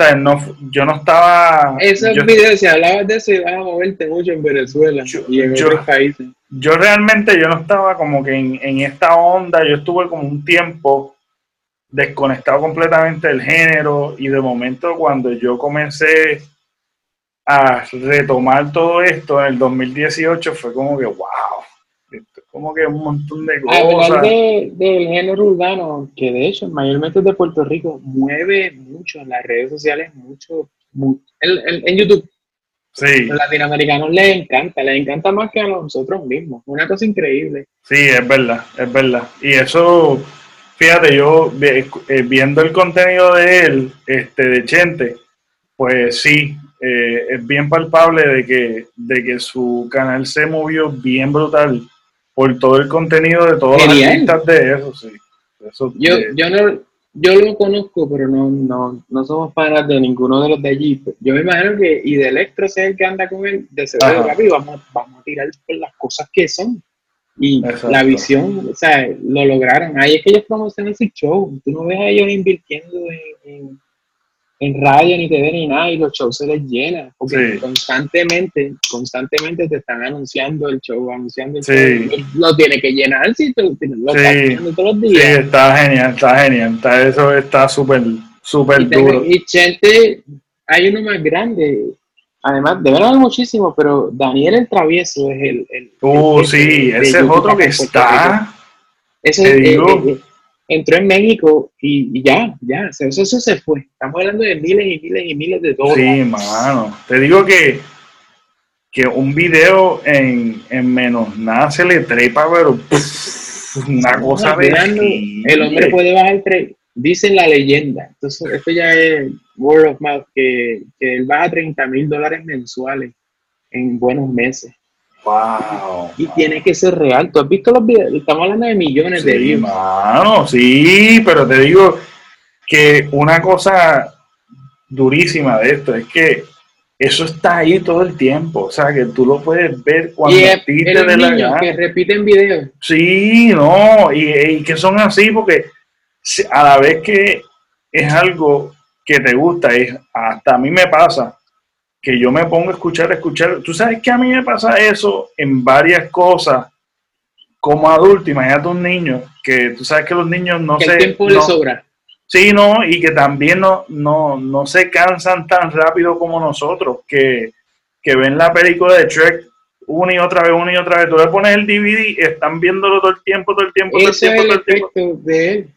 Speaker 1: O sea, no, yo no estaba...
Speaker 2: Esos
Speaker 1: yo,
Speaker 2: videos, si hablabas de eso, ibas a moverte mucho en Venezuela y en
Speaker 1: yo-
Speaker 2: otros países.
Speaker 1: yo realmente yo no estaba como que en, en esta onda, yo estuve como un tiempo desconectado completamente del género y de momento cuando yo comencé a retomar todo esto en el 2018 fue como que wow, como que un montón de
Speaker 2: Hablar
Speaker 1: cosas.
Speaker 2: de, del género urbano, que de hecho mayormente es de Puerto Rico, mueve mucho en las redes sociales, mucho, mu- en, en- en YouTube.
Speaker 1: Sí,
Speaker 2: Los latinoamericanos les encanta, les encanta más que a nosotros mismos. Una cosa increíble.
Speaker 1: sí, es verdad, es verdad. Y eso, fíjate, yo eh, viendo el contenido de él, este, de Chente, pues sí, eh, es bien palpable de que, de que su canal se movió bien brutal por todo el contenido de todos los artistas de eso, sí. Eso,
Speaker 2: Yo, yo no, yo lo conozco, pero no, no, no somos panas de ninguno de los de allí. Yo me imagino que y de Electro es el que anda con él, de seguro papi, vamos, vamos a tirar por las cosas que son. Y
Speaker 1: Exacto.
Speaker 2: la visión, o sea, lo lograron. Ahí es que ellos promocionan su show. Tú no ves a ellos invirtiendo en, en, en radio, ni TV, ni nada, y los shows se les llenan. Porque
Speaker 1: Sí.
Speaker 2: constantemente, constantemente te están anunciando el show, anunciando el
Speaker 1: Sí.
Speaker 2: show. Lo, tiene que llenar si tú lo
Speaker 1: Sí.
Speaker 2: estás todos los
Speaker 1: sí,
Speaker 2: días.
Speaker 1: está genial, está genial. Está, eso está súper, súper duro.
Speaker 2: y Chente, hay uno más grande. Además, deben haber muchísimos, pero Daniel el Travieso es el. el el-
Speaker 1: sí, ese es otro que está.
Speaker 2: Ese
Speaker 1: te digo.
Speaker 2: Entró en México y, y ya, ya, eso, eso se fue. Estamos hablando de miles y miles y miles de dólares.
Speaker 1: Sí, mano. Te digo que, que un video en, en menos nada se le trepa, pero una cosa de.
Speaker 2: El hombre puede bajar tre- Dicen la leyenda. Entonces, esto ya es word of mouth, que, que él baja 30 mil dólares mensuales en buenos meses.
Speaker 1: Wow.
Speaker 2: Y tiene que ser real. ¿Tú has visto los videos? Estamos hablando de millones de views.
Speaker 1: mano, sí, pero te digo que una cosa durísima de esto es que eso está ahí todo el tiempo. O sea, que tú lo puedes ver cuando
Speaker 2: Y
Speaker 1: a
Speaker 2: es,
Speaker 1: ti te dé la gana.
Speaker 2: que repiten videos.
Speaker 1: Sí, no, y, y que son así porque a la vez que es algo que te gusta, es, hasta a mí me pasa que yo me pongo a escuchar, a escuchar. Tú sabes que a mí me pasa eso en varias cosas como adulto, imagínate un niño, que tú sabes que los niños no
Speaker 2: que
Speaker 1: se...
Speaker 2: el tiempo
Speaker 1: no-
Speaker 2: le sobra.
Speaker 1: Sí, no, y que también no, no, no se cansan tan rápido como nosotros, que, que ven la película de Shrek una y otra vez, una y otra vez. Tú le pones el DVD y están viéndolo todo el tiempo, todo el tiempo, todo el
Speaker 2: Ese es
Speaker 1: tiempo,
Speaker 2: el
Speaker 1: todo el tiempo.
Speaker 2: de él.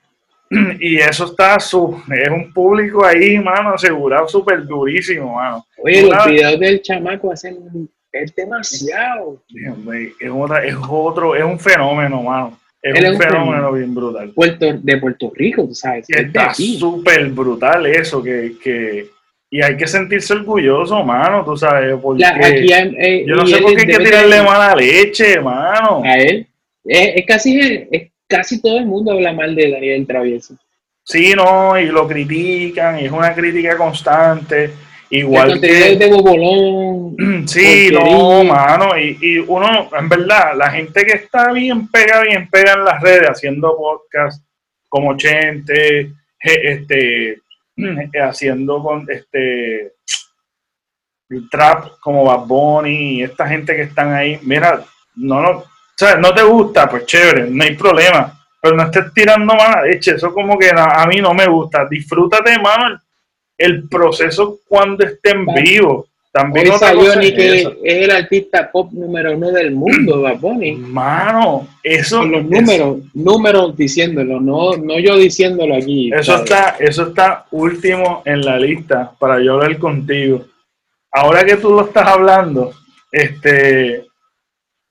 Speaker 2: [clears throat]
Speaker 1: Y eso está, su, es un público ahí, mano, asegurado súper durísimo, mano.
Speaker 2: Oye, los videos del chamaco hacen. Es demasiado.
Speaker 1: Es, otra, es otro, es un fenómeno, mano. Es un
Speaker 2: es un
Speaker 1: fenómeno
Speaker 2: fenómeno.
Speaker 1: bien brutal.
Speaker 2: Puerto, de Puerto Rico, tú sabes.
Speaker 1: Y
Speaker 2: es
Speaker 1: está súper brutal eso, que, que... Y hay que sentirse orgulloso, mano, tú sabes, porque...
Speaker 2: La- aquí hay- eh,
Speaker 1: Yo no sé por qué hay que tirarle mala leche, mano.
Speaker 2: A él. Es, es casi, es casi todo el mundo habla mal de Daniel Travieso.
Speaker 1: Sí, no, y lo critican, y es una crítica constante. Igual que.
Speaker 2: de bobolón. [clears throat]
Speaker 1: Sí, no, mano. Y, y uno, en verdad, la gente que está bien pega, bien pega en las redes, haciendo podcast como Chente, este, [clears throat] haciendo con este el trap como Bad Bunny y esta gente que están ahí. Mira, no, no, sea, no te gusta, pues chévere, no hay problema. Pero no estés tirando mala leche, eso como que a mí no me gusta. Disfrútate, mano, el, el proceso cuando esté en
Speaker 2: Vale.
Speaker 1: vivo. También
Speaker 2: Hoy
Speaker 1: otra cosa es
Speaker 2: que
Speaker 1: eso.
Speaker 2: es el artista pop número uno del mundo, Bad Bunny.
Speaker 1: Mano, eso,
Speaker 2: Con los números, números diciéndolo, no, no yo diciéndolo aquí.
Speaker 1: Eso está, eso está último en la lista para yo hablar contigo. Ahora que tú lo estás hablando, este,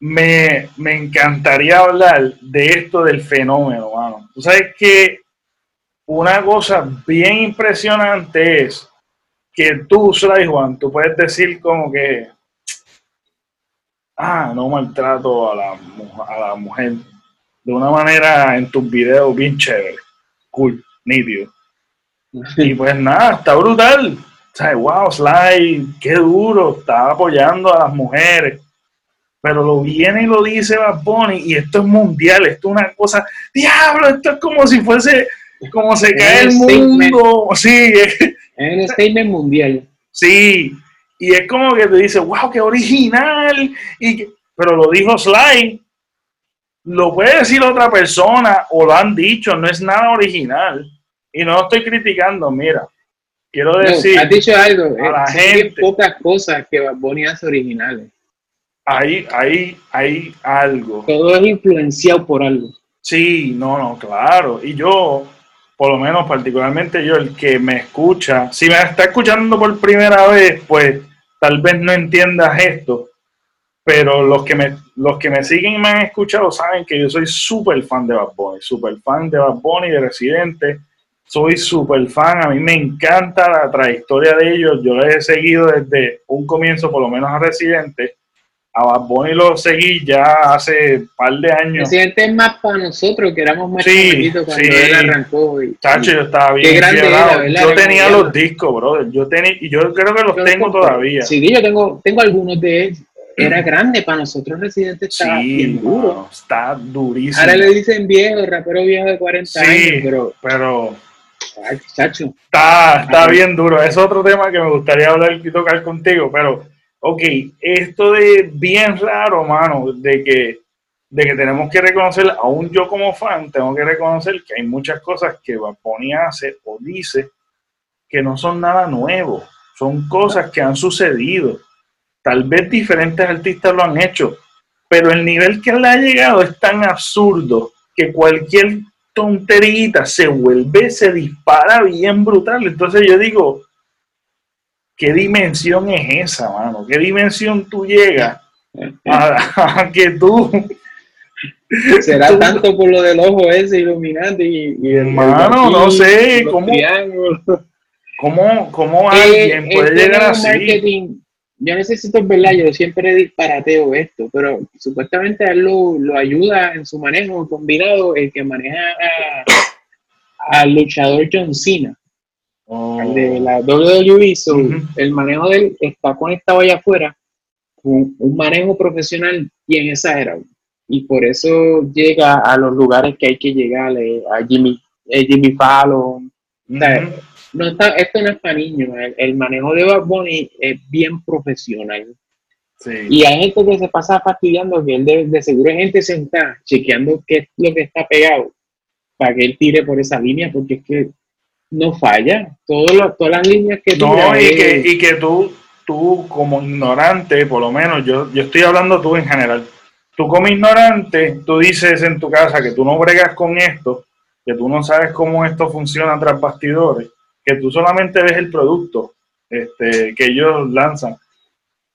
Speaker 1: me, me encantaría hablar de esto del fenómeno, mano. Tú sabes que una cosa bien impresionante es que tú, Sly Juan, tú puedes decir como que, ah, no maltrato a la, a la mujer de una manera en tus videos bien chévere, cool, nítido. Y pues nada, está brutal. O sea, wow, Sly, qué duro, está apoyando a las mujeres. Pero lo viene y lo dice Bad Bunny, y esto es mundial, esto es una cosa, diablo, esto es como si fuese, como se cae el mundo. Sí, es,
Speaker 2: un statement mundial.
Speaker 1: Sí, y es como que te dice, wow, qué original. Y Pero lo dijo Sly. Lo puede decir otra persona o lo han dicho, no es nada original. Y no lo estoy criticando, mira. Quiero decir.
Speaker 2: has dicho algo. A eh, la gente, pocas cosas que Bad Bunny hace originales.
Speaker 1: Ahí, ahí, hay algo.
Speaker 2: Todo es influenciado por algo.
Speaker 1: Sí, no, no, claro. Y yo, por lo menos particularmente yo, el que me escucha, si me está escuchando por primera vez, pues tal vez no entiendas esto, pero los que me, los que me siguen y me han escuchado saben que yo soy súper fan de Bad Bunny, súper fan de Bad Bunny, de Residente, soy súper fan, a mí me encanta la trayectoria de ellos, yo les he seguido desde un comienzo, por lo menos a Residente, a Bad Bunny lo seguí ya hace un par de años.
Speaker 2: Residente es más para nosotros, que éramos más sí, cuando él arrancó. Y,
Speaker 1: Tacho, yo estaba bien Yo tenía los discos, brother, yo tenía, y yo creo que los tengo todavía.
Speaker 2: Sí, yo tengo, tengo algunos de ellos. Era grande para nosotros, Residente estaba bien duro.
Speaker 1: está durísimo.
Speaker 2: Ahora le dicen viejo, rapero viejo de 40 años, pero...
Speaker 1: pero
Speaker 2: Ay, chacho.
Speaker 1: Está, está bien duro. Es otro tema que me gustaría hablar y tocar contigo, pero, ok, esto de bien raro, mano, de que, de que tenemos que reconocer, aún yo como fan, tengo que reconocer que hay muchas cosas que Baponi hace o dice que no son nada nuevo, son cosas que han sucedido. Tal vez diferentes artistas lo han hecho, pero el nivel que le ha llegado es tan absurdo que cualquier tonterita se vuelve, se dispara bien brutal. Entonces yo digo, ¿qué dimensión es esa, mano? ¿Qué dimensión tú llegas a, que tú... [laughs]
Speaker 2: Será tanto por lo del ojo ese iluminante y, y
Speaker 1: el Mano, no sé, ¿cómo, ¿cómo, cómo, [laughs] eh, alguien puede llegar así?
Speaker 2: yo no sé si esto es verdad, yo siempre disparateo esto, pero supuestamente a él lo, ayuda en su manejo combinado el que maneja al luchador John Cena, el de la WWE. El manejo de él está conectado allá afuera con un manejo profesional bien exagerado. Y por eso llega a los lugares que hay que llegar, a Jimmy, eh, Jimmy Fallon no está, esto no es para niños. El, manejo de Bad Bunny es bien profesional. Y hay gente que se pasa fastidiando que él de, seguro hay gente sentada chequeando qué es lo que está pegado para que él tire por esa línea, porque es que no falla. todas las líneas que
Speaker 1: No, y, que, y que tú, tú como ignorante, por lo menos, yo, yo estoy hablando tú en general, tú como ignorante, tú dices en tu casa que tú no bregas con esto, que tú no sabes cómo esto funciona tras bastidores que tú solamente ves el producto este, que ellos lanzan,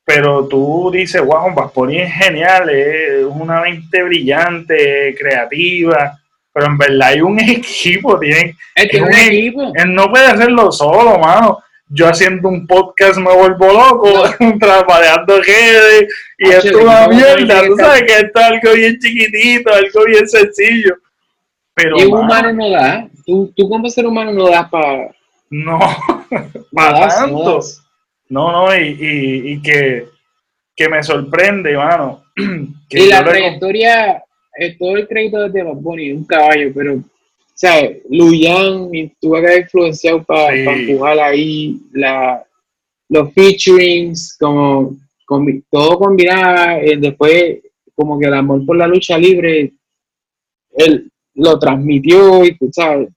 Speaker 1: pero tú dices, wow, Vasponi es genial, es una mente brillante, creativa, pero en verdad hay un [laughs] equipo, tiene,
Speaker 2: es, un, equipo.
Speaker 1: Él no puede hacerlo solo, mano. Yo haciendo un podcast me vuelvo loco, no. [laughs] trabajando redes, y esto es una mierda, tú sabes que esto es algo bien chiquitito, algo bien sencillo. Pero,
Speaker 2: y un humano no da, tú, tú como ser humano no das para
Speaker 1: no, [laughs] para tanto. No, no, y, que, me sorprende, hermano. [clears throat]
Speaker 2: y la trayectoria, eh, todo el crédito de Bad Bunny, un caballo, pero, ¿sabes? Luyan tuvo que haber influenciado para empujar ahí la, los featurings, como todo combinaba, eh, después como que el amor por la lucha libre, él lo transmitió y, ¿sabes?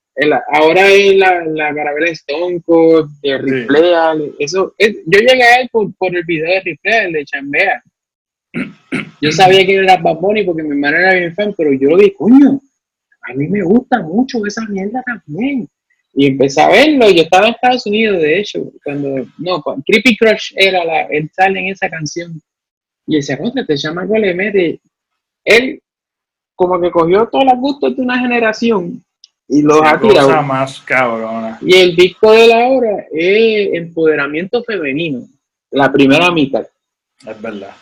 Speaker 2: ahora es la, la carabela Stone Cold, de Riplea, eso, yo llegué a él por, por el video de Riplea, el de Chambea. Yo sabía que era Bad Bunny porque mi hermano era bien fan, pero yo lo vi, coño, a mí me gusta mucho esa mierda también. Y empecé a verlo, yo estaba en Estados Unidos, de hecho, cuando, no, cuando Creepy Crush era la, él sale en esa canción. Y decía, contra, te llama le mete. Él, como que cogió todos los gustos de una generación y los ha tirado.
Speaker 1: más cabrona.
Speaker 2: Y el disco de la hora es empoderamiento femenino, la primera mitad.
Speaker 1: Es verdad.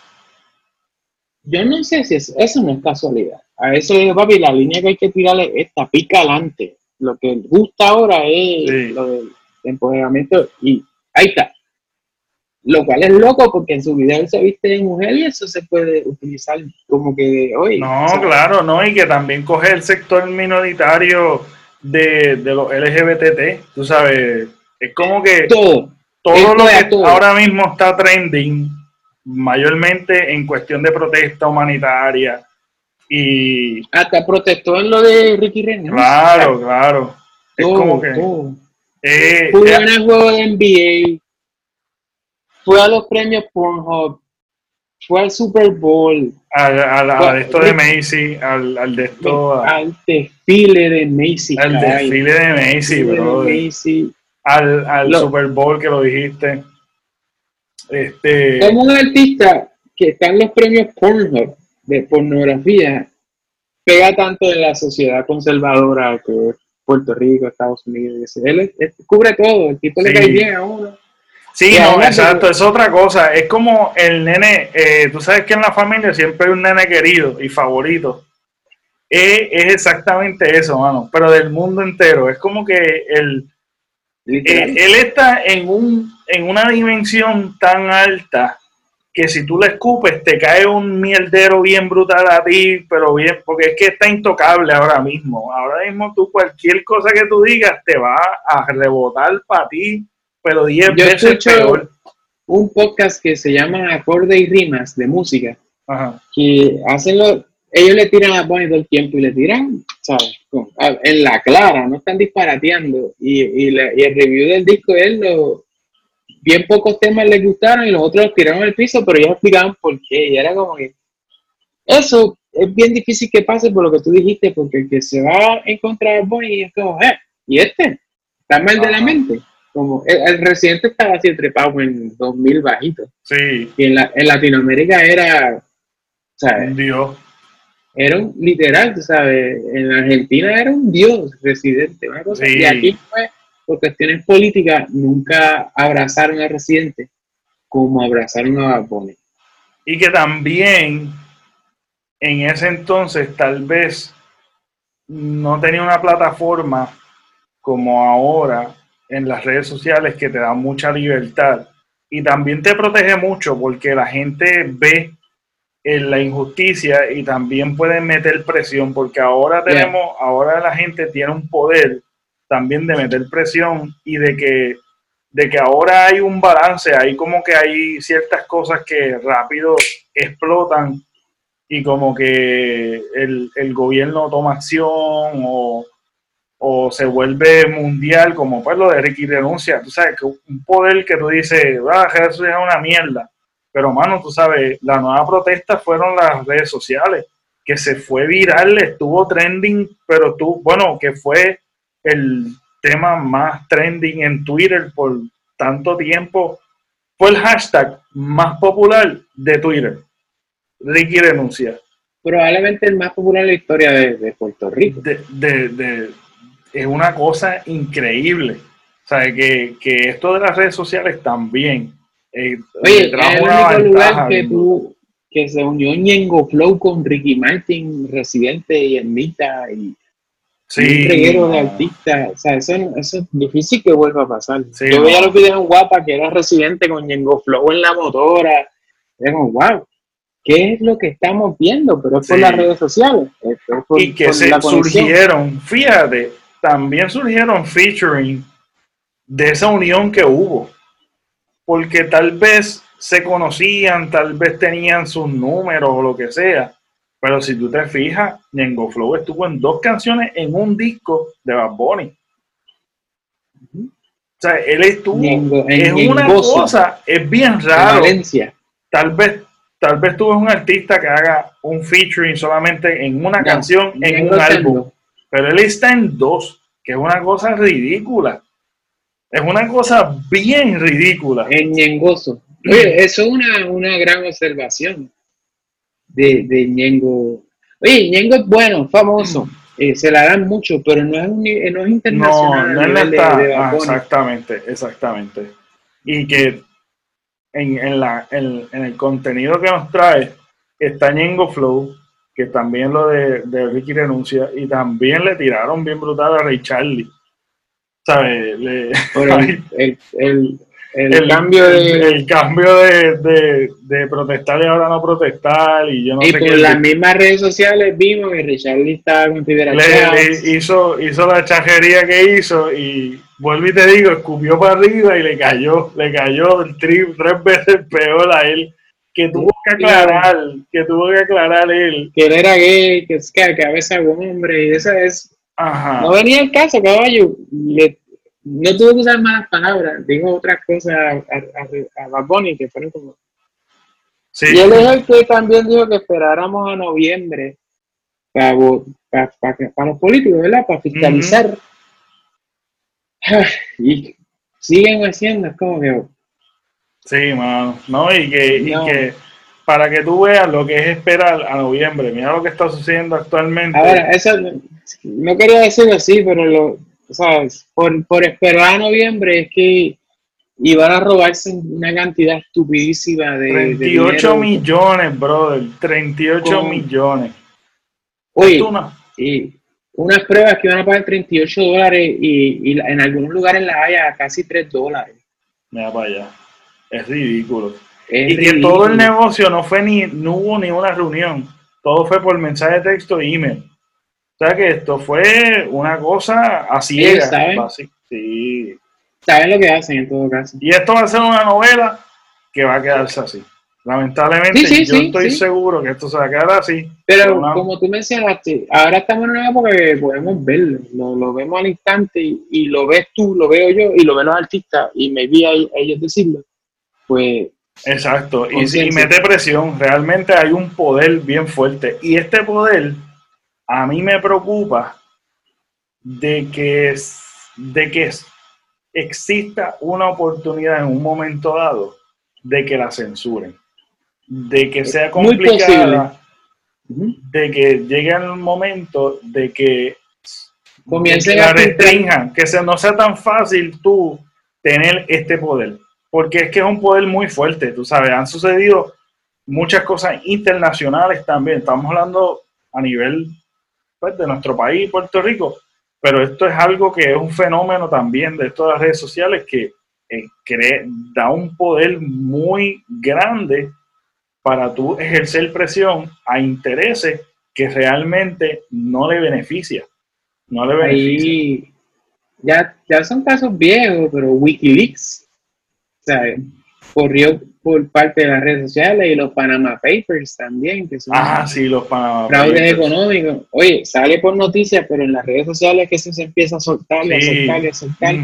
Speaker 2: Yo no sé si eso, eso no es casualidad. A eso, papi, la línea que hay que tirarle es esta, pica adelante. Lo que gusta ahora es lo del empoderamiento y ahí está. Lo cual es loco porque en su video él se viste de mujer y eso se puede utilizar como que hoy.
Speaker 1: No, claro, no, y que también coge el sector minoritario de, de los LGBT, tú sabes, Es como que
Speaker 2: todo.
Speaker 1: todo lo
Speaker 2: es
Speaker 1: que
Speaker 2: todo.
Speaker 1: ahora mismo está trending, mayormente en cuestión de protesta humanitaria. Y
Speaker 2: Hasta protestó en lo de Ricky Renner.
Speaker 1: claro, claro. Es como que eh,
Speaker 2: Jugó
Speaker 1: eh,
Speaker 2: en el juego de NBA. Fue a los premios Pornhub. Fue al Super Bowl.
Speaker 1: al, al- al
Speaker 2: Bueno,
Speaker 1: esto de Macy, al, al de esto, al,
Speaker 2: Al desfile de Macy. caray.
Speaker 1: desfile de Macy,
Speaker 2: Desfile de
Speaker 1: bro.
Speaker 2: Macy.
Speaker 1: Al, al
Speaker 2: Lo-
Speaker 1: Super Bowl que lo dijiste. Este,
Speaker 2: Como un artista que está en los premios Pornhub de pornografía, pega tanto en la sociedad conservadora que Puerto Rico, Estados Unidos. Él, cubre todo, el tipo le cae bien a uno.
Speaker 1: Sí, no, exacto, es otra cosa. Es como el nene, eh, tú sabes que en la familia siempre hay un nene querido y favorito. Eh, es exactamente eso, mano, pero del mundo entero. Es como que el. Eh, él está en, un, en una dimensión tan alta que si tú le escupes te cae un mierdero bien brutal a ti, pero bien, porque es que está intocable ahora mismo. Ahora mismo tú cualquier cosa que tú digas te va a rebotar para ti, pero 10
Speaker 2: Yo
Speaker 1: veces
Speaker 2: escucho
Speaker 1: peor.
Speaker 2: un podcast que se llama Acorde y Rimas de música,
Speaker 1: Ajá.
Speaker 2: que hacen lo, ellos le tiran a Bonnie todo el tiempo y le tiran, ¿sabes? Con- a- en la clara, no están disparateando. Y, y, la- y el review del disco es lo, bien pocos temas les gustaron y los otros los tiraron al piso, pero ellos explicaban por qué. Y era como que eso es bien difícil que pase por lo que tú dijiste, porque el que se va a encontrar Bonnie es como, eh, ¿y este? Está mal de la mente. Como el, el residente estaba así trepado en 2000 bajitos.
Speaker 1: Sí,
Speaker 2: Y en, la, en Latinoamérica era, ¿sabes?
Speaker 1: un dios.
Speaker 2: Era un literal, tú sabes. En Argentina era un dios residente, una cosa.
Speaker 1: Sí.
Speaker 2: Y aquí, pues, por cuestiones políticas, nunca abrazaron a residente como abrazaron a Bad.
Speaker 1: Y que también en ese entonces tal vez no tenía una plataforma como ahora en las redes sociales que te da mucha libertad y también te protege mucho porque la gente ve en la injusticia y también pueden meter presión porque ahora
Speaker 2: Yeah.
Speaker 1: tenemos, ahora la gente tiene un poder también de meter presión y de que de que ahora hay un balance, hay como que hay ciertas cosas que rápido explotan y como que el, el gobierno toma acción o, o se vuelve mundial, como pues lo de Ricky renuncia, tú sabes, que un poder que tú dices, ah, eso es una mierda, pero mano, tú sabes, la nueva protesta fueron las redes sociales, que se fue viral, estuvo trending, pero tú, bueno, que fue el tema más trending en Twitter por tanto tiempo, fue el hashtag más popular de Twitter. Ricky renuncia.
Speaker 2: Probablemente el más popular en la historia de, de Puerto Rico.
Speaker 1: De, de- de- es una cosa increíble. O sea, que, que esto de las redes sociales también eh,
Speaker 2: Oye,
Speaker 1: trajo
Speaker 2: es el
Speaker 1: una
Speaker 2: único lugar que tú que se unió Ñengo Flow con Ricky Martin, Residente y Ermita y
Speaker 1: Sí,
Speaker 2: un reguero de artistas. O sea, eso, eso es difícil que vuelva a pasar.
Speaker 1: Sí,
Speaker 2: Yo veía los videos en Guapa que era Residente con Ñengo Flow en la motora. Como, wow, ¿qué es lo que estamos viendo? Pero es por
Speaker 1: Sí.
Speaker 2: las redes sociales. Es por-
Speaker 1: y que se surgieron, fíjate, también surgieron featuring de esa unión que hubo. Porque tal vez se conocían, tal vez tenían sus números o lo que sea. Pero si tú te fijas, Ñengo Flow estuvo en dos canciones en un disco de Bad Bunny. O sea, él estuvo.
Speaker 2: Ñengo- en
Speaker 1: es una cosa, es bien
Speaker 2: en
Speaker 1: raro. Tal vez, tal vez tú ves un artista que haga un featuring solamente en una
Speaker 2: No,
Speaker 1: canción, en
Speaker 2: Ñengo
Speaker 1: un álbum. Pero él está en dos, que es una cosa ridícula. Es una cosa bien ridícula.
Speaker 2: En Ñengoso. Oye, eso es una, una gran observación de, de Ñengo. Oye, Ñengo es bueno, famoso. eh, se la dan mucho, pero no es, un eh, no es
Speaker 1: No,
Speaker 2: internacional.
Speaker 1: no
Speaker 2: de-
Speaker 1: está.
Speaker 2: de
Speaker 1: ah,
Speaker 2: Bunny.
Speaker 1: exactamente, exactamente. Y que en, en la, en, en el contenido que nos trae está Ñengo Flow, que también lo de, de Ricky Renuncia, y también le tiraron bien brutal a Ray Charlie. ¿Sabes? Le-
Speaker 2: Pero [laughs] el, el, el, el, cambio de...
Speaker 1: El cambio de, de, de, protestar y ahora no protestar y yo no
Speaker 2: y por las mismas redes sociales vimos que Richard estaba con
Speaker 1: hizo, hizo la chajería que hizo y vuelvo y te digo, escupió para arriba y le cayó, le cayó el tres veces peor a él que tuvo que aclarar, que tuvo que aclarar él.
Speaker 2: Que él era gay, que, que, que a veces era hombre, y esa es... Ajá. No venía el caso, caballo. Le, no tuvo que usar malas palabras, dijo otras cosas a, a, a Bad Bunny que fueron como... Sí. Y él es el que también dijo que esperáramos a noviembre para, para, para, los políticos, ¿verdad? Para fiscalizar. Y siguen haciendo, es como que
Speaker 1: Sí, mano. No, y que, y que para que tú veas lo que es esperar a noviembre, mira lo que está sucediendo actualmente.
Speaker 2: Ahora, eso no quería decirlo así, pero lo, ¿sabes? Por, por esperar a noviembre es que iban a robarse una cantidad estupidísima de.
Speaker 1: 38 millones, brother. 38 millones.
Speaker 2: Oye, y unas pruebas que iban a pagar 38 dólares y, y en algunos lugares las hay a casi 3 dólares.
Speaker 1: Mira para allá. Es ridículo. Y que todo el negocio no fue ni, no hubo ni una reunión. Todo fue por mensaje de texto e email. O sea que esto fue una cosa así.
Speaker 2: ¿saben? Sí. Saben lo que hacen en todo caso.
Speaker 1: Y esto va a ser una novela que va a quedarse así. Lamentablemente, yo estoy seguro que esto se va a quedar así.
Speaker 2: Pero como tú mencionaste, ahora estamos en una época que podemos verlo, lo, vemos al instante y, lo ves tú, lo veo yo y lo ven los artistas y me vi a ellos decirlo pues...
Speaker 1: Exacto, y, si mete presión, realmente hay un poder bien fuerte. Y este poder a mí me preocupa de que, de que exista una oportunidad en un momento dado de que la censuren, de que sea complicada, de que llegue el momento de que
Speaker 2: comiencen a
Speaker 1: restrinjan, que no sea tan fácil tú tener este poder porque es que es un poder muy fuerte, tú sabes, han sucedido muchas cosas internacionales también, estamos hablando a nivel pues, de nuestro país, Puerto Rico, pero esto es algo que es un fenómeno también de todas las redes sociales que eh, da un poder muy grande para tú ejercer presión a intereses que realmente no le beneficia. No le beneficia.
Speaker 2: ya, ya son casos viejos, pero Wikileaks corrió por parte de las redes sociales y los Panama Papers también, que son
Speaker 1: ah, sí, los Panama
Speaker 2: fraudes económicos. Oye, sale por noticias, pero en las redes sociales que eso se empieza a soltar, a soltar, a soltar.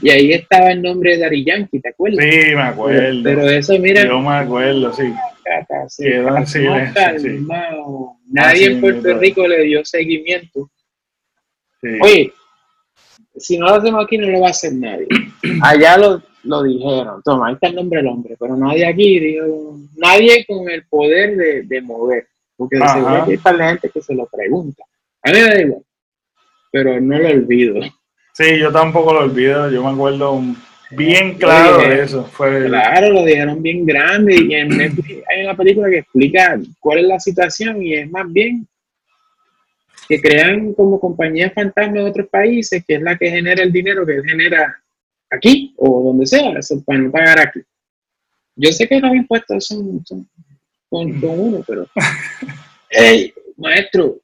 Speaker 2: Y ahí estaba el nombre de Dari Yankee, ¿te acuerdas?
Speaker 1: Sí, me acuerdo.
Speaker 2: Pero, eso, mira.
Speaker 1: Yo me acuerdo, sí.
Speaker 2: Quedó en silencio, Nadie en Puerto Rico le dio seguimiento. Oye, si no lo hacemos aquí, no lo va a hacer nadie. [clears throat] Allá lo, lo dijeron. Toma, ahí está el nombre del hombre, pero nadie aquí dijo, nadie con el poder de, mover, porque de seguro hay para gente que se lo pregunta. A mí me da igual, pero no lo olvido.
Speaker 1: Sí, yo tampoco lo olvido, yo me acuerdo bien claro de eso. Fue...
Speaker 2: Claro, lo dijeron bien grande y en hay una película que explica cuál es la situación y es más bien que crean como compañías fantasma de otros países, que es la que genera el dinero que genera aquí o donde sea, para no pagar aquí. Yo sé que los impuestos son, son con, uno, pero [laughs] hey, maestro,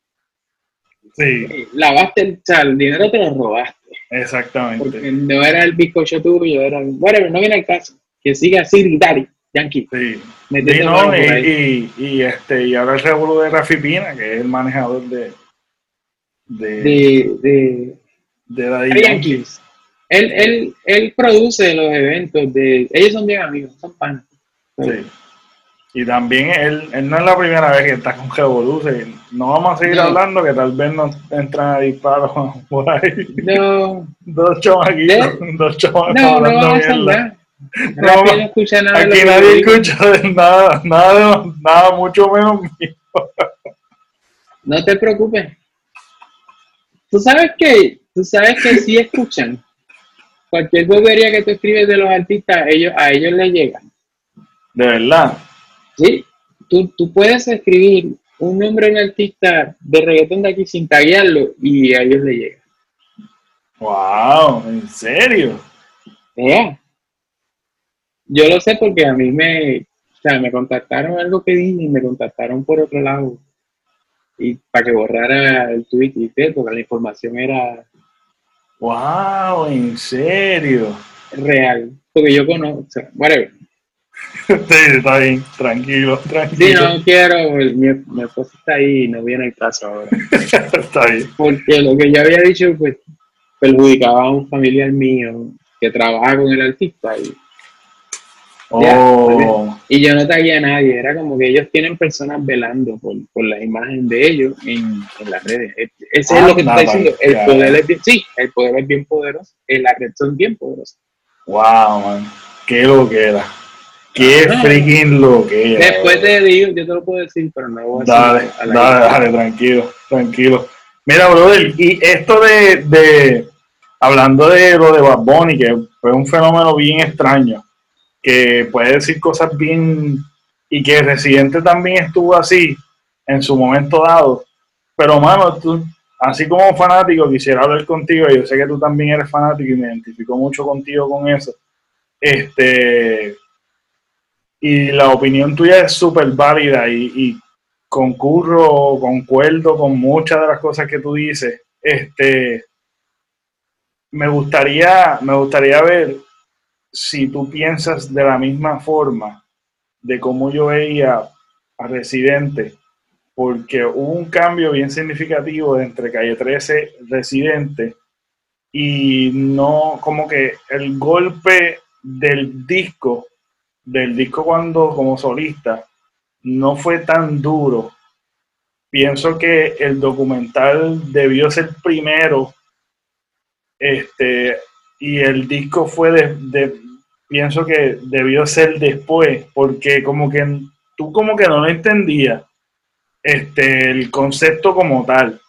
Speaker 2: sí. lavaste el, o el dinero te lo robaste.
Speaker 1: Exactamente.
Speaker 2: Porque no era el bizcocho tuyo, era bueno, no viene el caso. Que siga así Dari, Yankee.
Speaker 1: Sí. y, y, este, y ahora el revuelo de Rafi Pina, que es el manejador de
Speaker 2: de, de,
Speaker 1: de, de
Speaker 2: Yankees. Él, él, él produce los eventos de. Ellos son bien amigos, son panes.
Speaker 1: Sí. Y también él, él no es la primera vez que está con Revoluce. No vamos a seguir hablando que tal vez nos entran a disparos [laughs] por ahí.
Speaker 2: No.
Speaker 1: dos chamaquitos, dos chamaquitos.
Speaker 2: No, no vamos a hablar. No, no escucha nada
Speaker 1: aquí nadie escucha nada, nada, nada, mucho menos mío.
Speaker 2: No te preocupes. Tú sabes que, tú sabes que sí escuchan cualquier bobería que tú escribes de los artistas, ellos, a ellos les llega.
Speaker 1: ¿De verdad?
Speaker 2: Sí, tú, tú puedes escribir un nombre de un artista de reggaetón de aquí sin taguearlo y a ellos les llega.
Speaker 1: ¡Wow! ¿En serio?
Speaker 2: Yeah. yo lo sé porque a mí me, o sea, me contactaron algo que dije y me contactaron por otro lado. Y para que borrara el tweet y todo, porque la información era.
Speaker 1: ¡Wow! ¿En serio?
Speaker 2: Real. Porque yo conozco. O sea, whatever. [laughs]
Speaker 1: Sí, está bien, tranquilo, tranquilo.
Speaker 2: Sí, no quiero, mi, mi esposa está ahí y no viene el caso ahora. [laughs]
Speaker 1: está bien.
Speaker 2: Porque lo que yo había dicho, pues, perjudicaba a un familiar mío que trabaja con el artista y
Speaker 1: Oh,
Speaker 2: Y yo no tagué a nadie, era como que ellos tienen personas velando por, por la imagen de ellos en, en las redes. E- Ese
Speaker 1: Ah,
Speaker 2: es lo que
Speaker 1: nada,
Speaker 2: estoy diciendo. El poder es bien, sí, el poder es bien poderoso. En la red son bien poderosos.
Speaker 1: wow, man. Qué lo que era. Qué
Speaker 2: Ajá.
Speaker 1: freaking lo que era.
Speaker 2: Después te digo, yo te lo puedo decir, pero no voy a
Speaker 1: Dale,
Speaker 2: decir. a
Speaker 1: dale,
Speaker 2: gente.
Speaker 1: dale, tranquilo, tranquilo. Mira, brother, y esto de, de hablando de lo de Bad Bunny, que fue un fenómeno bien extraño, que puede decir cosas bien, y que Residente también estuvo así en su momento dado. Pero, mano, tú, así como fanático, quisiera hablar contigo, yo sé que tú también eres fanático y me identifico mucho contigo con eso. Este, y la opinión tuya es súper válida y, y concurro, concuerdo con muchas de las cosas que tú dices. Este, me gustaría, me gustaría ver si tú piensas de la misma forma de cómo yo veía a Residente, porque hubo un cambio bien significativo entre Calle 13 Residente y no como que el golpe del disco, del disco cuando como solista, no fue tan duro. Pienso que el documental debió ser primero, este, y el disco fue de, de- pienso que debió ser después, porque como que tú como que no lo entendías, este, el concepto como tal.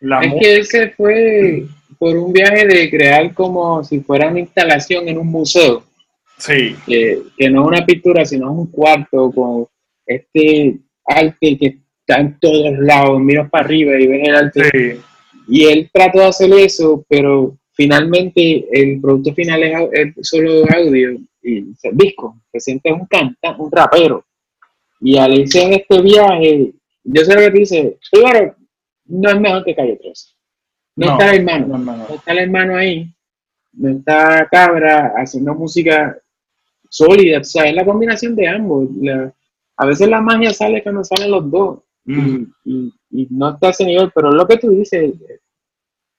Speaker 1: La
Speaker 2: Es que él se fue por un viaje de crear como si fuera una instalación en un museo.
Speaker 1: sí,
Speaker 2: que, que no es una pintura, sino es un cuarto con este arte que está en todos lados, miras para arriba y ves el arte.
Speaker 1: sí,
Speaker 2: Y él trató de hacer eso, pero finalmente el producto final es, solo audio y es el disco. Se siente un cantante, un rapero. Y al irse en este viaje, yo sé lo que te dice, primero, no es mejor que Calle 13. No,
Speaker 1: No,
Speaker 2: está el hermano,
Speaker 1: no,
Speaker 2: está el hermano ahí, no está Cabra haciendo música sólida, o sea, es la combinación de ambos. La- a veces la magia sale cuando salen los dos
Speaker 1: Mm.
Speaker 2: y, y- y no está ese nivel, pero lo que tú dices,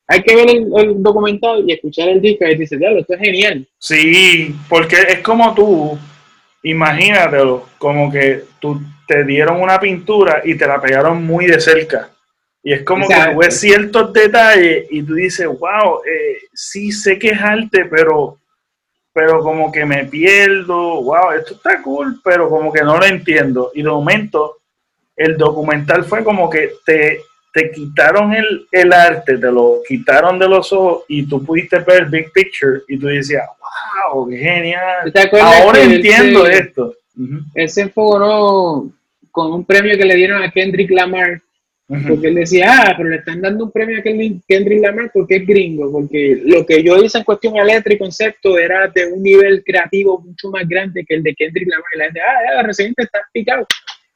Speaker 2: hay que ver el, el documental y escuchar el disco y dices, diablo, esto es genial.
Speaker 1: Sí, porque es como tú, imagínatelo, como que tú te dieron una pintura y te la pegaron muy de cerca. Y es como que tú ves ciertos detalles y tú dices, wow, eh, sí sé que es arte, pero, pero como que me pierdo, wow, esto está cool, pero como que no lo entiendo. Y de momento, el documental fue como que te, te quitaron el, el arte, te lo quitaron de los ojos y tú pudiste ver el big picture y tú decías, wow, qué genial.
Speaker 2: ¿Te acuerdas
Speaker 1: Ahora entiendo esto. Ujú,
Speaker 2: Él se enfogonó con un premio que le dieron a Kendrick Lamar. Porque él decía, ah, pero le están dando un premio a Kendrick Lamar porque es gringo, porque lo que yo hice en cuestión de letra y concepto era de un nivel creativo mucho más grande que el de Kendrick Lamar. Y la gente, ah, el residente está picado.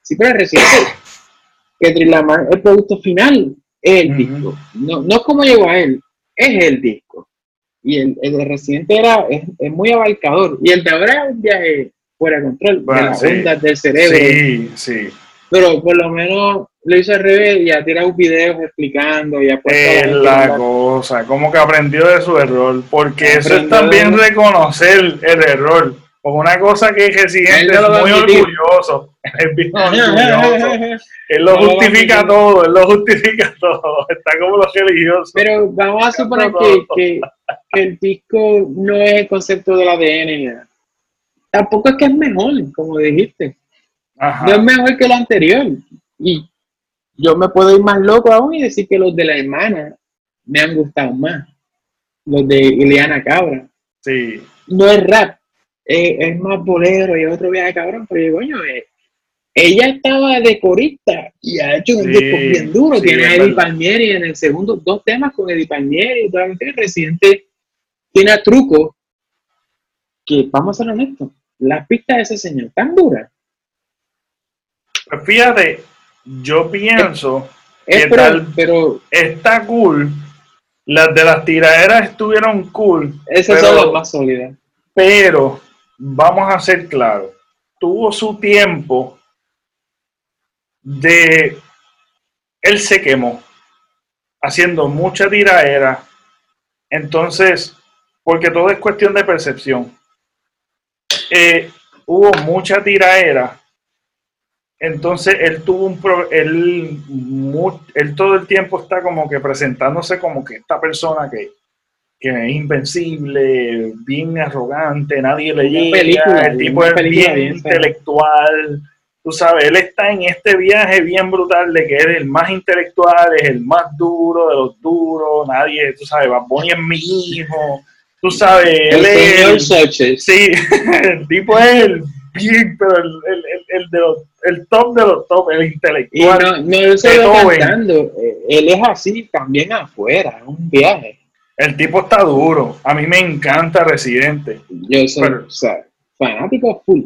Speaker 2: Sí, pero el residente, Kendrick Lamar, el producto final es el disco. No, no es como llegó a él, es el disco. Y el, el de residente era, es, es muy abarcador. Y el de ahora es un viaje fuera de control,
Speaker 1: Bueno,
Speaker 2: de las
Speaker 1: sí.
Speaker 2: ondas del cerebro.
Speaker 1: Sí, sí.
Speaker 2: Pero por lo menos lo hizo al revés y ha tirado videos explicando y ha la
Speaker 1: Es la cosa, como que aprendió de su error, porque eso es también reconocer el error. Porque una cosa que Residente
Speaker 2: Él
Speaker 1: es muy orgulloso, es bien [laughs] orgulloso. Él lo
Speaker 2: No
Speaker 1: justifica todo, él lo justifica [laughs] todo, está como los religiosos.
Speaker 2: Pero vamos a suponer que, que, que el disco no es el concepto del ADN. Tampoco es que es mejor, como dijiste.
Speaker 1: Ajá.
Speaker 2: No es mejor que el anterior. Y yo me puedo ir más loco aún y decir que los de la hermana me han gustado más. Los de Ileana Cabra.
Speaker 1: Sí,
Speaker 2: no es rap, es, es más bolero y otro viaje cabrón, pero yo, coño, eh, ella estaba de corista y ha hecho un
Speaker 1: Sí,
Speaker 2: disco bien duro,
Speaker 1: sí,
Speaker 2: tiene a Eddie. Palmieri en el segundo, dos temas con Eddie Palmieri y Residente tiene a truco que, vamos a ser honestos, las pistas de ese señor tan duras.
Speaker 1: Pues fíjate, yo pienso
Speaker 2: Es
Speaker 1: que
Speaker 2: pero,
Speaker 1: tal
Speaker 2: pero
Speaker 1: está cool. Las de las tiraderas estuvieron cool.
Speaker 2: esas
Speaker 1: pero-
Speaker 2: son las más sólidas.
Speaker 1: Pero vamos a ser claros, tuvo su tiempo de él se quemó haciendo mucha tiraera. Entonces, porque todo es cuestión de percepción. Eh, hubo mucha tiraera. Entonces él tuvo un pro- él, todo el tiempo está como que presentándose como que esta persona que, que es invencible, bien arrogante, nadie le llega,
Speaker 2: película,
Speaker 1: el tipo es
Speaker 2: película
Speaker 1: bien intelectual, tú sabes, él está en este viaje bien brutal de que es el más intelectual, es el más duro de los duros, nadie, tú sabes, Bunny es mi hijo, tú sabes,
Speaker 2: El
Speaker 1: él es
Speaker 2: señor
Speaker 1: el-. Sí, [laughs] el tipo es el bien, pero el, el, el, el de los, el top de los top, el
Speaker 2: Y
Speaker 1: intelectual.
Speaker 2: no, no él cantando, eh, él es así también afuera, es un viaje.
Speaker 1: El tipo está duro. A mí me encanta Residente.
Speaker 2: Yo soy
Speaker 1: Pero-
Speaker 2: o sea, fanático full.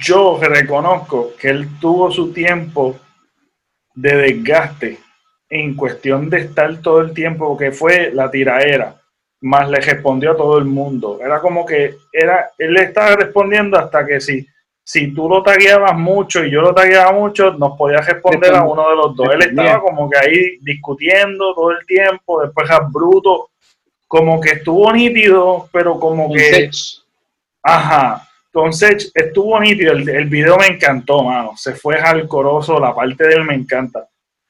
Speaker 1: Yo reconozco que él tuvo su tiempo de desgaste en cuestión de estar todo el tiempo que fue la tiraera, más le respondió a todo el mundo. Era como que era, él le estaba respondiendo hasta que si, si tú lo tagueabas mucho y yo lo tagueaba mucho, nos podía responder a uno de los dos. Él estaba como que ahí discutiendo todo el tiempo, después a Bruto, como que estuvo nítido, pero como
Speaker 2: Un
Speaker 1: que...
Speaker 2: sech.
Speaker 1: Ajá. Entonces estuvo nítido, el, el video me encantó, mano. Se fue jalcoroso, la parte de él me encanta.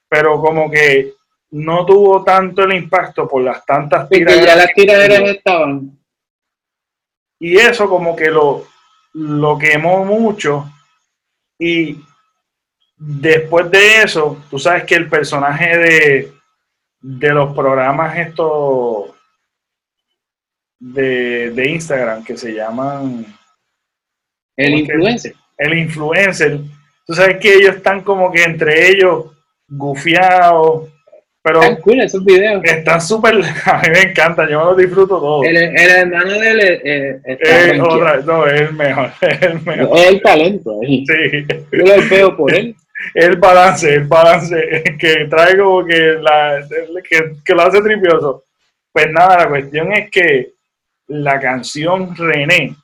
Speaker 1: Pero como que no tuvo tanto el impacto por las tantas
Speaker 2: Porque ya
Speaker 1: tiraderas
Speaker 2: las tiraderas estaban.
Speaker 1: Y eso como que lo, lo quemó mucho. Y después de eso, tú sabes que el personaje de, de los programas estos de, de Instagram que se llaman
Speaker 2: El influencer.
Speaker 1: el influencer, tú sabes que ellos están como que entre ellos gufiados, pero
Speaker 2: Tan cool esos videos.
Speaker 1: están súper, [laughs] a mí me encantan, yo me los disfruto todos.
Speaker 2: El, el hermano de él eh, eh, está
Speaker 1: Eh, otra- no, es el mejor, [laughs] es el mejor.
Speaker 2: Es el talento.
Speaker 1: Sí,
Speaker 2: Yo lo veo por él. [laughs]
Speaker 1: el balance, el balance que trae como que, la, que, que lo hace tripioso. Pues nada, la cuestión es que la canción René,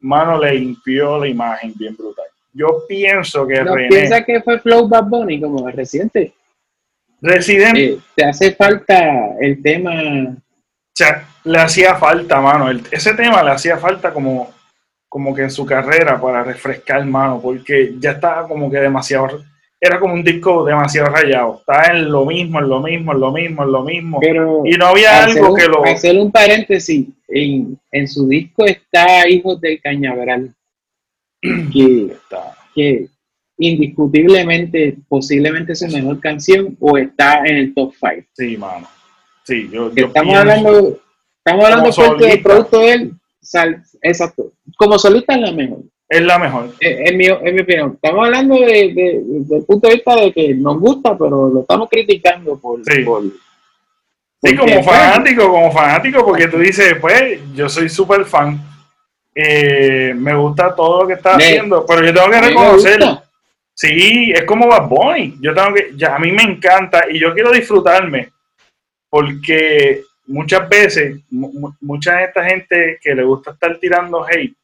Speaker 1: mano, le limpió la imagen bien brutal. Yo pienso que
Speaker 2: ¿No
Speaker 1: René,
Speaker 2: piensas que fue Flow Bad Bunny como el reciente?
Speaker 1: Resident
Speaker 2: Eh, te hace falta el tema.
Speaker 1: O sea, le hacía falta, mano. El- ese tema le hacía falta como, como que en su carrera para refrescar, mano, porque ya estaba como que demasiado. Era como un disco demasiado rayado. Estaba en lo mismo, en lo mismo, en lo mismo, en lo mismo.
Speaker 2: Pero
Speaker 1: Y no había algo
Speaker 2: un,
Speaker 1: que lo.
Speaker 2: hacer un paréntesis, en, en su disco está Hijos del Cañaveral, [clears throat] que,
Speaker 1: Está-
Speaker 2: que indiscutiblemente, posiblemente su mejor canción o está en el top 5.
Speaker 1: Sí, mano. Sí, yo,
Speaker 2: estamos
Speaker 1: pienso-
Speaker 2: hablando, estamos hablando
Speaker 1: Como
Speaker 2: porque el
Speaker 1: solista.
Speaker 2: producto de él, sal- exacto, como solista es la mejor.
Speaker 1: Es la mejor.
Speaker 2: En mi, mi opinión, estamos hablando de, de- desde el punto de vista de que nos gusta, pero lo estamos criticando por,
Speaker 1: Sí.
Speaker 2: por-
Speaker 1: Sí, como fanático, como fanático, porque tú dices, pues, yo soy súper fan. Eh, me gusta todo lo que está haciendo, pero yo tengo que
Speaker 2: a mí me
Speaker 1: reconocer.
Speaker 2: gusta.
Speaker 1: Sí, es como Bad Bunny. Yo tengo que, ya, a mí me encanta y yo quiero disfrutarme porque muchas veces, mu- mu- mucha de esta gente que le gusta estar tirando hate,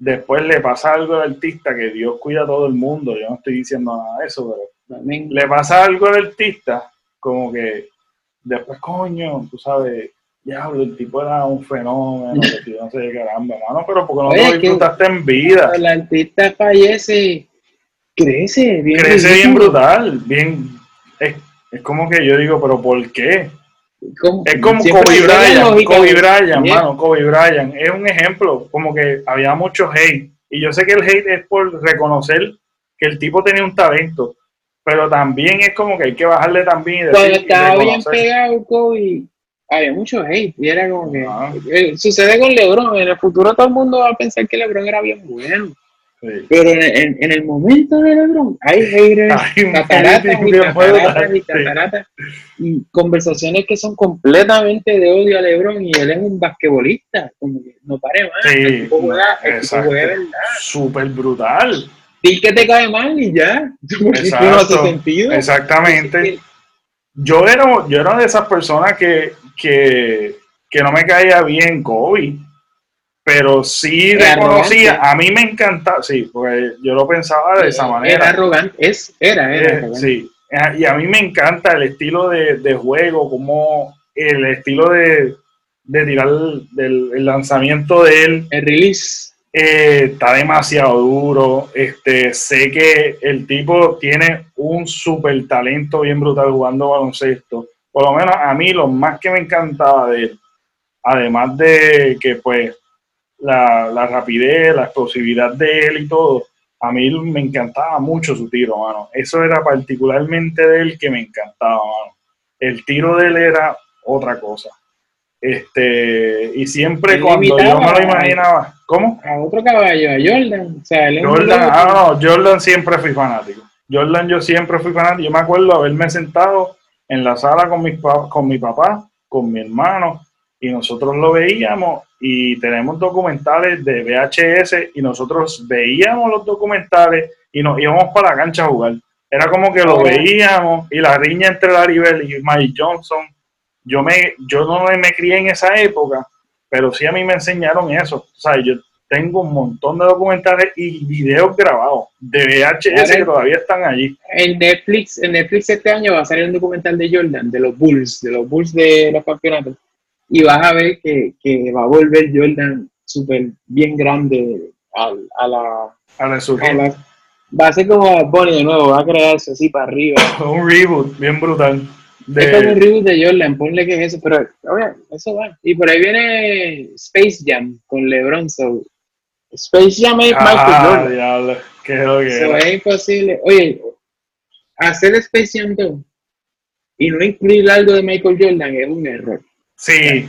Speaker 1: después le pasa algo al artista que Dios cuida a todo el mundo. Yo no estoy diciendo nada de eso, pero le pasa algo al artista como que después, coño, tú sabes, diablo, el tipo era un fenómeno, que no sé, caramba, mano, pero porque no
Speaker 2: Oye,
Speaker 1: lo
Speaker 2: que-
Speaker 1: disfrutaste en vida.
Speaker 2: el artista fallece, crece bien.
Speaker 1: crece bien brutal, bien. Es, es como que yo digo, pero ¿por qué?
Speaker 2: Como-
Speaker 1: Es como Kobe Bryant, Kobe Bryant, mano, Kobe Bryant. Es un ejemplo, como que había mucho hate. Y yo sé que el hate es por reconocer que el tipo tenía un talento, pero también es como que hay que bajarle también y decir,
Speaker 2: Cuando
Speaker 1: y
Speaker 2: estaba bien pegado Kobe, había mucho hate. Y era como que.
Speaker 1: Ah.
Speaker 2: eh, sucede con LeBron. En el futuro todo el mundo va a pensar que LeBron era bien bueno. Pero en, en, el momento de LeBron hay haters, cataratas y cataratas y cataratas y conversaciones que son completamente de odio a LeBron y él es un basquetbolista, como que no pare más,
Speaker 1: sí, el tipo juega, el tipo juega verdad. Súper brutal.
Speaker 2: Y que te cae mal y ya, [laughs]
Speaker 1: Exacto, sentido. Exactamente. Yo era, yo era de esas personas que, que, que no me caía bien Kobe pero sí reconocía, a mí me encantaba, sí, porque yo lo pensaba de esa manera.
Speaker 2: Era arrogante, es, era, era.
Speaker 1: Eh, sí, y a mí me encanta el estilo de, juego, como el estilo de, tirar el, lanzamiento de él.
Speaker 2: El release.
Speaker 1: Eh, está demasiado duro. Este, sé que el tipo tiene un súper talento bien brutal jugando baloncesto. Por lo menos a mí lo más que me encantaba de él, además de que pues la, la, rapidez, la explosividad de él y todo, a mí me encantaba mucho su tiro, mano. Eso era particularmente de él que me encantaba, mano. El tiro de él era otra cosa. Este, y siempre cuando yo me lo imaginaba, ¿cómo?
Speaker 2: A otro caballo, a Jordan. O sea,
Speaker 1: Jordan, ah, no, Jordan siempre fui fanático. Jordan yo siempre fui fanático. Yo me acuerdo haberme sentado en la sala con mi, con mi papá, con mi hermano, y nosotros lo veíamos y tenemos documentales de VHS y nosotros veíamos los documentales y nos íbamos para la cancha a jugar. Era como que lo veíamos y la riña entre Larry y Mike Johnson. Yo, me, yo no me crié en esa época, pero sí a mí me enseñaron eso. O sea, yo tengo un montón de documentales y videos grabados de VHS que todavía están allí.
Speaker 2: En Netflix, en Netflix este año va a salir un documental de Jordan, de los Bulls, de los Bulls de los campeonatos y vas a ver que, que va a volver Jordan súper bien grande a, a la...
Speaker 1: A la,
Speaker 2: va a ser como Bonnie de nuevo, va a crearse así para arriba. [laughs]
Speaker 1: un reboot bien brutal.
Speaker 2: Es como un reboot de Jordan, ponle que es eso, pero oye, eso va. Y por ahí viene Space Jam con LeBron, so Space Jam es Michael
Speaker 1: ah, Jordan. Diablo. Qué
Speaker 2: so, es imposible. Oye, hacer Space Jam 2 y no incluir algo de Michael Jordan es un error.
Speaker 1: Sí,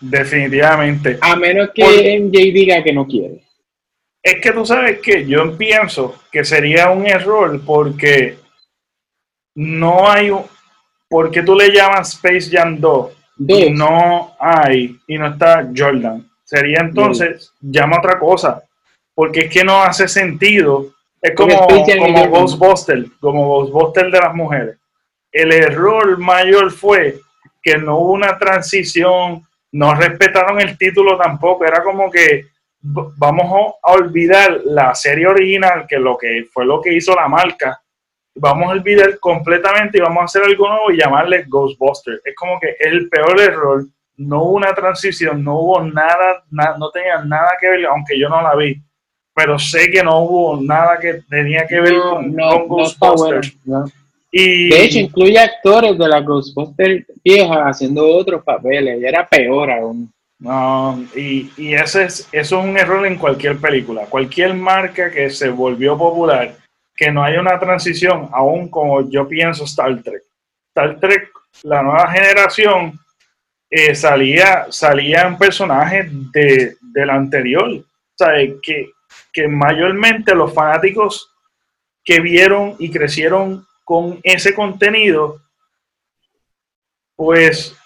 Speaker 1: definitivamente.
Speaker 2: A menos que MJ diga que no quiere.
Speaker 1: Es que tú sabes que yo pienso que sería un error porque no hay un... ¿Por qué tú le llamas Space Jam 2? Y no hay, y no está Jordan. Sería entonces, llama otra cosa. Porque es que no hace sentido. Es como, como Ghostbuster, como Ghostbuster de las mujeres. El error mayor fue que no hubo una transición, no respetaron el título tampoco, era como que vamos a olvidar la serie original, que lo que fue lo que hizo la marca, vamos a olvidar completamente y vamos a hacer algo nuevo y llamarle Ghostbusters. Es como que el peor error, no hubo una transición, no hubo nada, no tenía nada que ver, aunque yo no la vi, pero sé que no hubo nada que tenía que ver con, Ghostbusters.
Speaker 2: De hecho, incluye actores de la Ghostbusters vieja haciendo otros papeles, y era peor aún.
Speaker 1: No, y, y ese es, eso es un error en cualquier película. Cualquier marca que se volvió popular, que no haya una transición, aún como yo pienso Star Trek. Star Trek, la nueva generación, eh, salía, salían personajes de, del anterior. O sea, que, que mayormente los fanáticos que vieron y crecieron con ese contenido, pues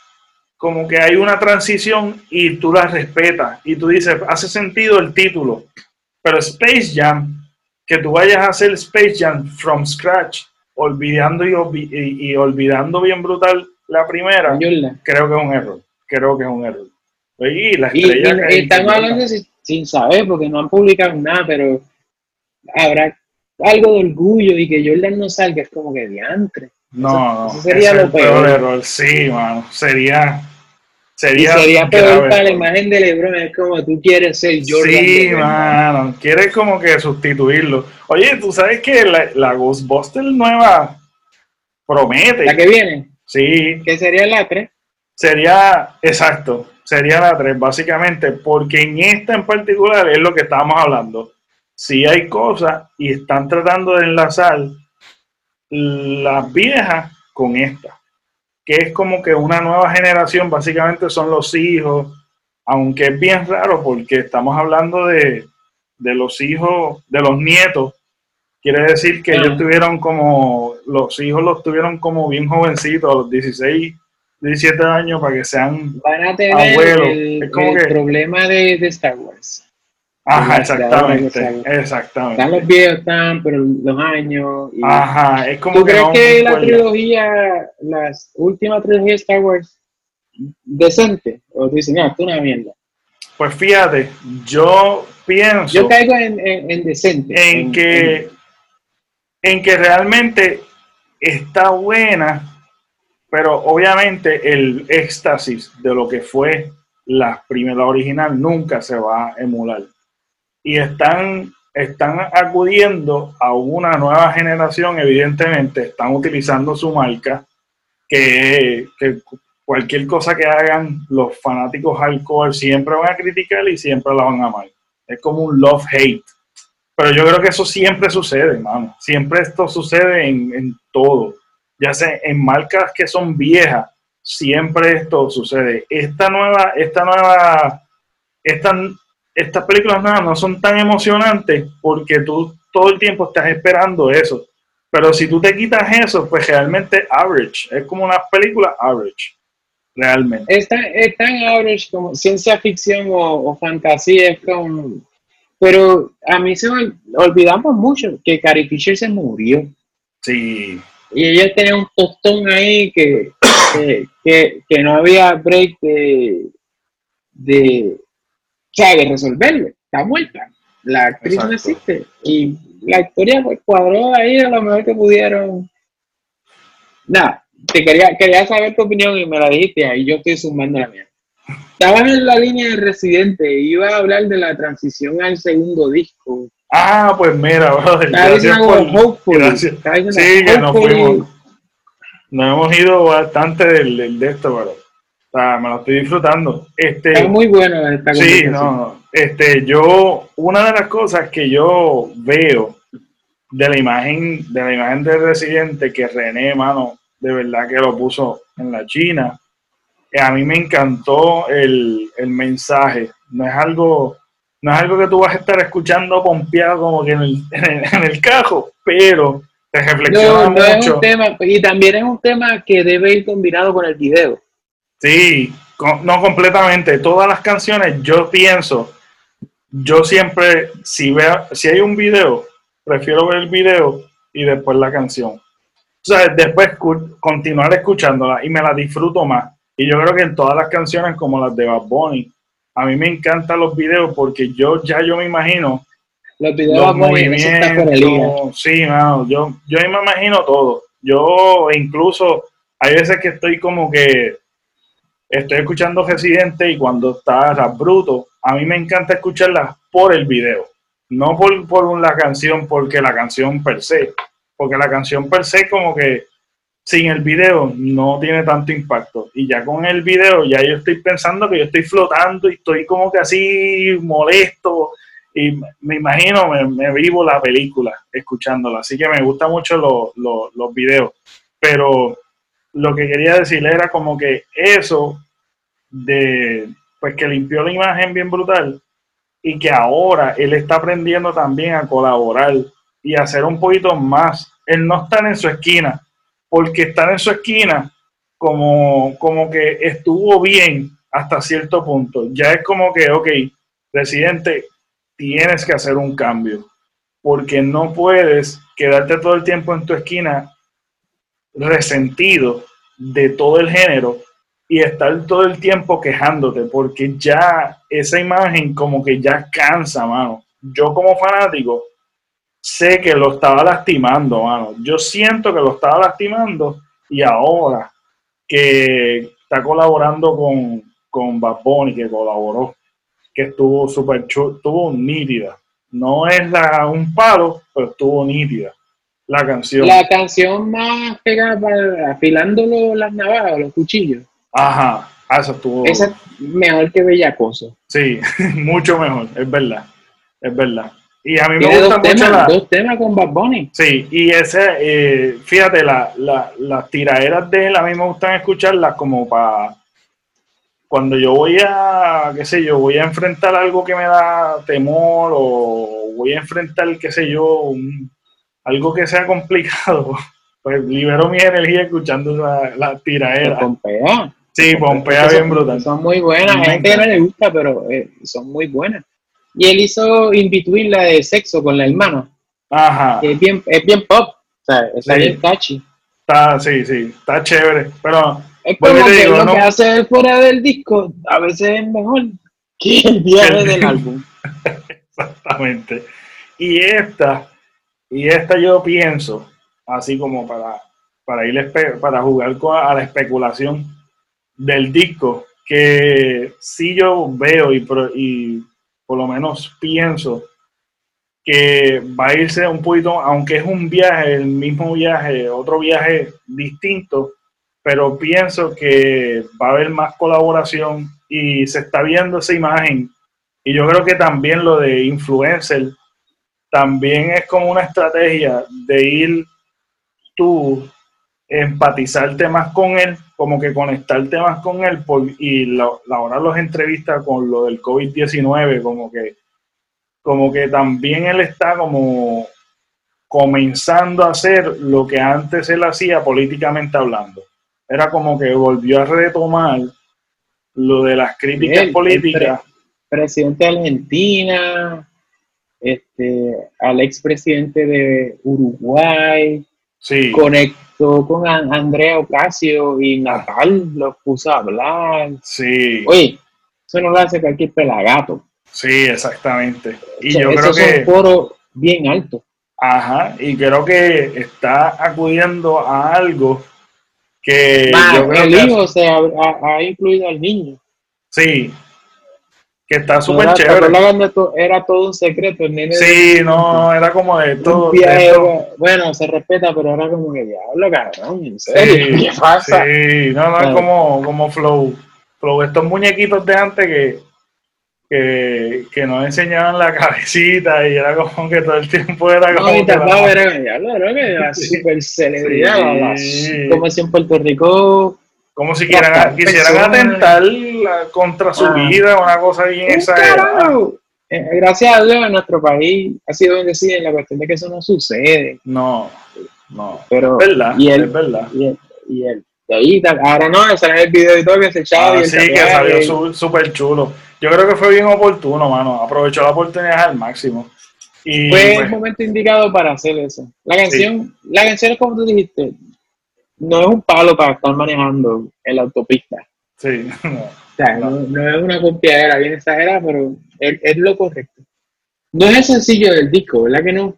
Speaker 1: como que hay una transición y tú la respetas. Y tú dices, hace sentido el título, pero Space Jam, que tú vayas a hacer Space Jam from scratch, olvidando y, olvidando bien brutal la primera, creo que es un error, creo que es un error.
Speaker 2: Y la estrella estamos hablando sin, sin saber porque no han publicado nada, pero habrá algo de orgullo y que Jordan no salga es como que diantre.
Speaker 1: No, no. sería lo peor. error. Sí, mano. Sería. Sería,
Speaker 2: sería peor para la imagen de LeBron. Es como tú quieres ser Jordan.
Speaker 1: Sí, mano. Quieres como que sustituirlo. Oye, tú sabes que la, la Ghostbuster nueva promete.
Speaker 2: ¿La que viene?
Speaker 1: Sí.
Speaker 2: ¿Qué sería la 3?
Speaker 1: Sería, exacto. Sería la 3, básicamente. Porque en esta en particular es lo que estábamos hablando si hay cosas y están tratando de enlazar las viejas con esta, que es como que una nueva generación, básicamente son los hijos, aunque es bien raro porque estamos hablando de, de los hijos, de los nietos, quiere decir que ellos tuvieron como, los hijos los tuvieron como bien jovencitos, a los 16, 17 años, para que sean
Speaker 2: Van a tener
Speaker 1: Abuelo,
Speaker 2: el,
Speaker 1: es como
Speaker 2: el
Speaker 1: que-
Speaker 2: problema de, de Star Wars.
Speaker 1: Ajá, exactamente, exactamente.
Speaker 2: Están los viejos, están, pero los años. y-
Speaker 1: Ajá, es como
Speaker 2: ¿Tú
Speaker 1: que
Speaker 2: crees
Speaker 1: no
Speaker 2: que la trilogía, las últimas trilogías de Star Wars, decente? O tú dices, no, esto es una mierda.
Speaker 1: Pues fíjate, yo pienso
Speaker 2: Yo caigo en, en, en decente.
Speaker 1: en que, en que realmente está buena, pero obviamente el éxtasis de lo que fue la primera original nunca se va a emular. Y están, están acudiendo a una nueva generación, evidentemente, están utilizando su marca, que, cualquier cosa que hagan los fanáticos hardcore siempre van a criticar y siempre la van a amar. Es como un love-hate. Pero yo creo que eso siempre sucede, hermano. Siempre esto sucede en, en todo. Ya sea en marcas que son viejas, siempre esto sucede. Esta nueva, esta nueva, esta, estas películas nuevas no son tan emocionantes porque tú todo el tiempo estás esperando eso. Pero si tú te quitas eso, pues realmente average. Es como una película average. Realmente.
Speaker 2: Es tan, es tan average como ciencia ficción o, o fantasía, es como... Pero a mí se me olvidamos mucho que Carrie Fisher se murió.
Speaker 1: Sí.
Speaker 2: Y ella tenía un tostón ahí que, que, que, que no había break de, sea, de resolverlo. Está muerta. La actriz no existe. Y la historia pues, cuadró ahí a lo mejor que pudieron. Nada, te quería, quería saber tu opinión y me la dijiste y yo estoy sumando la mía. Estabas en la línea de Residente, iba a hablar de la transición al segundo disco.
Speaker 1: Ah, pues mira, brother. Gracias por,
Speaker 2: hopeful.
Speaker 1: gracias. Sí, que nos fuimos. Nos hemos ido bastante del, del- de esto, pero o sea, me lo estoy disfrutando. Este,
Speaker 2: Está muy bueno esta
Speaker 1: sí, no. Este, yo, una de las cosas que yo veo de la imagen, de la imagen del residente que René, mano, de verdad que lo puso en la China, eh, a mí me encantó el, el mensaje. No es algo, no es algo que tú vas a estar escuchando pompeado como que en el, [laughs] en el, en el cajo, pero te reflexiona
Speaker 2: No, no es
Speaker 1: mucho.
Speaker 2: un tema, y también es un tema que debe ir combinado con el video.
Speaker 1: Sí, no completamente. Todas las canciones, yo pienso, yo siempre, si veo, si hay un video, prefiero ver el video y después la canción. O sea, después continuar escuchándola y me la disfruto más. Y yo creo que en todas las canciones, como las de Bad Bunny, a mí me encantan los videos porque yo ya yo me imagino
Speaker 2: Los videos
Speaker 1: los movimientos, sí, mano, yo, yo me imagino todo. Yo incluso hay veces que estoy como que estoy escuchando Residente y cuando está Rap Bruto, a mí me encanta escucharla por el video, no por, por la canción, porque la canción per se, porque la canción per se como que sin el video no tiene tanto impacto. Y ya con el video ya yo estoy pensando que yo estoy flotando y estoy como que así molesto y me- imagino, me, me vivo la película escuchándola. Así que me gustan mucho lo- lo- los videos. Pero lo que quería decirle era como que eso de, pues que limpió la imagen bien brutal y que ahora él está aprendiendo también a colaborar y a hacer un poquito más. Él no está en su esquina, porque estar en su esquina como, como que estuvo bien hasta cierto punto. Ya es como que, ok, presidente, tienes que hacer un cambio, porque no puedes quedarte todo el tiempo en tu esquina resentido de todo el género y estar todo el tiempo quejándote, porque ya esa imagen como que ya cansa, mano. Yo como fanático sé que lo estaba lastimando, mano. Yo siento que lo estaba lastimando y ahora que está colaborando con, con Bad Bunny, que colaboró, que estuvo súper estuvo nítida. No es la, un palo, pero estuvo nítida la canción.
Speaker 2: La canción más pegada para afilando las navajas, los cuchillos.
Speaker 1: Ajá, ah, eso estuvo.
Speaker 2: Esa es mejor que Bellacoso.
Speaker 1: Sí, [laughs] mucho mejor, es verdad. Es verdad. Y a mí me gusta
Speaker 2: dos
Speaker 1: mucho
Speaker 2: temas,
Speaker 1: la.
Speaker 2: dos temas con Bad Bunny.
Speaker 1: Sí, y ese, eh, fíjate, la, la- las tiraderas de él a mí me gustan escucharlas como para cuando yo voy a, qué sé yo, voy a enfrentar algo que me da temor o voy a enfrentar, qué sé yo, algo que sea complicado, [laughs] pues libero mi energía escuchando la, la tiraera.
Speaker 2: Pompea.
Speaker 1: Sí, Pompea bien brutal.
Speaker 2: Son muy buenas, hay gente que no le gusta, pero eh, son muy buenas. Y él hizo In Between la de sexo con la hermana.
Speaker 1: Ajá.
Speaker 2: es bien, es bien pop, o sea, es bien catchy.
Speaker 1: Está, sí, sí, está chévere, pero...
Speaker 2: Es como que lo que hace fuera del disco a veces es mejor que el viaje del álbum. [laughs]
Speaker 1: Exactamente. Y esta, y esta yo pienso, así como para, para ir para jugar a la especulación del disco, que si yo veo y, y por lo menos pienso que va a irse un poquito, aunque es un viaje, el mismo viaje, otro viaje distinto, pero pienso que va a haber más colaboración y se está viendo esa imagen. Y yo creo que también lo de influencer también es como una estrategia de ir tú empatizarte más con él, como que conectarte más con él por, y la, hora los entrevistas con lo del COVID-19, como que, como que también él está como comenzando a hacer lo que antes él hacía políticamente hablando. Era como que volvió a retomar lo de las críticas políticas.
Speaker 2: presidente de Argentina, este, al expresidente de Uruguay,
Speaker 1: sí.
Speaker 2: conectó con Andrea Ocasio y Natal lo puso a hablar.
Speaker 1: Sí.
Speaker 2: Oye, eso no lo hace cualquier pelagato.
Speaker 1: Sí, exactamente.
Speaker 2: Y yo creo que es un foro bien alto.
Speaker 1: Ajá, y creo que está acudiendo a algo que
Speaker 2: yo creo el hijo se ha, ha, incluido al niño.
Speaker 1: Sí, que está súper chévere.
Speaker 2: era todo un secreto, el nene.
Speaker 1: Sí, no, era como de todo.
Speaker 2: bueno, se respeta, pero era como que diablo, cabrón, ¿en serio?
Speaker 1: Sí, [laughs] ¿Qué pasa? Sí, no, no, es como, como Flow. Flow, estos muñequitos de antes que, que, que nos enseñaban la [laughs] cabecita y era como que todo el tiempo era como.
Speaker 2: No, y tapado era, [laughs] diablo, era que súper celebridad. Sí. Como si en Puerto Rico
Speaker 1: como si quieran, quisieran atentar contra su ah. vida, una cosa bien exagerada.
Speaker 2: Eh, gracias a Dios en nuestro país ha sido bendecido en la cuestión de que eso no sucede.
Speaker 1: No, no.
Speaker 2: Pero,
Speaker 1: es verdad,
Speaker 2: y él,
Speaker 1: es verdad.
Speaker 2: Y él, y él, ahí, ahora no, sale el video y todo que se echaba.
Speaker 1: Ah, sí, que salió súper chulo. Yo creo que fue bien oportuno, mano. Aprovechó la oportunidad al máximo.
Speaker 2: Y, fue el pues momento indicado para hacer eso. La canción, la canción es como tú dijiste, no es un palo para estar manejando en la autopista.
Speaker 1: Sí. [laughs]
Speaker 2: O sea, no, es una copiadera bien exagerada, pero es, lo correcto. No es el sencillo del disco, ¿verdad que no?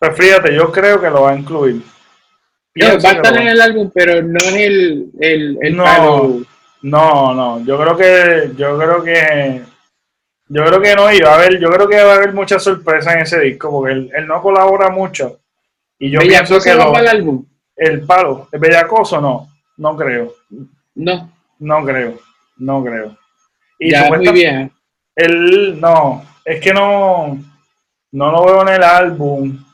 Speaker 1: Pues fíjate, yo creo que lo va a incluir.
Speaker 2: va a estar en el álbum, pero no es el, el, el
Speaker 1: no, No, no, yo creo que, yo creo que, yo creo que no, iba a ver, yo creo que va a haber mucha sorpresa en ese disco, porque él, él no colabora mucho y yo pienso que lo,
Speaker 2: el álbum?
Speaker 1: El palo, ¿el bellacoso no? No creo.
Speaker 2: No.
Speaker 1: No creo, no creo.
Speaker 2: Y ya muy bien.
Speaker 1: Él, no, es que no, no lo veo en el álbum,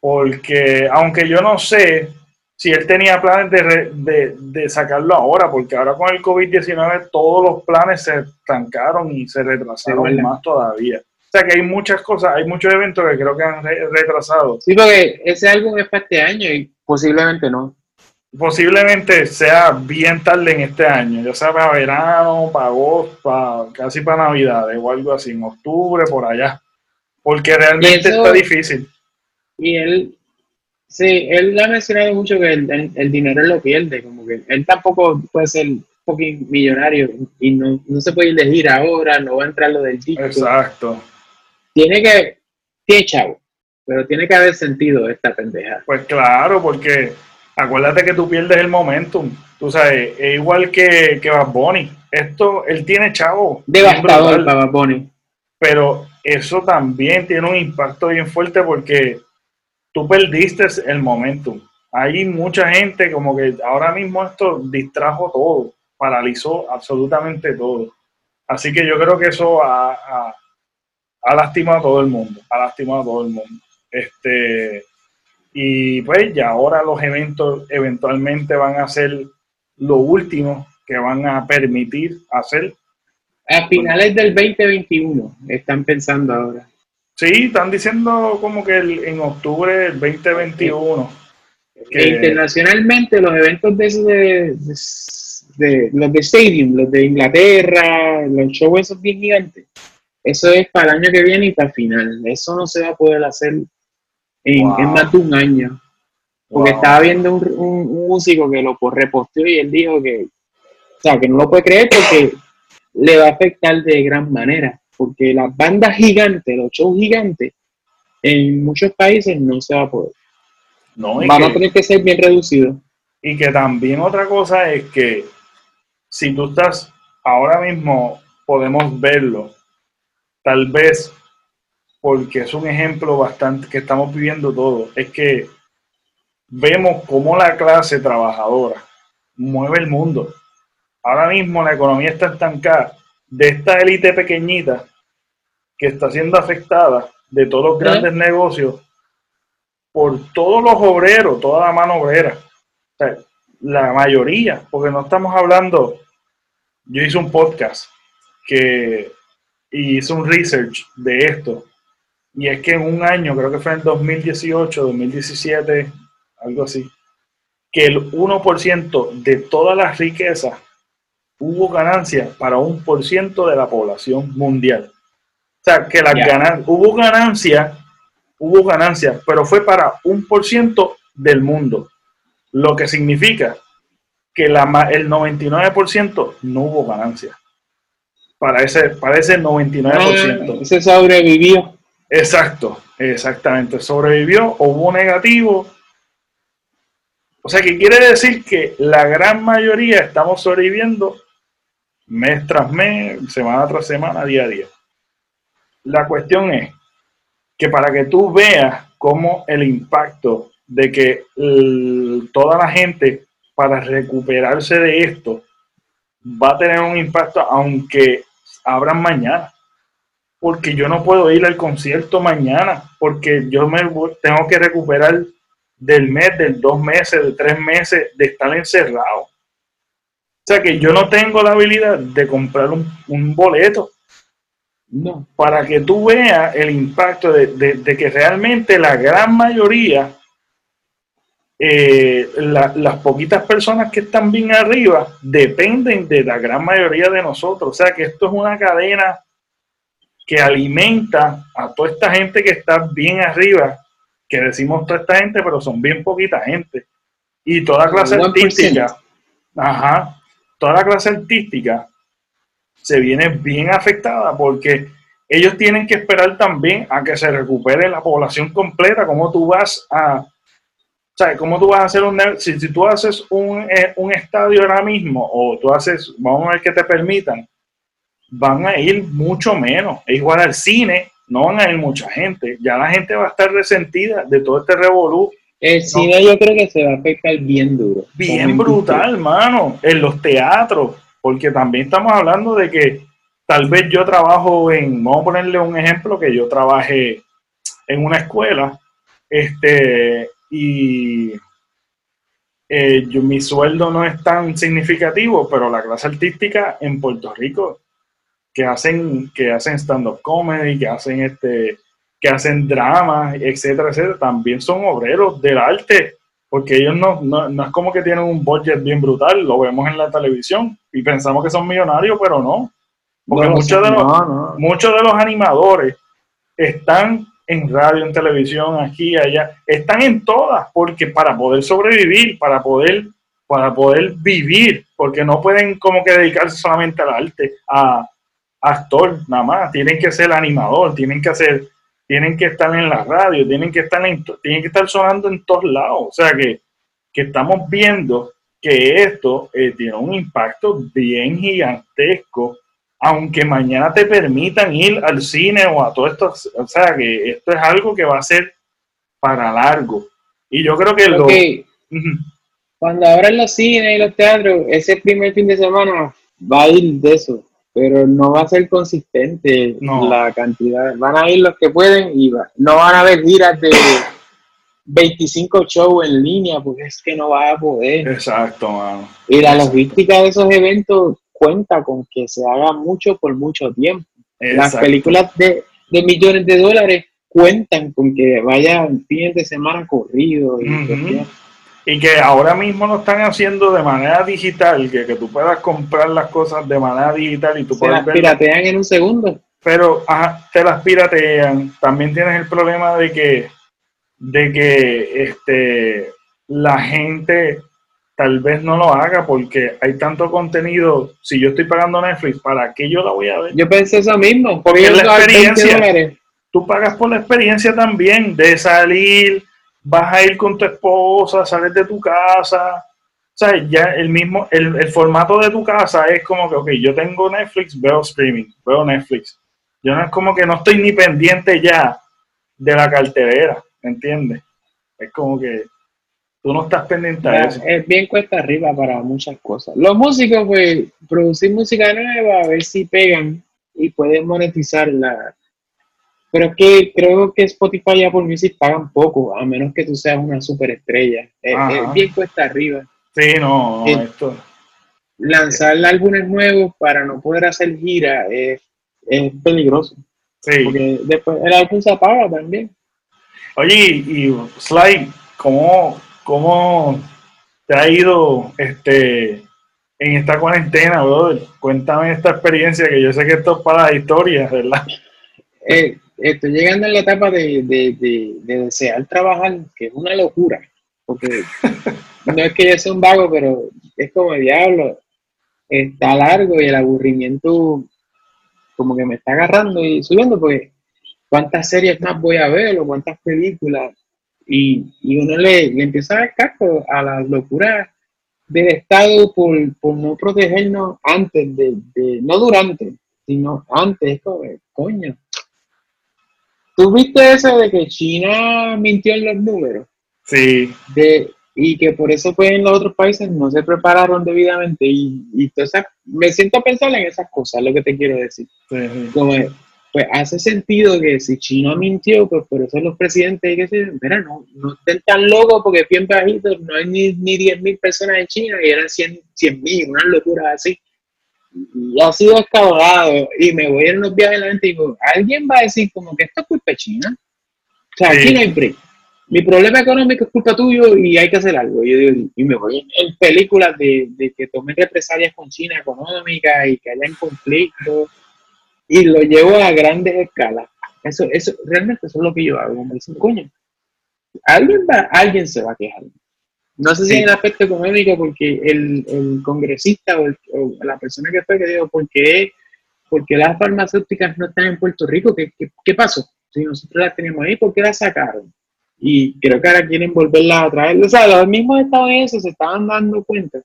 Speaker 1: porque aunque yo no sé si él tenía planes de, de, de sacarlo ahora, porque ahora con el COVID-19 todos los planes se estancaron y se retrasaron más todavía que hay muchas cosas, hay muchos eventos que creo que han retrasado.
Speaker 2: Sí, porque ese álbum es para este año y posiblemente no.
Speaker 1: Posiblemente sea bien tarde en este año, ya sea para verano, para agosto, para, casi para Navidades o algo así, en octubre, por allá. Porque realmente está difícil.
Speaker 2: Y él, sí, él ha mencionado mucho que el, el, dinero lo pierde, como que él tampoco puede ser fucking millonario y no, no se puede elegir ahora, no va a entrar lo del disco.
Speaker 1: Exacto
Speaker 2: tiene que, qué chavo, pero tiene que haber sentido esta pendeja.
Speaker 1: Pues claro, porque acuérdate que tú pierdes el momentum. Tú sabes, es igual que, que Bad Bunny. Esto, él tiene chavo.
Speaker 2: Devastador para Bad Bunny.
Speaker 1: Pero eso también tiene un impacto bien fuerte porque tú perdiste el momentum. Hay mucha gente como que ahora mismo esto distrajo todo, paralizó absolutamente todo. Así que yo creo que eso ha, ha lastimado a todo el mundo, ha lastimado a todo el mundo. Este, y pues ya ahora los eventos eventualmente van a ser lo último que van a permitir hacer.
Speaker 2: A finales del 2021 están pensando ahora.
Speaker 1: Sí, están diciendo como que en octubre del 2021.
Speaker 2: Que... internacionalmente los eventos de, de, los de Stadium, los de Inglaterra, los shows esos bien gigantes, eso es para el año que viene y para el final. Eso no se va a poder hacer en, más de un año. Porque estaba viendo un, músico que lo reposteó y él dijo que, o sea, que no lo puede creer porque le va a afectar de gran manera. Porque las bandas gigantes, los shows gigantes, en muchos países no se va a poder. No, Van a tener que ser bien reducidos.
Speaker 1: Y que también otra cosa es que si tú estás, ahora mismo podemos verlo, tal vez porque es un ejemplo bastante que estamos viviendo todos, es que vemos cómo la clase trabajadora mueve el mundo. Ahora mismo la economía está estancada de esta élite pequeñita que está siendo afectada de todos los grandes negocios por todos los obreros, toda la mano obrera. la mayoría, porque no estamos hablando, yo hice un podcast que hice un research de esto, y es que en un año, creo que fue en 2018, 2017, algo así, que el 1% de todas las riquezas hubo ganancia para un por ciento de la población mundial. O sea, que la hubo ganancia hubo ganancias, pero fue para un por ciento del mundo, lo que significa que la, el 99% no hubo ganancias. Para ese, para ese 99%.
Speaker 2: Ah, se sobrevivió.
Speaker 1: Exacto, exactamente. Sobrevivió o hubo negativo. O sea que quiere decir que la gran mayoría estamos sobreviviendo mes tras mes, semana tras semana, día a día. La cuestión es, que para que tú veas cómo el impacto de que toda la gente para recuperarse de esto va a tener un impacto aunque abran mañana. Porque yo no puedo ir al concierto mañana, porque yo me tengo que recuperar del mes, del dos meses, de tres meses de estar encerrado. O sea que yo no tengo la habilidad de comprar un, un boleto no. Para que tú veas el impacto de, que realmente la gran mayoría, eh, las poquitas personas que están bien arriba, dependen de la gran mayoría de nosotros. O sea que esto es una cadena que alimenta a toda esta gente que está bien arriba, que decimos toda esta gente, pero son bien poquita gente. Y toda clase artística, ajá, toda la clase artística se viene bien afectada porque ellos tienen que esperar también a que se recupere la población completa. ¿Cómo tú vas a, ¿sabes? ¿Cómo tú vas a hacer un, si, si tú haces un, eh, un estadio ahora mismo o tú haces, vamos a ver que te permitan, van a ir mucho menos. Es igual al cine, no van a ir mucha gente. Ya la gente va a estar resentida de todo este revolú.
Speaker 2: El cine yo creo que se va a afectar bien duro.
Speaker 1: Bien brutal, hermano. En los teatros porque también estamos hablando de que tal vez yo trabajo en, vamos a ponerle un ejemplo, que yo trabajé en una escuela, este, y eh, mi sueldo no es tan significativo, pero la clase artística en Puerto Rico, que hacen, que hacen stand-up comedy, que hacen este, que hacen drama, etcétera, etcétera, también son obreros del arte porque ellos no, no, es como que tienen un budget bien brutal, lo vemos en la televisión y pensamos que son millonarios, pero no. Porque muchos, de los, muchos de los animadores están en radio, en televisión, aquí, allá, están en todas, porque para poder sobrevivir, para poder, para poder vivir, porque no pueden como que dedicarse solamente al arte, a actor, nada más, tienen que ser animador, tienen que hacer tienen que estar en la radio, tienen que estar, en, tienen que estar sonando en todos lados. O sea que, estamos viendo que esto eh, tiene un impacto bien gigantesco, aunque mañana te permitan ir al cine o a todo esto. O sea que esto es algo que va a ser para largo. Y yo creo que lo...
Speaker 2: Cuando abran los cines y los teatros, ese primer fin de semana va a ir de eso pero no va a ser consistente la cantidad. Van a ir los que pueden y no van a haber giras de, 25 shows en línea, porque es que no va a poder.
Speaker 1: Exacto, mano.
Speaker 2: Y la logística de esos eventos cuenta con que se haga mucho por mucho tiempo. Las películas de, de, millones de dólares cuentan con que vaya fines de semana corrido. Y,
Speaker 1: y, que ahora mismo lo están haciendo de manera digital, que, que tú puedas comprar las cosas de manera digital y tú
Speaker 2: se las piratean en un segundo.
Speaker 1: Pero te las piratean. También tienes el problema de que de que este, la gente tal vez no lo haga porque hay tanto contenido. Si yo estoy pagando Netflix, ¿para qué yo la voy a ver?
Speaker 2: Yo pensé eso mismo.
Speaker 1: Porque la experiencia. Tú pagas por la experiencia también de salir, vas a ir con tu esposa, sales de tu casa. O sea, ya el mismo, el, el formato de tu casa es como que, ok, yo tengo Netflix, veo streaming, veo Netflix. Yo no es como que no estoy ni pendiente ya de la cartelera. ¿entiendes? Es como que tú no estás pendiente de eso.
Speaker 2: Es bien cuesta arriba para muchas cosas. Los músicos, pues, producir música nueva, a ver si pegan y pueden monetizarla. Pero es que creo que Spotify y Apple Music pagan poco, a menos que tú seas una superestrella. Es, bien cuesta arriba.
Speaker 1: Sí, no, no esto.
Speaker 2: Lanzar álbumes nuevos para no poder hacer gira es, es peligroso. Sí. Porque después el álbum se apaga también.
Speaker 1: Oye, y, Sly, ¿cómo, ¿cómo te ha ido este en esta cuarentena, brother? Cuéntame esta experiencia, que yo sé que esto es para las historias, ¿verdad?
Speaker 2: Eh, estoy llegando en la etapa de, de, desear trabajar, que es una locura, porque [laughs] no es que yo sea un vago, pero es como el diablo, está largo y el aburrimiento como que me está agarrando y subiendo, porque cuántas series más voy a ver o cuántas películas. Y, uno le, empieza a dar caso a la locura del Estado por, no protegernos antes, de, no durante, sino antes. Como, coño. ¿Tú viste eso de que China mintió en los números?
Speaker 1: Sí.
Speaker 2: De, y que por eso pues en los otros países no se prepararon debidamente y, y me siento a pensar en esas cosas, lo que te quiero decir. Como, pues hace sentido que si China mintió, pues por eso los presidentes hay que decir, mira, no, no estén tan locos porque bien bajitos, no hay ni, ni 10.000 personas en China y eran 100 mil, una locura así. Y ha sido escabado y me voy en los viajes la gente y digo, alguien va a decir como que esto es culpa de China. O sea, aquí no hay break. Mi problema económico es culpa tuyo y hay que hacer algo. Y, yo digo, y me voy en, películas de, de que tomen represalias con China económica y que hayan conflictos y lo llevo a grandes escalas. Eso, eso, realmente eso es lo que yo hago. Me dicen, coño, alguien, va, alguien se va a quejar. No sé si en el aspecto económico, porque el, el congresista o, la persona que fue que dijo, ¿por qué, porque las farmacéuticas no están en Puerto Rico? ¿Qué, qué, qué pasó? Si nosotros las tenemos ahí, ¿por qué las sacaron? Y creo que ahora quieren volverlas a traer. O sea, los mismos estadounidenses se estaban dando cuenta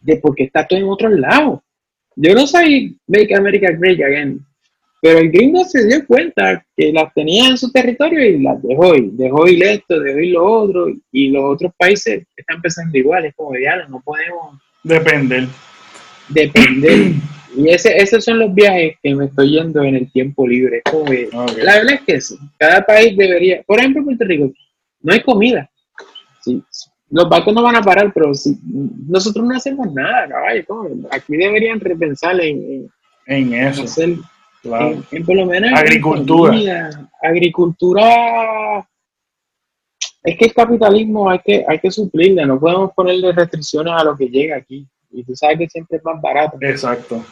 Speaker 2: de por qué está todo en otros lados. Yo no soy Make America Great Again, pero el gringo se dio cuenta que las tenía en su territorio y las dejó y dejó ir esto, dejó ir lo otro, y los otros países están pensando igual, es como ya no podemos
Speaker 1: depender.
Speaker 2: Depender. [clears throat] y ese, esos son los viajes que me estoy yendo en el tiempo libre. La verdad es que cada país debería, por ejemplo, Puerto Rico, no hay comida. Sí, los barcos no van a parar, pero si nosotros no hacemos nada, caballo, aquí deberían repensar en,
Speaker 1: en, eso.
Speaker 2: En, por lo menos
Speaker 1: agricultura.
Speaker 2: agricultura. Es que el capitalismo hay que, hay que suplirle, no podemos ponerle restricciones a lo que llega aquí. Y tú sabes que siempre es más barato.
Speaker 1: Exacto.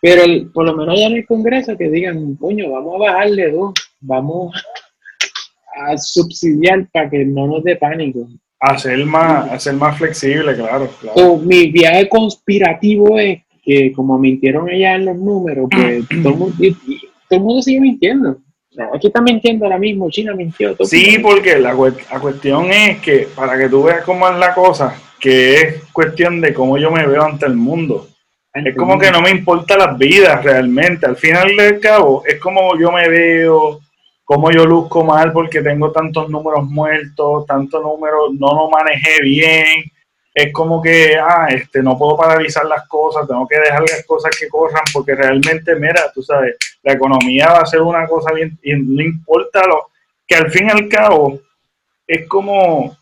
Speaker 2: Pero por lo menos allá en el Congreso que digan, puño, vamos a bajarle dos, vamos a subsidiar para que no nos dé pánico.
Speaker 1: Hacer más, hacer más flexible, claro. claro.
Speaker 2: mi viaje conspirativo es que como mintieron allá en los números, pues [clears throat] todo, el mundo, sigue mintiendo. Aquí está mintiendo ahora mismo, China mintió.
Speaker 1: sí, porque la, la, cuestión es que, para que tú veas cómo es la cosa, que es cuestión de cómo yo me veo ante el mundo. es como que no me importa las vidas realmente. Al final del cabo, es como yo me veo, cómo yo luzco mal porque tengo tantos números muertos, tantos números, no lo manejé bien. Es como que, ah, este, no puedo paralizar las cosas, tengo que dejar las cosas que corran porque realmente, mira, tú sabes, la economía va a ser una cosa bien, y no importa lo que al fin y al cabo, es como,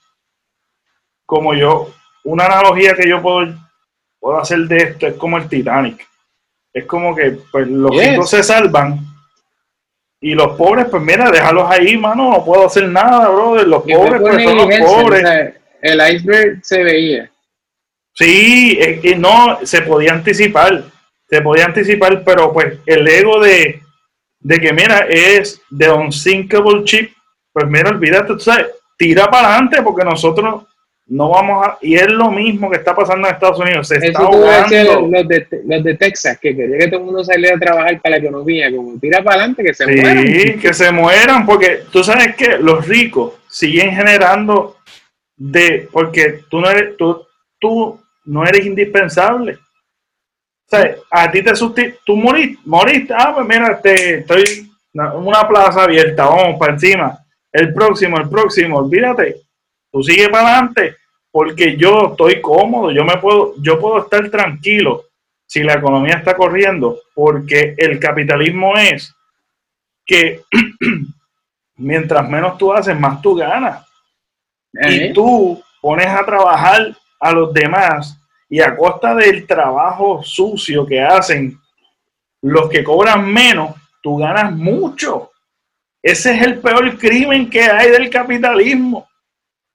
Speaker 1: como yo, una analogía que yo puedo, puedo hacer de esto es como el Titanic. Es como que pues, los ricos se salvan y los pobres, pues mira, déjalos ahí, mano, no puedo hacer nada, brother. Los pobres, pues son los pobres.
Speaker 2: El iceberg se veía.
Speaker 1: Sí, es que no, se podía anticipar, se podía anticipar, pero pues el ego de, de que, mira, es de unsinkable chip, pues mira, olvídate, tú sabes, tira para adelante porque nosotros no vamos a... Y es lo mismo que está pasando en Estados Unidos. Se está
Speaker 2: ahogando. Los de, los de Texas, que quería que todo el mundo saliera a trabajar para la economía, como tira para adelante, que se sí, mueran.
Speaker 1: Sí, que se mueran, porque tú sabes que los ricos siguen generando de... Porque tú no eres... Tú, tú no eres indispensable. O sea, a ti te sustituye, tú moriste, moriste, ah, pues mira, te, estoy en una plaza abierta, vamos para encima. El próximo, el próximo, olvídate. Tú sigue para adelante porque yo estoy cómodo, yo me puedo, yo puedo estar tranquilo si la economía está corriendo, porque el capitalismo es que [clears throat] mientras menos tú haces, más tú ganas. Y tú pones a trabajar a los demás y a costa del trabajo sucio que hacen los que cobran menos, tú ganas mucho. Ese es el peor crimen que hay del capitalismo.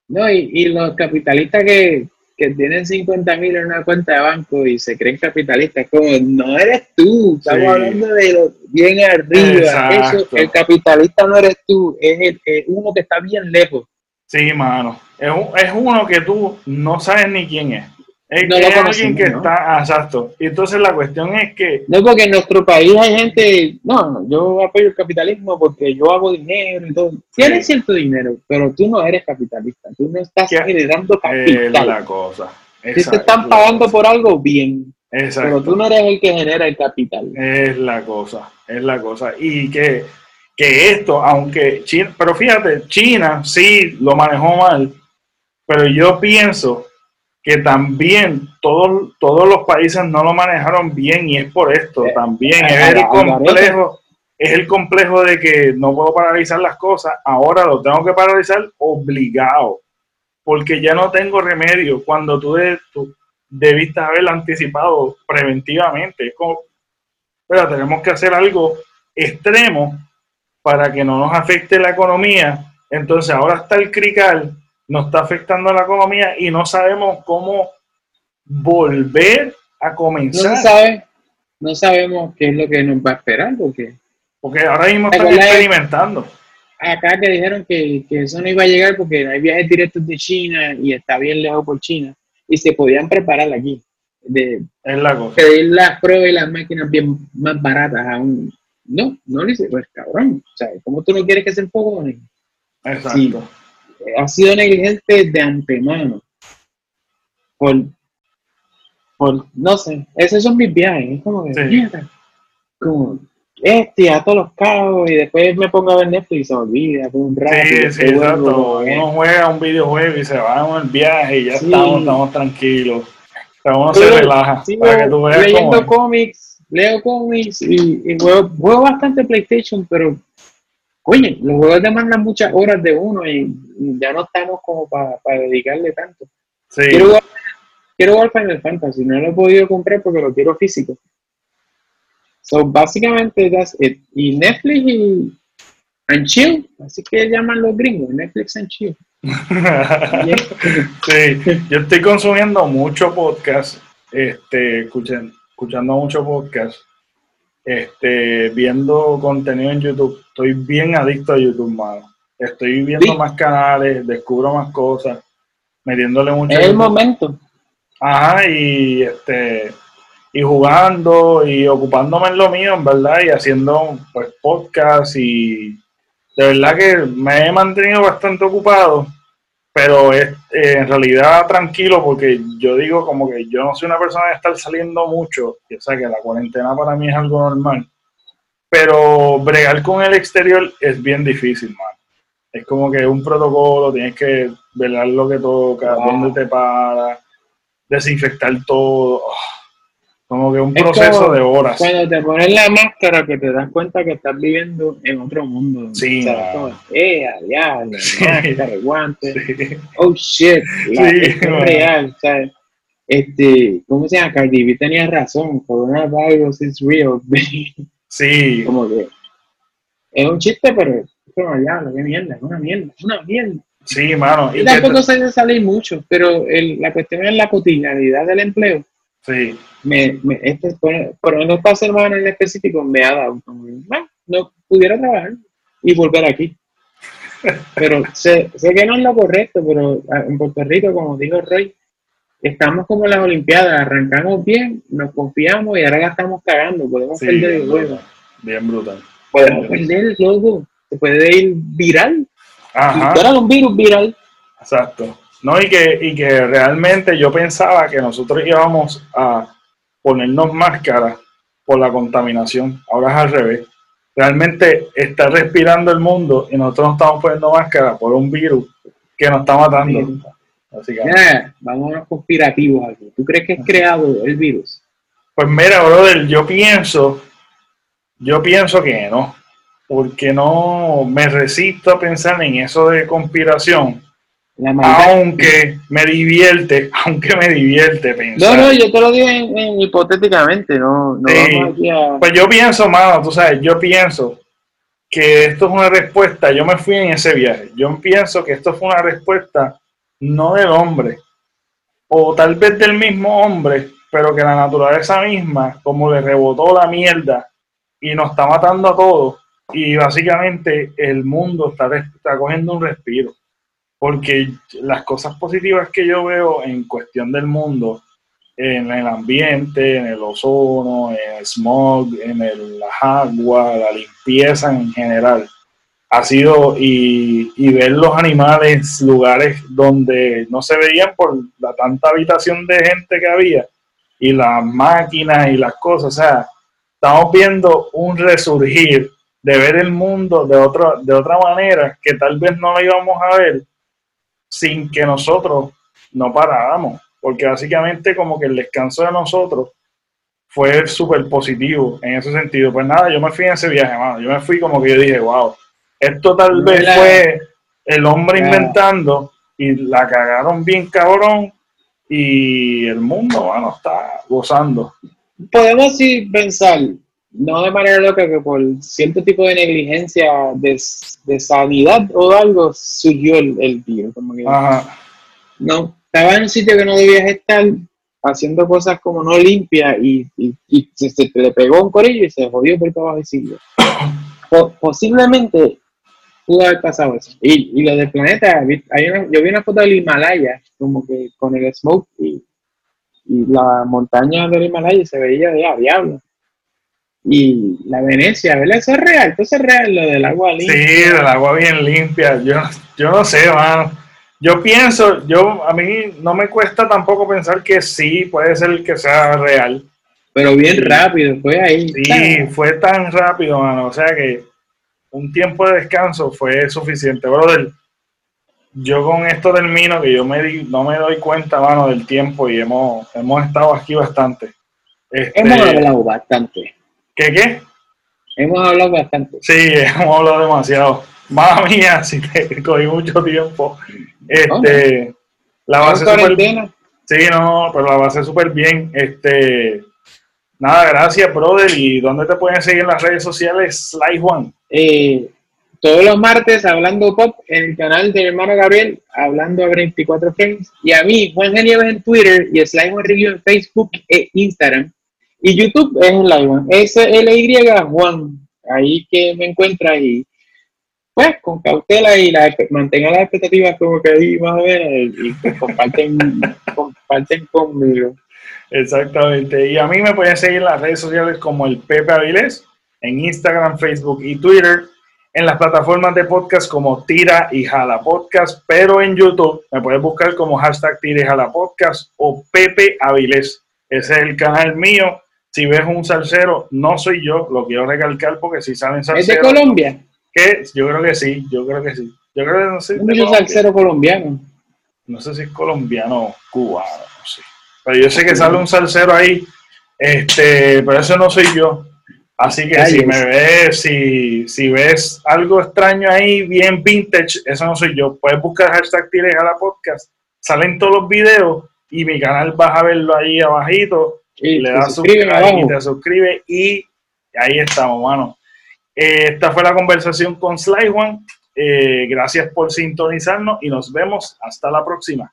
Speaker 2: No, y, los capitalistas que, tienen 50 mil en una cuenta de banco y se creen capitalistas, como no eres tú, estamos hablando de lo bien arriba. el capitalista no eres tú, es, el, uno que está bien lejos.
Speaker 1: Sí, mano. Es, es uno que tú no sabes ni quién es. Es, no alguien que está, exacto. Y entonces la cuestión es que...
Speaker 2: No, porque en nuestro país hay gente, no, yo apoyo el capitalismo porque yo hago dinero y todo. Tienes cierto dinero, pero tú no eres capitalista, tú no estás generando capital.
Speaker 1: Es la cosa.
Speaker 2: Si te están pagando por algo, bien. Exacto. Pero tú no eres el que genera el capital.
Speaker 1: Es la cosa, es la cosa. Y que, que esto, aunque China, pero fíjate, China sí lo manejó mal, pero yo pienso que también todos, todos los países no lo manejaron bien y es por esto eh, también. Es el complejo, es el complejo de que no puedo paralizar las cosas, ahora lo tengo que paralizar obligado, porque ya no tengo remedio. Cuando tú, tú debiste haberlo anticipado preventivamente, es como, pero tenemos que hacer algo extremo para que no nos afecte la economía. Entonces ahora está el crical nos está afectando a la economía y no sabemos cómo volver a comenzar.
Speaker 2: No, no sabemos qué es lo que nos va a esperar, porque,
Speaker 1: porque ahora mismo estamos experimentando.
Speaker 2: Acá que dijeron que, eso no iba a llegar porque hay viajes directos de China y está bien lejos por China y se podían preparar aquí. De
Speaker 1: es la cosa.
Speaker 2: pedir las pruebas y las máquinas bien más baratas aún. No, no le dice, pues cabrón, o sea, ¿cómo tú no quieres que se enfoque
Speaker 1: Exacto
Speaker 2: ha sido negligente de antemano. Por, por no sé, esos son mis viajes. Es como que, como este, a todos los cabos y después me pongo a ver Netflix y se olvida por un rato.
Speaker 1: Sí, sí, exacto. Uno juega un videojuego y se va en el viaje y ya estamos, estamos tranquilos. Pero uno se relaja.
Speaker 2: para que tú veas leyendo cómics, leo cómics y, y juego, juego bastante PlayStation, pero Oye, los juegos demandan muchas horas de uno y ya no estamos como para dedicarle tanto. Quiero, jugar, quiero jugar Final Fantasy, no lo he podido comprar porque lo quiero físico. So, básicamente, that's it. Y Netflix y and chill, así que llaman los gringos, Netflix and chill. [laughs]
Speaker 1: sí, yo estoy consumiendo mucho podcast, este, escuchando, escuchando mucho podcast este, viendo contenido en YouTube. Estoy bien adicto a YouTube, mano. Estoy viendo más canales, descubro más cosas, metiéndole mucho.
Speaker 2: Es el momento.
Speaker 1: Ajá, y este y jugando y ocupándome en lo mío, en verdad, y haciendo pues podcast y de verdad que me he mantenido bastante ocupado pero es eh, en realidad tranquilo porque yo digo como que yo no soy una persona de estar saliendo mucho, o sea que la cuarentena para mí es algo normal, pero bregar con el exterior es bien difícil, man. Es como que un protocolo, tienes que velar lo que toca, dónde te para, desinfectar todo. Como que un proceso de horas.
Speaker 2: Cuando te pones la máscara que te das cuenta que estás viviendo en otro mundo.
Speaker 1: Sí.
Speaker 2: eh, ya, máscara, guante. Oh shit, la, sí, es real, ¿sabes? Este, ¿cómo se llama? Cardi B tenía razón, coronavirus is real. [laughs]
Speaker 1: sí.
Speaker 2: Como que es un chiste, pero es como ya, qué mierda, es una mierda, es una mierda.
Speaker 1: Sí, mano.
Speaker 2: Y tampoco se debe salir mucho, pero el, la cuestión es la cotidianidad del empleo.
Speaker 1: Sí.
Speaker 2: Me, me, este, por, por esta semana en específico me ha dado bueno, no pudiera trabajar y volver aquí. [laughs] Pero sé, sé que no es lo correcto, pero ah, en Puerto Rico, como dijo Roy, estamos como en las Olimpiadas, arrancamos bien, nos confiamos y ahora la estamos cagando, podemos perder el juego.
Speaker 1: Bien brutal.
Speaker 2: Podemos perder el juego, se puede ir viral.
Speaker 1: Ajá.
Speaker 2: Era un virus viral.
Speaker 1: Exacto. No, y que, y que realmente yo pensaba que nosotros íbamos a ponernos máscaras por la contaminación. Ahora es al revés. Realmente está respirando el mundo y nosotros nos estamos poniendo máscara por un virus que nos está matando.
Speaker 2: Yeah, vámonos conspirativos aquí. ¿Tú crees que es creado el virus?
Speaker 1: Pues mira, brother, yo pienso, yo pienso que no, porque no me resisto a pensar en eso de conspiración aunque me divierte, aunque me divierte pensar.
Speaker 2: No, no, yo te lo digo hipotéticamente, no, no
Speaker 1: Pues yo pienso, mano, tú sabes, yo pienso que esto es una respuesta, yo me fui en ese viaje, yo pienso que esto fue una respuesta no del hombre, o tal vez del mismo hombre, pero que la naturaleza misma, como le rebotó la mierda y nos está matando a todos, y básicamente el mundo está, está cogiendo un respiro porque las cosas positivas que yo veo en cuestión del mundo, en el ambiente, en el ozono, en el smog, en el agua, la limpieza en general, ha sido y, ver los animales, lugares donde no se veían por la tanta habitación de gente que había y las máquinas y las cosas, o sea, estamos viendo un resurgir de ver el mundo de, otra de otra manera que tal vez no lo íbamos a ver sin que nosotros no paráramos, porque básicamente como que el descanso de nosotros fue súper positivo en ese sentido. Pues nada, yo me fui en ese viaje, mano. Yo me fui como que yo dije, wow, esto tal vez fue el hombre inventando y la cagaron bien cabrón y el mundo, mano, está gozando.
Speaker 2: Podemos sí pensar, no de manera loca, que por cierto tipo de negligencia de, de sanidad o algo surgió el, el virus. Como que, No, estaba en un sitio que no debías estar haciendo cosas como no limpias y, y, se, le pegó un corillo y se jodió por abajo sitio. posiblemente pudo haber pasado eso. Y, y lo del planeta, hay una, yo vi una foto del Himalaya, como que con el smoke y, y la montaña del Himalaya se veía de diablo y la Venecia, ¿verdad? Eso es real, eso es real, lo del agua limpia.
Speaker 1: Sí, del agua bien limpia. Yo, yo no sé, mano. Yo pienso, yo a mí no me cuesta tampoco pensar que sí, puede ser que sea real.
Speaker 2: Pero bien rápido, fue ahí.
Speaker 1: Sí, fue tan rápido, mano. O sea que un tiempo de descanso fue suficiente, brother. Yo con esto termino que yo me di, no me doy cuenta, mano, del tiempo y hemos, hemos estado aquí bastante.
Speaker 2: hemos este, hablado bastante.
Speaker 1: ¿Qué qué?
Speaker 2: Hemos hablado bastante.
Speaker 1: Sí, [laughs] hemos hablado demasiado. Mamma mía, [laughs] si te cogí mucho tiempo. Este, la base súper Sí, no, pero la base súper bien. Este, nada, gracias, brother. ¿Y dónde te pueden seguir en las redes sociales, Sly Juan?
Speaker 2: Eh, todos los martes hablando pop en el canal de mi hermano Gabriel, hablando a 24 frames. Y a mí, Juan Genieves en Twitter y Sly Juan Review en Facebook e Instagram. Y YouTube es live, S-L-Y Juan. Ahí que me encuentra y pues con cautela y la, mantenga las expectativas como que ahí más o menos y, pues, comparten, [laughs] comparten conmigo.
Speaker 1: Exactamente. Y a mí me pueden seguir en las redes sociales como el Pepe Avilés, en Instagram, Facebook y Twitter, en las plataformas de podcast como Tira y Jala Podcast, pero en YouTube me puedes buscar como hashtag Tira y Jala Podcast o Pepe Avilés. Ese es el canal mío si ves un salsero, no soy yo, lo quiero recalcar porque si saben salseros.
Speaker 2: ¿Es de Colombia?
Speaker 1: Que yo creo que sí, yo creo que sí. Yo creo que no sé.
Speaker 2: ¿Es salsero colombiano?
Speaker 1: No sé si es colombiano o cubano, no sé. Pero yo sé que sale un salsero ahí Este, pero eso no soy yo. Así que si me ves, si, si ves algo extraño ahí, bien vintage, eso no soy yo. Puedes buscar hashtag Tires a la podcast. Salen todos los videos y mi canal vas a verlo ahí abajito. Y, le das suscribir y te suscribe y ahí estamos, mano. Eh, esta fue la conversación con Sly One. Eh, gracias por sintonizarnos y nos vemos hasta la próxima.